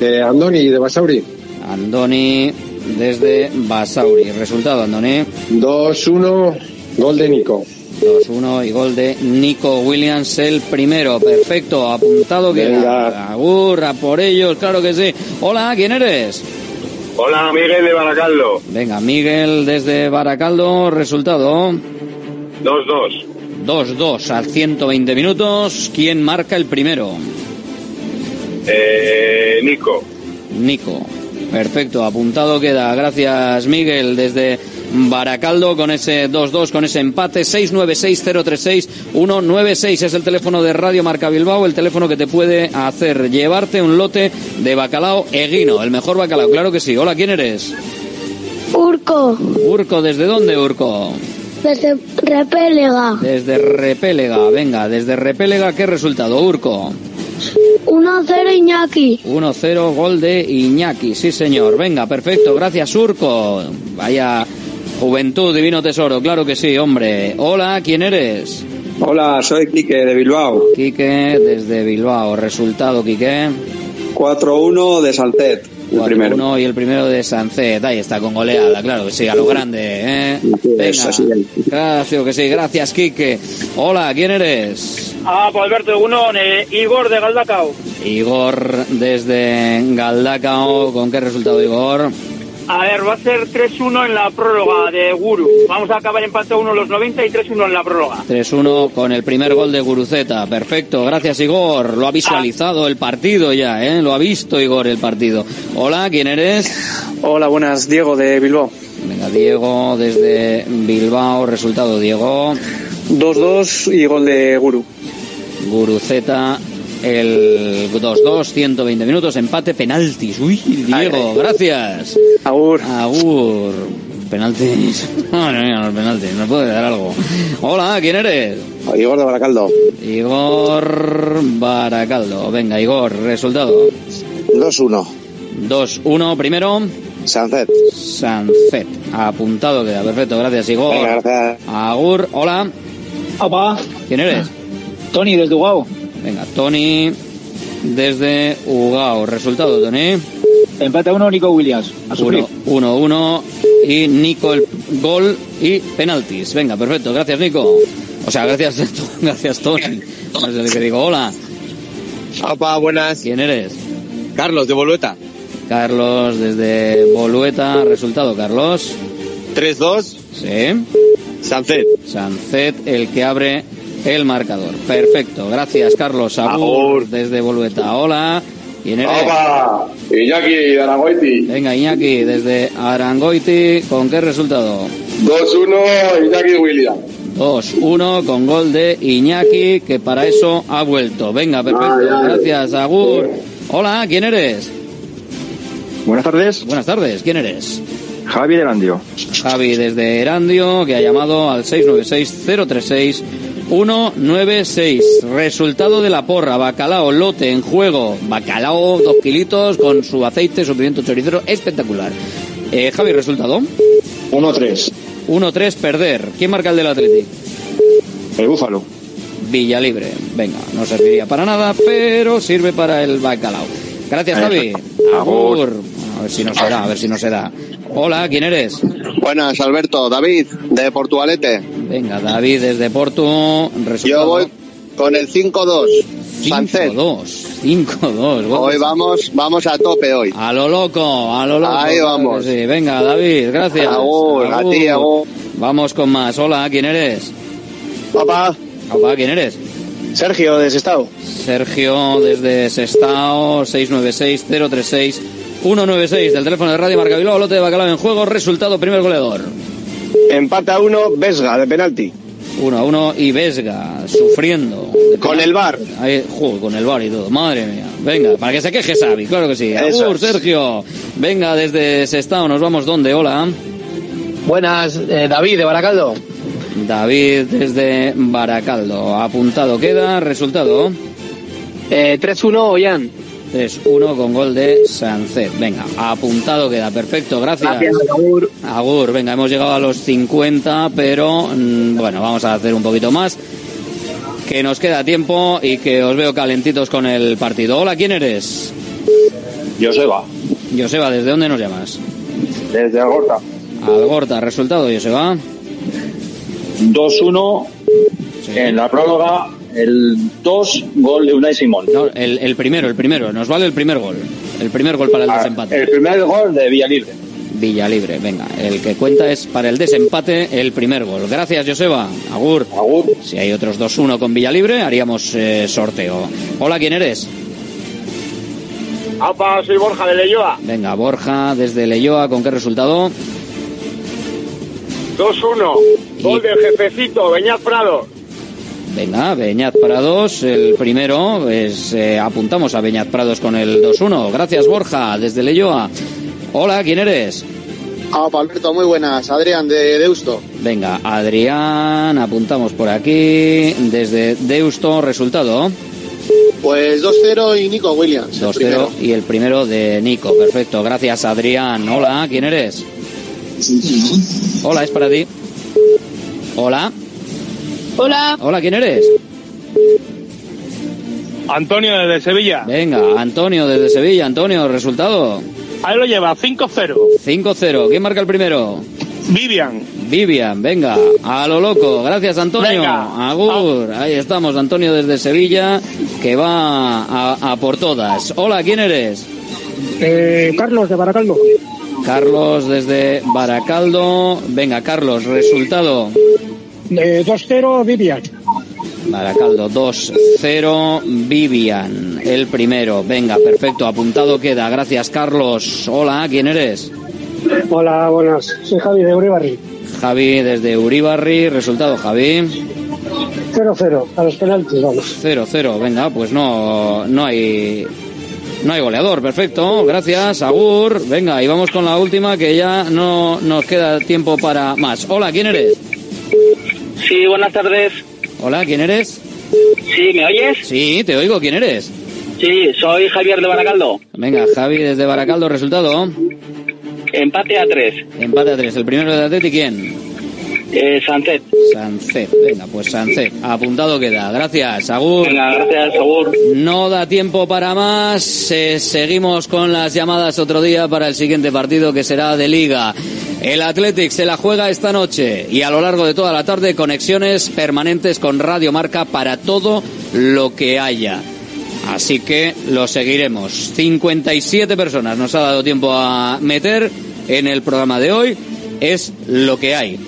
Eh, Andoni, de Basauri. Andoni desde Basauri. Resultado, Andoni. 2-1, gol de Nico. 2-1 y gol de Nico Williams el primero. Perfecto. Apuntado queda. Agur, a por ellos. Claro que sí. Hola, ¿quién eres? Hola, Miguel de Baracaldo. Venga, Miguel desde Baracaldo. Resultado. 2-2. 2-2 al 120 minutos. ¿Quién marca el primero? Eh, Nico. Nico. Perfecto, apuntado queda. Gracias, Miguel, desde Baracaldo con ese 2-2, con ese empate. 696-036-196 es el teléfono de Radio Marca Bilbao, el teléfono que te puede hacer llevarte un lote de bacalao eguino, el mejor bacalao. Claro que sí. Hola, ¿quién eres? Urco, Urco, ¿desde dónde, Urco? desde Repélega. Desde Repélega. Venga, desde Repélega, ¿qué resultado, Urco? 1-0 Iñaki. 1-0, gol de Iñaki, sí señor. Venga, perfecto, gracias Urco. Vaya juventud, divino tesoro, claro que sí, hombre. Hola, ¿quién eres? Hola, soy Quique de Bilbao. Quique desde Bilbao. Resultado, Quique. 4-1 de Saltet, el primero. 4-1 y el primero de Sancet. Ahí está, con goleada, claro que sí, a lo grande. ¿eh? Venga, gracias, que sí, gracias, Quique. Hola, ¿quién eres? Ah, pues Alberto, uno, eh, Igor de Galdacao. Igor desde Galdacao. ¿Con qué resultado, Igor? A ver, va a ser 3-1 en la prórroga de Guru. Vamos a acabar empate 1 los 90 y 3-1 en la prórroga. 3-1 con el primer gol de Guruceta. Perfecto, gracias Igor. Lo ha visualizado el partido ya, ¿eh? Lo ha visto Igor el partido. Hola, ¿quién eres? Hola, buenas, Diego de Bilbao. Venga, Diego desde Bilbao. Resultado, Diego. 2-2 y gol de Guru. Guruceta, el 2-2, 120 minutos, empate, penaltis. Uy, Diego, gracias. Agur. Agur. Penaltis. Madre mía, los penaltis, me puede dar algo. Hola, ¿quién eres? Igor de Baracaldo. Igor Baracaldo. Venga, Igor, resultado. 2-1. 2-1 primero. Sancet. Sancet. Apuntado queda. Perfecto, gracias, Igor. Venga, gracias. Agur, hola. Opa. ¿Quién eres? Tony desde Ugao. Venga, Tony desde Ugao. Resultado, Tony. Empate 1 Nico Williams. A sufrir. 1-1 y Nico el gol y penaltis. Venga, perfecto. Gracias, Nico. O sea, gracias, gracias, Tony. No sé qué digo. Hola. Opa, buenas. ¿Quién eres? Carlos de Bolueta. Carlos desde Bolueta. Resultado, Carlos. 3-2. Sí. Sancet. Sancet, el que abre el marcador. Perfecto. Gracias, Carlos. Agur, desde Bolueta. Hola. ¿Quién eres? Opa, Iñaki de Aragoiti. Venga, Iñaki, desde Arangoiti. ¿Con qué resultado? 2-1, Iñaki William. 2-1 con gol de Iñaki, que para eso ha vuelto. Venga, perfecto. Gracias, Agur. Hola, ¿quién eres? Buenas tardes. Buenas tardes, ¿quién eres? Javi de Landio. Javi desde Erandio, que ha llamado al 196. Resultado de la porra. Bacalao, lote en juego. Bacalao, dos kilitos con su aceite, su pimiento choricero. Espectacular. Eh, Javi, resultado. 1-3. 1-3, perder. ¿Quién marca el del Atleti? El Búfalo. Villalibre. Venga, no serviría para nada, pero sirve para el bacalao. Gracias, Javi. Agur. A ver si no se da, a ver si no se da. Hola, ¿quién eres? Buenas, Alberto. David, de Portugalete. Venga, David desde Porto. Yo voy con el 5-2. Sancet. 5-2. 5-2. Hoy vamos, vamos a tope hoy. A lo loco, a lo loco. Ahí vamos. sí. Venga, David, gracias. Agur, a ti, agur. Vamos con más. Hola, ¿quién eres? Papá. Papá, ¿quién eres? Sergio, de Sestao. Sergio desde Sestao, 696-036-196 del teléfono de Radio Marca Bilbao, lote de bacalao en juego, resultado primer goleador. Empate a uno, Vesga, de penalti. 1 a 1 y Vesga sufriendo. Con el bar. Ahí, juego, con el bar y todo. Madre mía. Venga, para que se queje Xavi, claro que sí. Agur, es. Sergio. Venga, desde Sestao nos vamos donde. Hola. Buenas, eh, David, de Baracaldo. David desde Baracaldo. Apuntado queda. Resultado. Eh, 3-1, Ollán. 3-1 con gol de Sancet. Venga, apuntado queda. Perfecto, gracias. Gracias, Agur. Agur, venga, hemos llegado a los 50, pero mm, bueno, vamos a hacer un poquito más. Que nos queda tiempo y que os veo calentitos con el partido. Hola, ¿quién eres? Joseba. Joseba, ¿desde dónde nos llamas? Desde Agorta. Algorta, resultado, Joseba. 2-1 en la próloga, el 2 gol de Unai Simón. No, el, el primero, el primero, nos vale el primer gol. El primer gol para el Ah, desempate. El primer gol de Villalibre. Villalibre, venga, el que cuenta es para el desempate el primer gol. Gracias, Joseba. Agur. Agur. Si hay otros 2-1 con Villalibre, haríamos eh, sorteo. Hola, ¿quién eres? Apa, soy Borja de Leyoa. Venga, Borja, desde Leyoa, ¿con qué resultado? 2-1. Gol del jefecito, Beñat Prado. Venga, Beñat Prados, el primero, es, eh, apuntamos a Beñat Prados con el 2-1. Gracias, Borja, desde Leyoa. Hola, ¿quién eres? Ah, Alberto, muy buenas. Adrián, de Deusto. Venga, Adrián, apuntamos por aquí, desde Deusto, resultado. Pues 2-0 y Nico Williams. el 2-0 primero. y el primero de Nico. Perfecto, gracias Adrián. Hola, ¿quién eres? Hola, es para ti. Hola, Hola. hola, ¿quién eres? Antonio desde Sevilla. Venga, Antonio desde Sevilla. Antonio, resultado. Ahí lo lleva, 5-0. 5-0. ¿Quién marca el primero? Vivian. Vivian, venga, a lo loco. Gracias, Antonio. Venga. Agur. Ahí estamos, Antonio desde Sevilla, que va a, a por todas. Hola, ¿quién eres? Eh, Carlos, de Baracaldo. Carlos desde Baracaldo. Venga, Carlos, resultado. 2-0, Vivian. Baracaldo 2-0, Vivian, el primero. Venga, perfecto, apuntado queda. Gracias, Carlos. Hola, ¿quién eres? Hola, buenas. Soy Javi de Uribarri. Javi desde Uribarri. Resultado, Javi. 0-0, a los penaltis, vamos. 0-0. Venga, pues no, no hay. No hay goleador, perfecto, gracias, Agur. Venga, y vamos con la última que ya no nos queda tiempo para más. Hola, ¿quién eres? Sí, buenas tardes. Hola, ¿quién eres? Sí, ¿me oyes? Sí, te oigo, ¿quién eres? Sí, soy Javier de Baracaldo. Venga, Javi desde Baracaldo, resultado. Empate a 3. Empate a tres. El primero de Atleti, ¿quién? Eh, Sancet. Sancet. Venga, pues Sancet. Apuntado queda. Gracias, Agur. Venga, gracias, Agur. No da tiempo para más. Eh, seguimos con las llamadas otro día para el siguiente partido que será de Liga. El Athletic se la juega esta noche y a lo largo de toda la tarde conexiones permanentes con Radio Marca para todo lo que haya. Así que lo seguiremos. 57 personas nos ha dado tiempo a meter en el programa de hoy. Es lo que hay.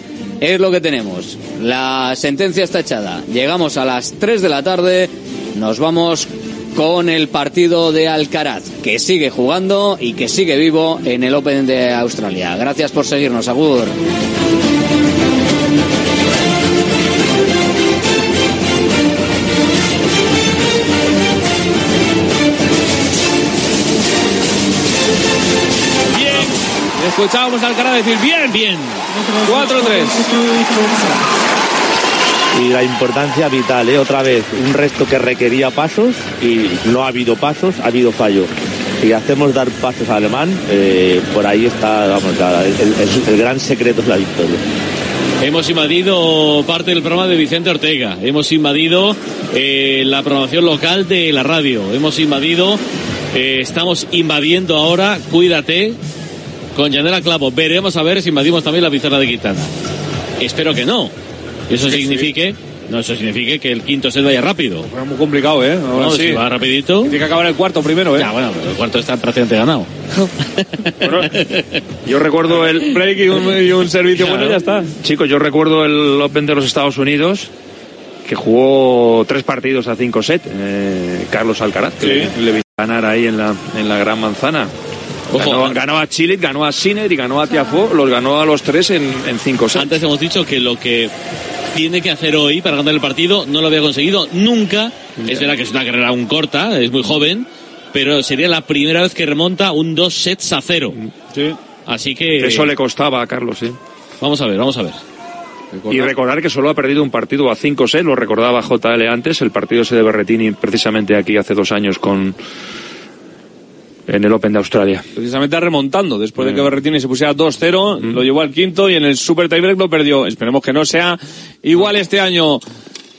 Es lo que tenemos. La sentencia está echada. Llegamos a las 3 de la tarde. Nos vamos con el partido de Alcaraz, que sigue jugando y que sigue vivo en el Open de Australia. Gracias por seguirnos, Agur. Escuchábamos al cara decir bien, bien. 4-3. y la importancia vital, ¿eh? otra vez, un resto que requería pasos y no ha habido pasos, ha habido fallo. Si hacemos dar pasos al alemán, eh, por ahí está, vamos, el, el- el gran secreto es la victoria. Hemos invadido parte del programa de Vicente Ortega. Hemos invadido eh, la programación local de la radio. Hemos invadido, eh, estamos invadiendo ahora, cuídate, con Yanela Clavo. Veremos a ver si invadimos también la pizarra de Quintana. Espero que no. Eso signifique, no, eso signifique que el quinto set vaya rápido. Es muy complicado, ¿eh? Ahora No, sí. si va rapidito. Tiene que acabar el cuarto primero, ¿eh? Ya, bueno, pero el cuarto está prácticamente ganado. Yo recuerdo el break y un, y un servicio Claro. bueno, ya está. Chicos, yo recuerdo el Open de los Estados Unidos que jugó tres partidos a cinco set. eh, Carlos Alcaraz, que le, le vi ganar ahí en la, en la Gran Manzana. Ojo, ganó, ganó a Chile, ganó a Sinner y ganó a Tiafoe. Los ganó a los tres en, en cinco sets. Antes hemos dicho que lo que tiene que hacer hoy para ganar el partido no lo había conseguido nunca. Es verdad que es una carrera aún corta, es muy joven, pero sería la primera vez que remonta un dos sets a cero. Así que. Eso le costaba a Carlos, sí. Vamos a ver, vamos a ver. Y recordar que solo ha perdido un partido a 5 sets, lo recordaba JL antes, el partido ese de Berretini precisamente aquí hace dos años con en el Open de Australia. Precisamente remontando, después de que Mm. Berretini se pusiera 2-0, lo llevó al quinto y en el Super Tiebreak lo perdió. Esperemos que no sea igual este año.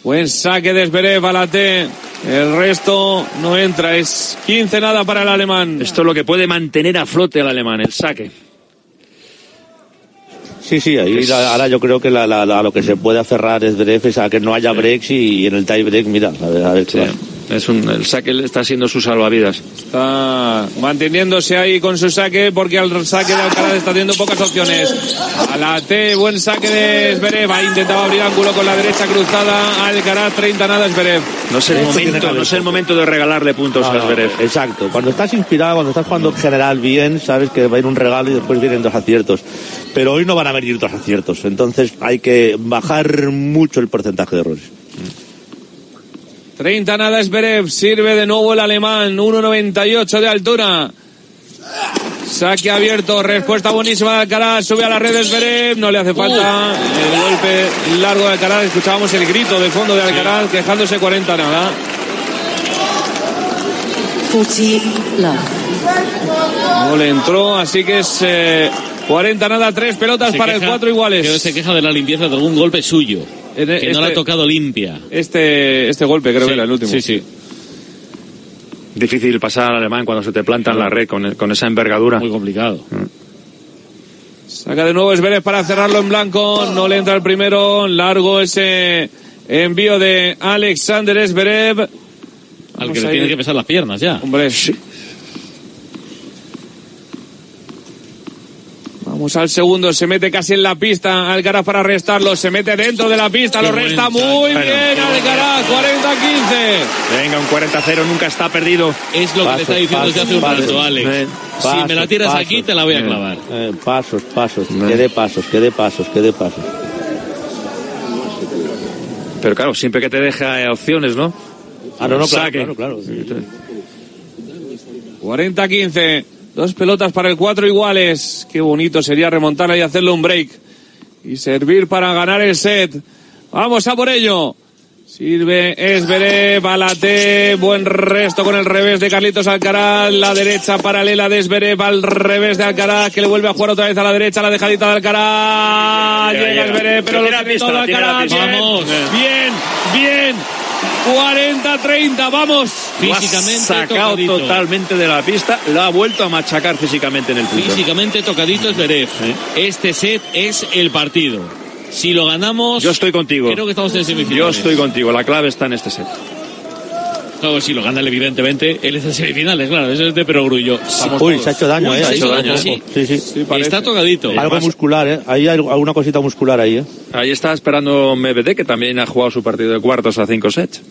Buen saque de Zverev a la T. El resto no entra, es 15 nada para el alemán. Esto es lo que puede mantener a flote al alemán, el saque. Sí, sí, ahí la- ahora yo creo que la, la- la- a lo que se puede aferrar es Zverev es a que no haya breaks y, en el tie break, mira, a ver, a ver qué pasa. Es un, el saque está siendo su salvavidas. Está manteniéndose ahí con su saque porque al saque de Alcaraz está teniendo pocas opciones. A la T, buen saque de Zverev. Ha intentado abrir ángulo con la derecha cruzada. Alcaraz, 30 nada Zverev. No es el momento, no es el momento de regalarle puntos a no, Zverev. Exacto. Cuando estás inspirado, cuando estás jugando en general bien, sabes que va a ir un regalo y después vienen dos aciertos. Pero hoy no van a venir dos aciertos. Entonces hay que bajar mucho el porcentaje de errores. 30 nada Zverev. Sirve de nuevo el alemán. 1.98 de altura. Saque abierto, respuesta buenísima de Alcaraz, sube a la red de Zverev, no le hace falta el golpe largo de Alcaraz, escuchábamos el grito de fondo de Alcaraz quejándose 40 nada. No le entró, así que es eh, 40 nada, tres pelotas Se para el queja- cuatro iguales. creo que se queja de la limpieza de algún golpe suyo. En que no este- le ha tocado limpia. Este, este golpe creo Sí, que era el último. sí, sí. Difícil pasar al alemán cuando se te planta en la red con, con esa envergadura. Muy complicado. Saca de nuevo Esvérez para cerrarlo en blanco. No le entra el primero. Largo ese envío de Alexander Esverev. Al que le tiene que pesar las piernas ya. Hombre, sí. Vamos al segundo, se mete casi en la pista, Alcaraz para restarlo, se mete dentro de la pista, lo resta muy bien Alcaraz, 40-15. Venga, un 40-0 nunca está perdido. Es lo que te está diciendo desde hace un rato, Alex. si me la tiras aquí, te la voy a clavar. Eh, pasos, pasos, que dé pasos, que dé pasos, que dé pasos. Pero claro, siempre que te deja eh, opciones, ¿no? Ah, no, no, claro, Saque. claro, claro. 40-15. Dos pelotas para el cuatro iguales. Qué bonito sería remontarla y hacerle un break. Y servir para ganar el set. Vamos a por ello. Sirve Esverev, Balate, buen resto con el revés de Carlitos Alcaraz, la derecha paralela de Esverev al revés de Alcaraz, que le vuelve a jugar otra vez a la derecha, la dejadita de Alcaraz, Llega. Esverev, pero lo Tiene pista, todo Alcaraz, bien, bien, 40-30, vamos. Lo ha sacado totalmente de la pista, lo ha vuelto a machacar físicamente en el punto. Físicamente tocadito es Zverev. Este set es el partido. Si lo ganamos. Yo estoy contigo. Creo que estamos en semifinales. Yo estoy contigo, la clave está en este set. Claro, si lo gana él, evidentemente, él es en semifinales, claro, eso es de perogrullo. Uy, se ha hecho daño, Uy, eh. se ha hecho daño, ojo. sí. Sí, sí. Está tocadito. Algo muscular, eh. Hay algo- alguna cosita muscular ahí, eh. Ahí está esperando MBD, que también ha jugado su partido de cuartos a cinco sets.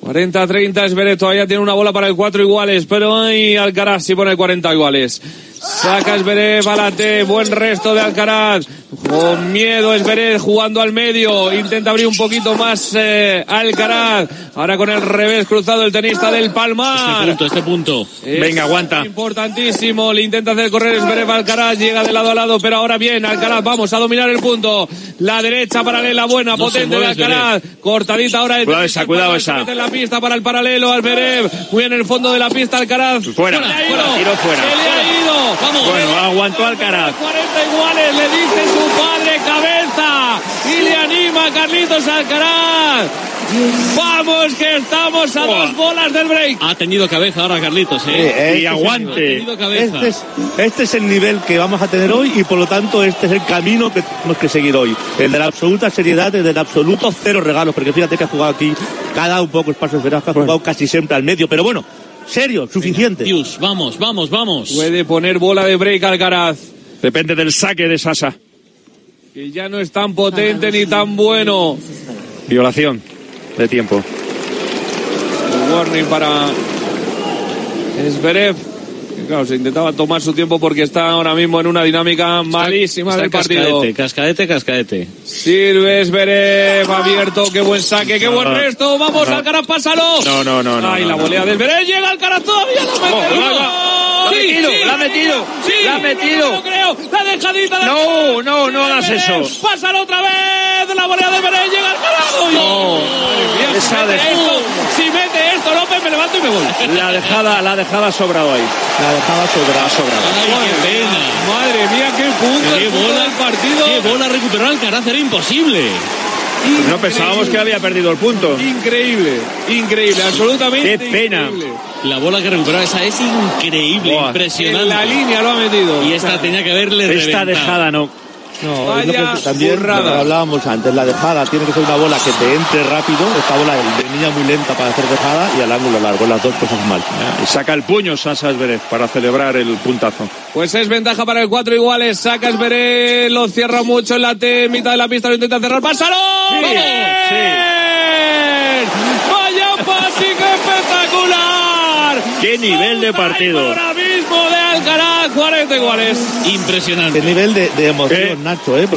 40-30 Esveret todavía tiene una bola para el 4 iguales, pero ahí Alcaraz sí pone 40 iguales. Saca Esberev a la T. Buen resto de Alcaraz. Con miedo Esberev jugando al medio. Intenta abrir un poquito más eh, Alcaraz. Ahora con el revés cruzado el tenista del Palmar. Este punto, este punto. Es Venga, aguanta. Importantísimo. Le intenta hacer correr Esberev Alcaraz. Llega de lado a lado, pero ahora bien. Alcaraz, vamos a dominar el punto. La derecha paralela buena, No potente de Alcaraz. Cortadita ahora. el Cuidado esa, cuidado esa. mete en la pista para el paralelo. Alberev. Muy en el fondo de la pista Alcaraz. Fuera, fuera, tiro fuera. Se le ha ido. Vamos. Bueno, aguantó Alcaraz. 40 iguales, le dice su padre cabeza y le anima a Carlitos Alcaraz. Vamos que estamos a dos bolas del break. Ha tenido cabeza ahora Carlitos, Sí, ¿eh? este Y es- aguante. Este es, este es el nivel que vamos a tener hoy y por lo tanto este es el camino que tenemos que seguir hoy. El de la absoluta seriedad, el del absoluto cero regalos, porque fíjate que ha jugado aquí, dado un poco espacio, verás que ha jugado casi siempre al medio, pero bueno, serio, suficiente. Dios, vamos, vamos, vamos. Puede poner bola de break Alcaraz. Depende del saque de Sasa. Que ya no es tan potente ni tan bueno. Violación de tiempo. Warning para Esberev. Claro, se intentaba tomar su tiempo porque está ahora mismo en una dinámica malísima Está del partido. cascaete, cascaete, cascaete. Sirve Esberev, abierto, qué buen saque, qué buen No, resto. Vamos, no. Alcaraz, pásalo. No, no, no, no, Ay, no, la no. volea de Esberev, llega Alcaraz todavía, lo mete. Oh. La Sí, metido, sí, la ha metido, sí, la ha metido. No creo, la dejadita de No, no, no hagas eso. Pásalo otra vez, la volea de Esberev, llega Alcaraz. No, esa de- si mete López, me levanto y me voy. La dejada, la dejada sobrado ahí. La dejaba sobrada. Ay, qué pena. Madre mía, qué punto, Qué el punto bola, del partido. qué bola recuperó Alcaraz, era imposible. No pensábamos que había perdido el punto. Increíble, increíble, absolutamente Qué pena. increíble. La bola que recuperó esa es increíble, Buah. impresionante. En la línea lo ha metido. Y esta tenía que haberle Esta reventado. dejada no. No, es lo que también burrada. lo que hablábamos antes, la dejada tiene que ser una bola que te entre rápido, esta bola de niña muy lenta para hacer dejada y al ángulo largo, las dos cosas mal. Y saca el puño Sasa Zverev para celebrar el puntazo. Pues es ventaja para el cuatro iguales. Saca Esberé, lo cierra mucho en la T, mitad de la pista, lo intenta cerrar. ¡Pásalo! Sí. ¡Vaya pasico espectacular! ¡Qué nivel de partido! Ahora mismo de Alcaraz, 40 iguales. Impresionante. Qué nivel de, de emoción, Eh, Nacho, ¿eh? Porque